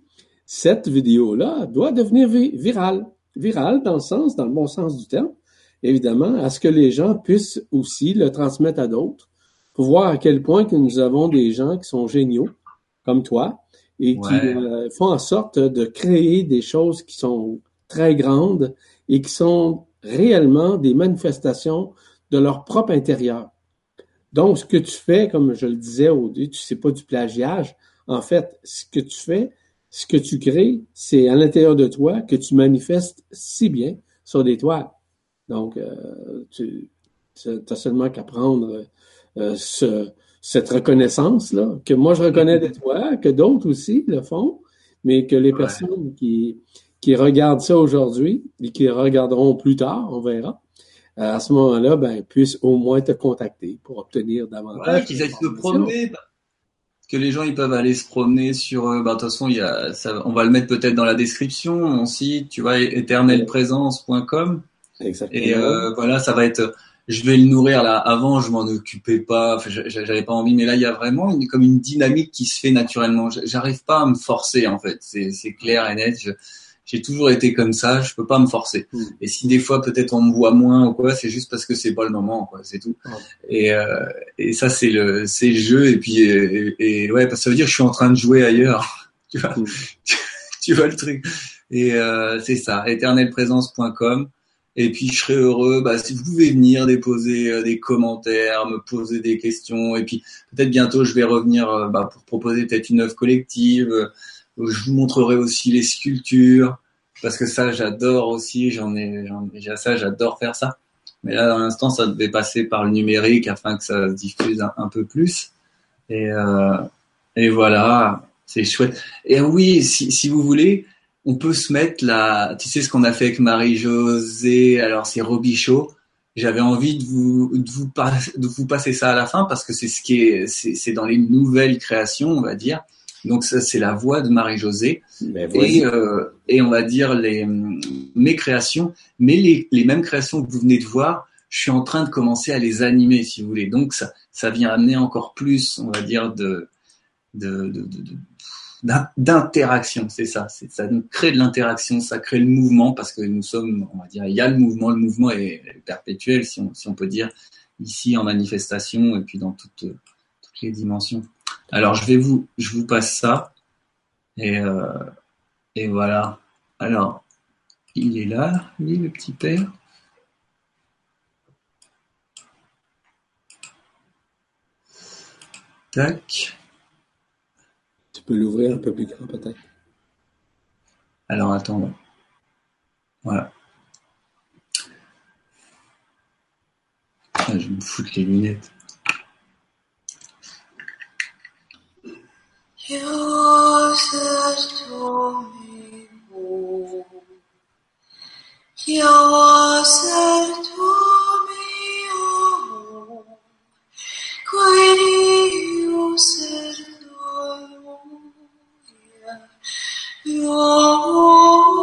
cette vidéo-là doit devenir virale. Virale dans le sens, dans le bon sens du terme, évidemment, à ce que les gens puissent aussi le transmettre à d'autres pour voir à quel point que nous avons des gens qui sont géniaux, comme toi, et qui euh, font en sorte de créer des choses qui sont très grandes et qui sont réellement des manifestations de leur propre intérieur. Donc, ce que tu fais, comme je le disais au début, tu sais pas du plagiage. En fait, ce que tu fais, ce que tu crées, c'est à l'intérieur de toi que tu manifestes si bien sur des toiles. Donc, euh, tu as seulement qu'à prendre euh, ce, cette reconnaissance-là, que moi je reconnais de toi, que d'autres aussi le font, mais que les personnes qui, qui regardent ça aujourd'hui et qui regarderont plus tard, on verra, à ce moment-là, ben, puissent au moins te contacter pour obtenir davantage. qu'ils aillent se promener. que les gens ils peuvent aller se promener sur. Euh, bah, de toute façon, il y a, ça, on va le mettre peut-être dans la description, mon site, tu vois, éternelprésence.com. Exactement. Et euh, voilà, ça va être. Je vais le nourrir là. Avant, je m'en occupais pas. Enfin, j'avais pas envie, mais là, il y a vraiment une, comme une dynamique qui se fait naturellement. J'arrive pas à me forcer en fait. C'est clair et net. J'ai toujours été comme ça, je peux pas me forcer. Hmm. Et si des fois peut-être on me voit moins ou quoi, c'est juste parce que c'est pas le moment, quoi, c'est tout. Et, euh, et ça c'est le c'est le jeu et puis et, ouais, parce que ça veut dire que je suis en train de jouer ailleurs, tu vois, hmm. tu vois le truc. Et euh, c'est ça, éternelprésence.com. Et puis je serais heureux, bah, si vous pouvez venir déposer euh, des commentaires, me poser des questions. Et puis peut-être bientôt je vais revenir euh, bah, pour proposer peut-être une œuvre collective je vous montrerai aussi les sculptures parce que ça j'adore aussi. J'en ai, j'en déjà ça, j'adore faire ça. Mais là, dans l'instant, ça devait passer par le numérique afin que ça se diffuse un, peu plus. Et, euh, et voilà, c'est chouette. Et oui, si, si vous voulez, on peut se mettre là. Tu sais ce qu'on a fait avec Marie-Josée. Alors c'est Robichaud. J'avais envie de vous de vous, de vous passer ça à la fin parce que c'est ce qui est c'est dans les nouvelles créations, on va dire. Donc ça, c'est la voix de Marie-Josée. Et, euh, et on va dire les, mes créations, mais les, les mêmes créations que vous venez de voir, je suis en train de commencer à les animer, si vous voulez. Donc ça, ça vient amener encore plus, on va dire, de, de, de, de d'interaction, c'est ça. Ça nous crée de l'interaction, ça crée le mouvement parce que nous sommes, on va dire, il y a le mouvement, le mouvement est perpétuel, si on, peut dire, ici en manifestation et puis dans toutes, toutes les dimensions. Alors je vais vous, je vous passe ça et euh, et voilà. Alors il est là, lui le petit père. Tac. Tu peux l'ouvrir un peu plus grand peut-être. Alors attends. Voilà. Ah, je vais me foutre les lunettes. Oh.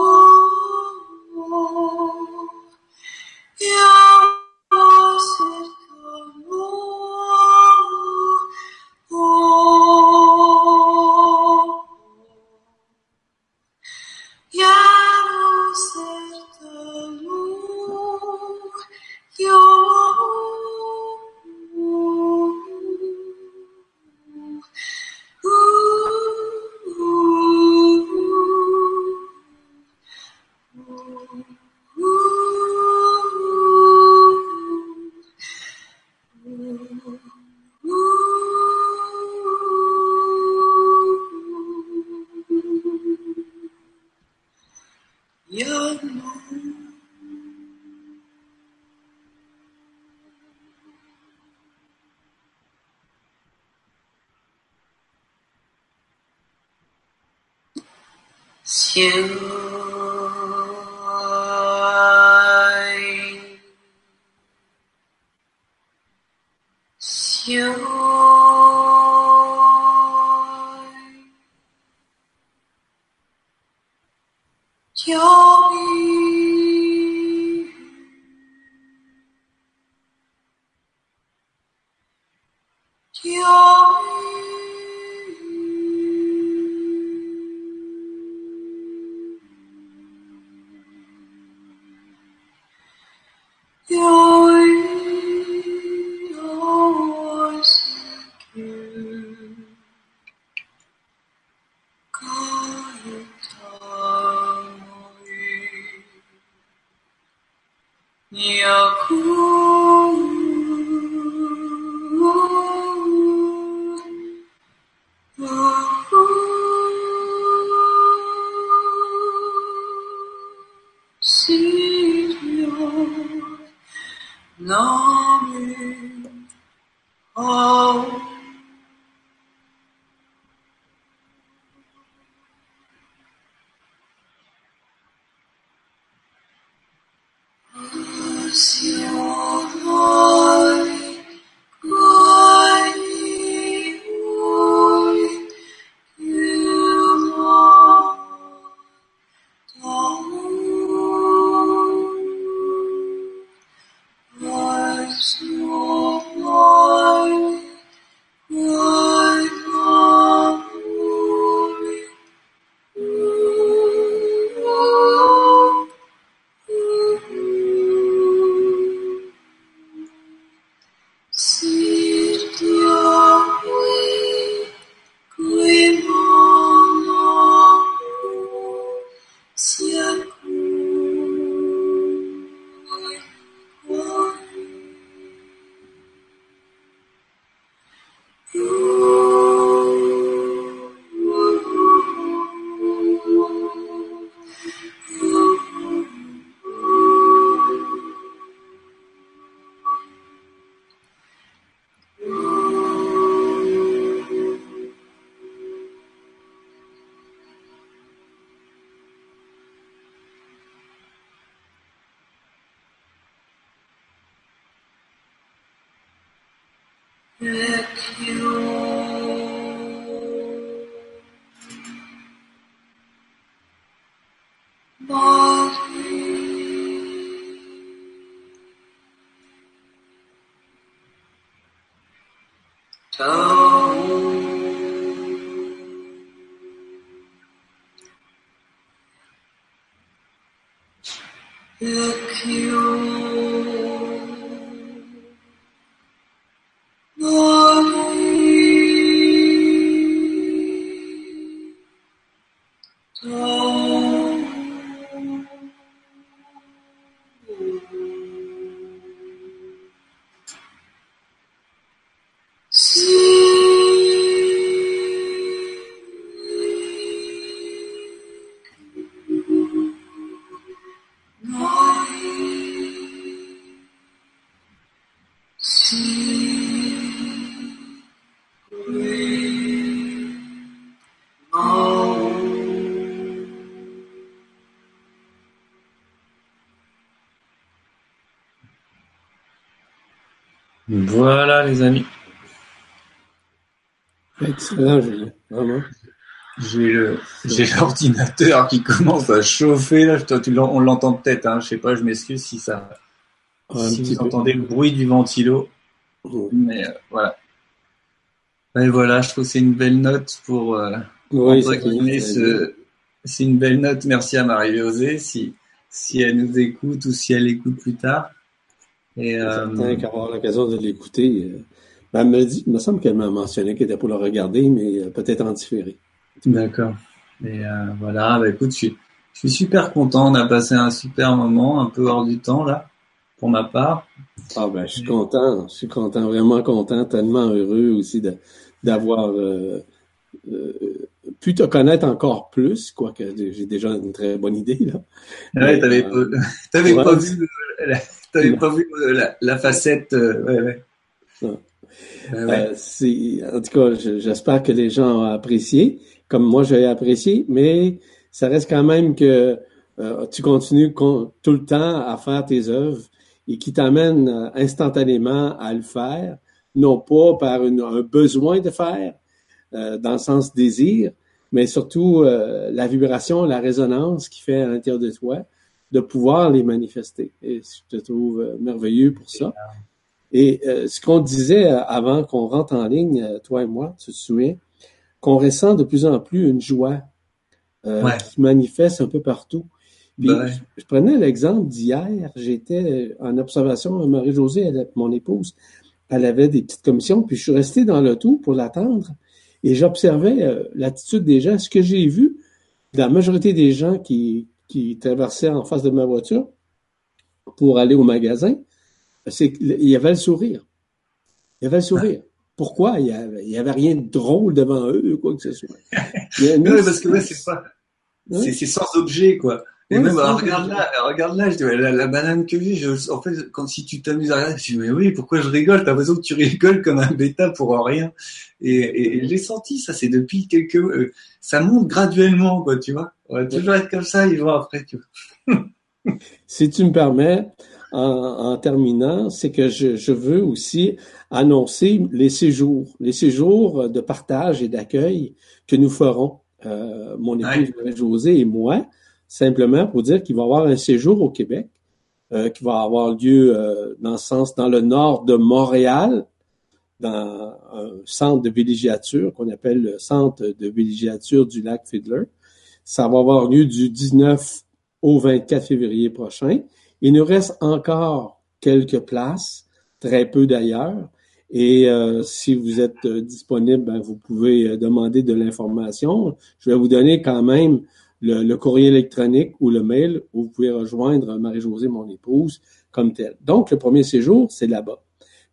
Voilà, les amis. Excellent, Vraiment. J'ai l'ordinateur qui commence à chauffer là. on l'entend peut-être. Hein, je sais pas. Je m'excuse si ça. si vous entendez le bruit du ventilo. Mais euh, voilà. Et voilà, je trouve que c'est une belle note pour. Euh, oui, c'est une belle note. Merci à Marie-Josée si si elle nous écoute ou si elle écoute plus tard. Et, euh, qu'avoir l'occasion de l'écouter. Euh, ben, me dit, il me semble qu'elle m'a mentionné qu'elle était pour le regarder, mais euh, peut-être en différé. D'accord. Et euh, voilà, ben, écoute, je suis, je suis super content. On a passé un super moment, un peu hors du temps là, pour ma part. Ah ben, je suis content, je suis content, vraiment content, tellement heureux aussi de d'avoir euh, pu te connaître encore plus, quoique j'ai déjà une très bonne idée là. Ouais, t'avais pas, t'avais pas vu T'avais pas vu euh, la, facette. Euh, ouais, ouais. Euh, en tout cas, j'espère que les gens ont apprécié, comme moi j'ai apprécié, mais ça reste quand même que tu continues tout le temps à faire tes œuvres et qui t'amènent instantanément à le faire, non pas par un besoin de faire, dans le sens désir, mais surtout la vibration, la résonance qui fait à l'intérieur de toi de pouvoir les manifester. Et je te trouve euh, merveilleux pour ça. Et euh, ce qu'on disait euh, avant qu'on rentre en ligne, toi et moi, tu te souviens, qu'on ressent de plus en plus une joie qui manifeste un peu partout. Puis, ben je, prenais l'exemple d'hier, j'étais en observation, Marie-Josée, mon épouse, elle avait des petites commissions, puis je suis resté dans le tout pour l'attendre et j'observais l'attitude des gens. Ce que j'ai vu, la majorité des gens qui, qui traversait en face de ma voiture pour aller au magasin, c'est qu'il y avait le sourire. Il y avait le sourire. Pourquoi? Il n'y avait, avait, rien de drôle devant eux, quoi que ce soit. non, parce que c'est pas. C'est sans objet, quoi. Et même, regarde là, regarde là, je dis, la, banane que j'ai, je, en fait, quand si tu t'amuses à regarder, je dis, mais oui, pourquoi je rigole? T'as l'impression que tu rigoles comme un bêta pour rien. Et, et, j'ai senti ça, c'est depuis quelques, euh, ça monte graduellement, quoi, tu vois. On va toujours être comme ça, ils vont après, tu vois. si tu me permets, en, en terminant, c'est que je, je, veux aussi annoncer les séjours, les séjours de partage et d'accueil que nous ferons, euh, mon épouse José et moi, simplement pour dire qu'il va avoir un séjour au Québec euh, qui va avoir lieu euh, dans le sens dans le nord de Montréal, dans un centre de villégiature qu'on appelle le centre de villégiature du lac Fiddler. Ça va avoir lieu du 19 au 24 février prochain. Il nous reste encore quelques places, très peu d'ailleurs. Et euh, si vous êtes disponible, ben, vous pouvez demander de l'information. Je vais vous donner quand même le, courrier électronique ou le mail où vous pouvez rejoindre Marie-Josée, mon épouse, comme tel. Donc, le premier séjour, c'est là-bas.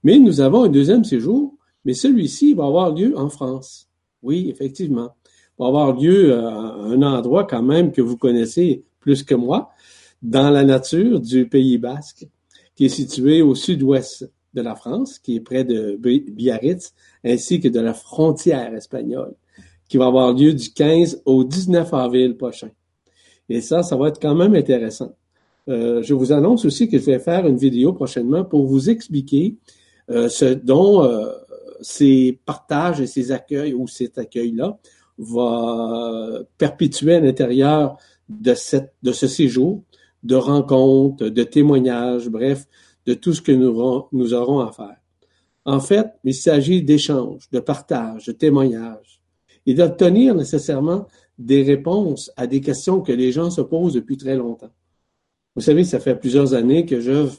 Mais nous avons un deuxième séjour, mais celui-ci va avoir lieu en France. Oui, effectivement. Va avoir lieu à un endroit quand même que vous connaissez plus que moi, dans la nature du Pays basque, qui est situé au sud-ouest de la France, qui est près de Biarritz, ainsi que de la frontière espagnole, qui va avoir lieu du 15 au 19 avril prochain. Et ça, ça va être quand même intéressant. Euh, je vous annonce aussi que je vais faire une vidéo prochainement pour vous expliquer euh, ce dont euh, ces partages et ces accueils ou cet accueil-là va perpétuer à l'intérieur de, cette, de ce séjour, de rencontres, de témoignages, bref, de tout ce que nous, nous aurons à faire. En fait, il s'agit d'échanges, de partages, de témoignages et d'obtenir nécessairement des réponses à des questions que les gens se posent depuis très longtemps. Vous savez, ça fait plusieurs années que j'œuvre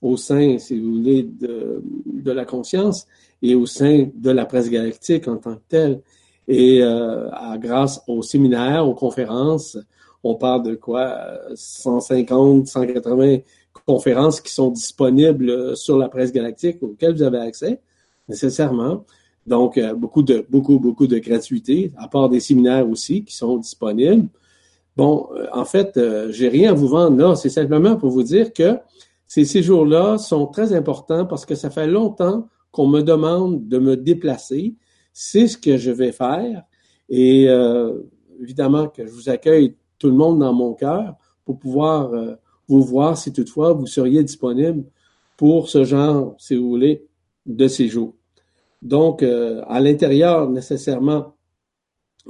au sein, si vous voulez, de, la conscience et au sein de la presse galactique en tant que telle. Et euh, grâce aux séminaires, aux conférences, on parle de quoi 150, 180 conférences qui sont disponibles sur la presse galactique auxquelles vous avez accès nécessairement. Donc, euh, beaucoup de, beaucoup, beaucoup de gratuité, à part des séminaires aussi qui sont disponibles. Bon, euh, en fait, euh, j'ai rien à vous vendre là. C'est simplement pour vous dire que ces séjours-là sont très importants parce que ça fait longtemps qu'on me demande de me déplacer. C'est ce que je vais faire. Et évidemment que je vous accueille tout le monde dans mon cœur pour pouvoir euh, vous voir si toutefois vous seriez disponible pour ce genre, si vous voulez, de séjour. Donc, euh, à l'intérieur nécessairement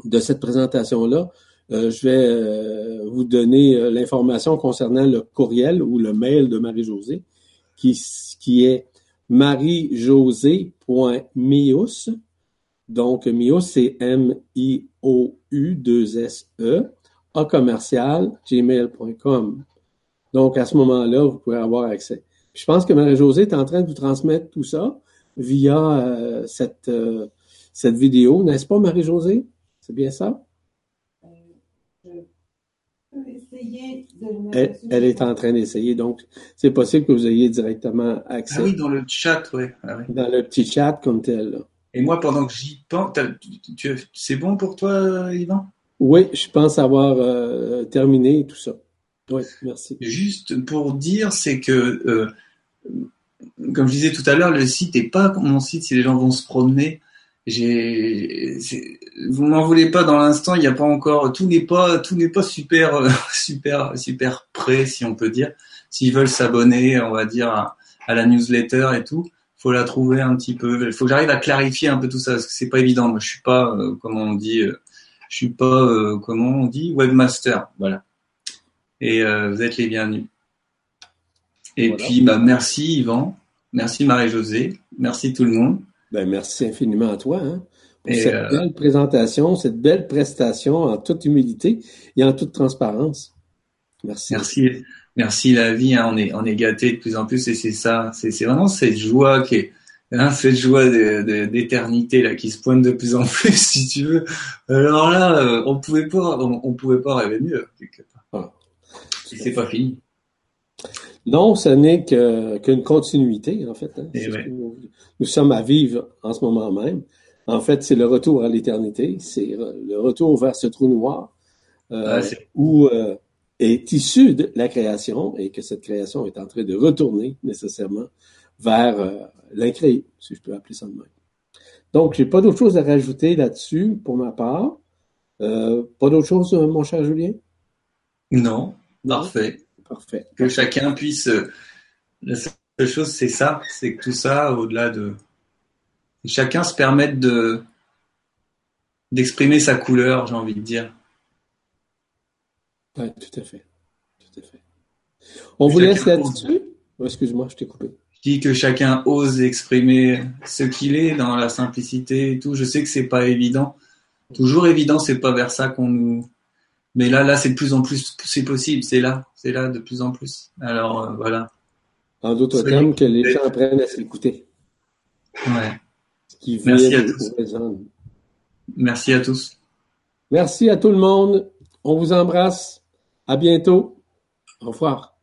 de cette présentation-là, euh, je vais vous donner l'information concernant le courriel ou le mail de Marie-Josée, qui, qui est marie-josée.mius. Donc, mius, c'est M-I-O-U-2-S-E commercial gmail.com. Donc, à ce moment-là, vous pouvez avoir accès. je pense que Marie-Josée est en train de vous transmettre tout ça via euh, cette, euh, cette vidéo, n'est-ce pas, Marie-Josée? C'est bien ça? Elle, elle, est en train d'essayer, donc c'est possible que vous ayez directement accès. Ah oui, dans le chat, oui. Ah dans le petit chat comme tel. Et moi, pendant que j'y pense, c'est bon pour toi, Yvan? Oui, je pense avoir euh, terminé tout ça. Oui, merci. Juste pour dire, c'est que, euh, comme je disais tout à l'heure, le site n'est pas mon site si les gens vont se promener. Vous m'en voulez pas dans l'instant, il n'y a pas encore, tout n'est pas, tout n'est pas super, euh, super, super prêt, si on peut dire. S'ils veulent s'abonner, on va dire, à, la newsletter et tout, faut la trouver un petit peu. Il faut que j'arrive à clarifier un peu tout ça, parce que c'est pas évident. Moi, je suis pas, comment on dit, je suis pas, euh, comment on dit, webmaster, voilà. Et euh, vous êtes les bienvenus. Et puis, bah, merci Yvan, merci Marie-Josée, merci tout le monde. Ben, merci infiniment à toi hein, pour cette euh, belle présentation, cette belle prestation en toute humilité et en toute transparence. Merci. Merci, merci la vie. Hein, on est on est gâté de plus en plus et c'est ça, c'est vraiment cette joie qui est hein, cette joie d'éternité là qui se pointe de plus en plus, si tu veux. Alors là, euh, on pouvait pas, on, pouvait pas rêver mieux quelque part. C'est pas fini. Non, ce n'est qu'une continuité en fait. Hein. Nous, sommes à vivre en ce moment même. En fait, c'est le retour à l'éternité, c'est le retour vers ce trou noir euh, où euh, est issue de la création et que cette création est en train de retourner nécessairement vers euh, l'incréé, si je peux appeler ça de même. Donc, j'ai pas d'autre chose à rajouter là-dessus pour ma part. Euh, pas d'autre chose, mon cher Julien? Non, parfait. Parfait. Que chacun puisse. La seule chose, c'est ça, c'est que tout ça, au-delà de. Chacun se permette de d'exprimer sa couleur, j'ai envie de dire. Oui, tout à fait. Tout à fait. On vous laisse là-dessus? Oh, excuse-moi, je t'ai coupé dis que chacun ose exprimer ce qu'il est dans la simplicité et tout. Je sais que c'est pas évident. Toujours évident, c'est pas vers ça qu'on nous. Mais là, là, c'est de plus en plus, c'est possible. C'est là, c'est là de plus en plus. Alors euh, voilà. En d'autres termes, que les gens apprennent à s'écouter. Ouais. Merci à tous. Merci à tous. Merci à tout le monde. On vous embrasse. À bientôt. Au revoir.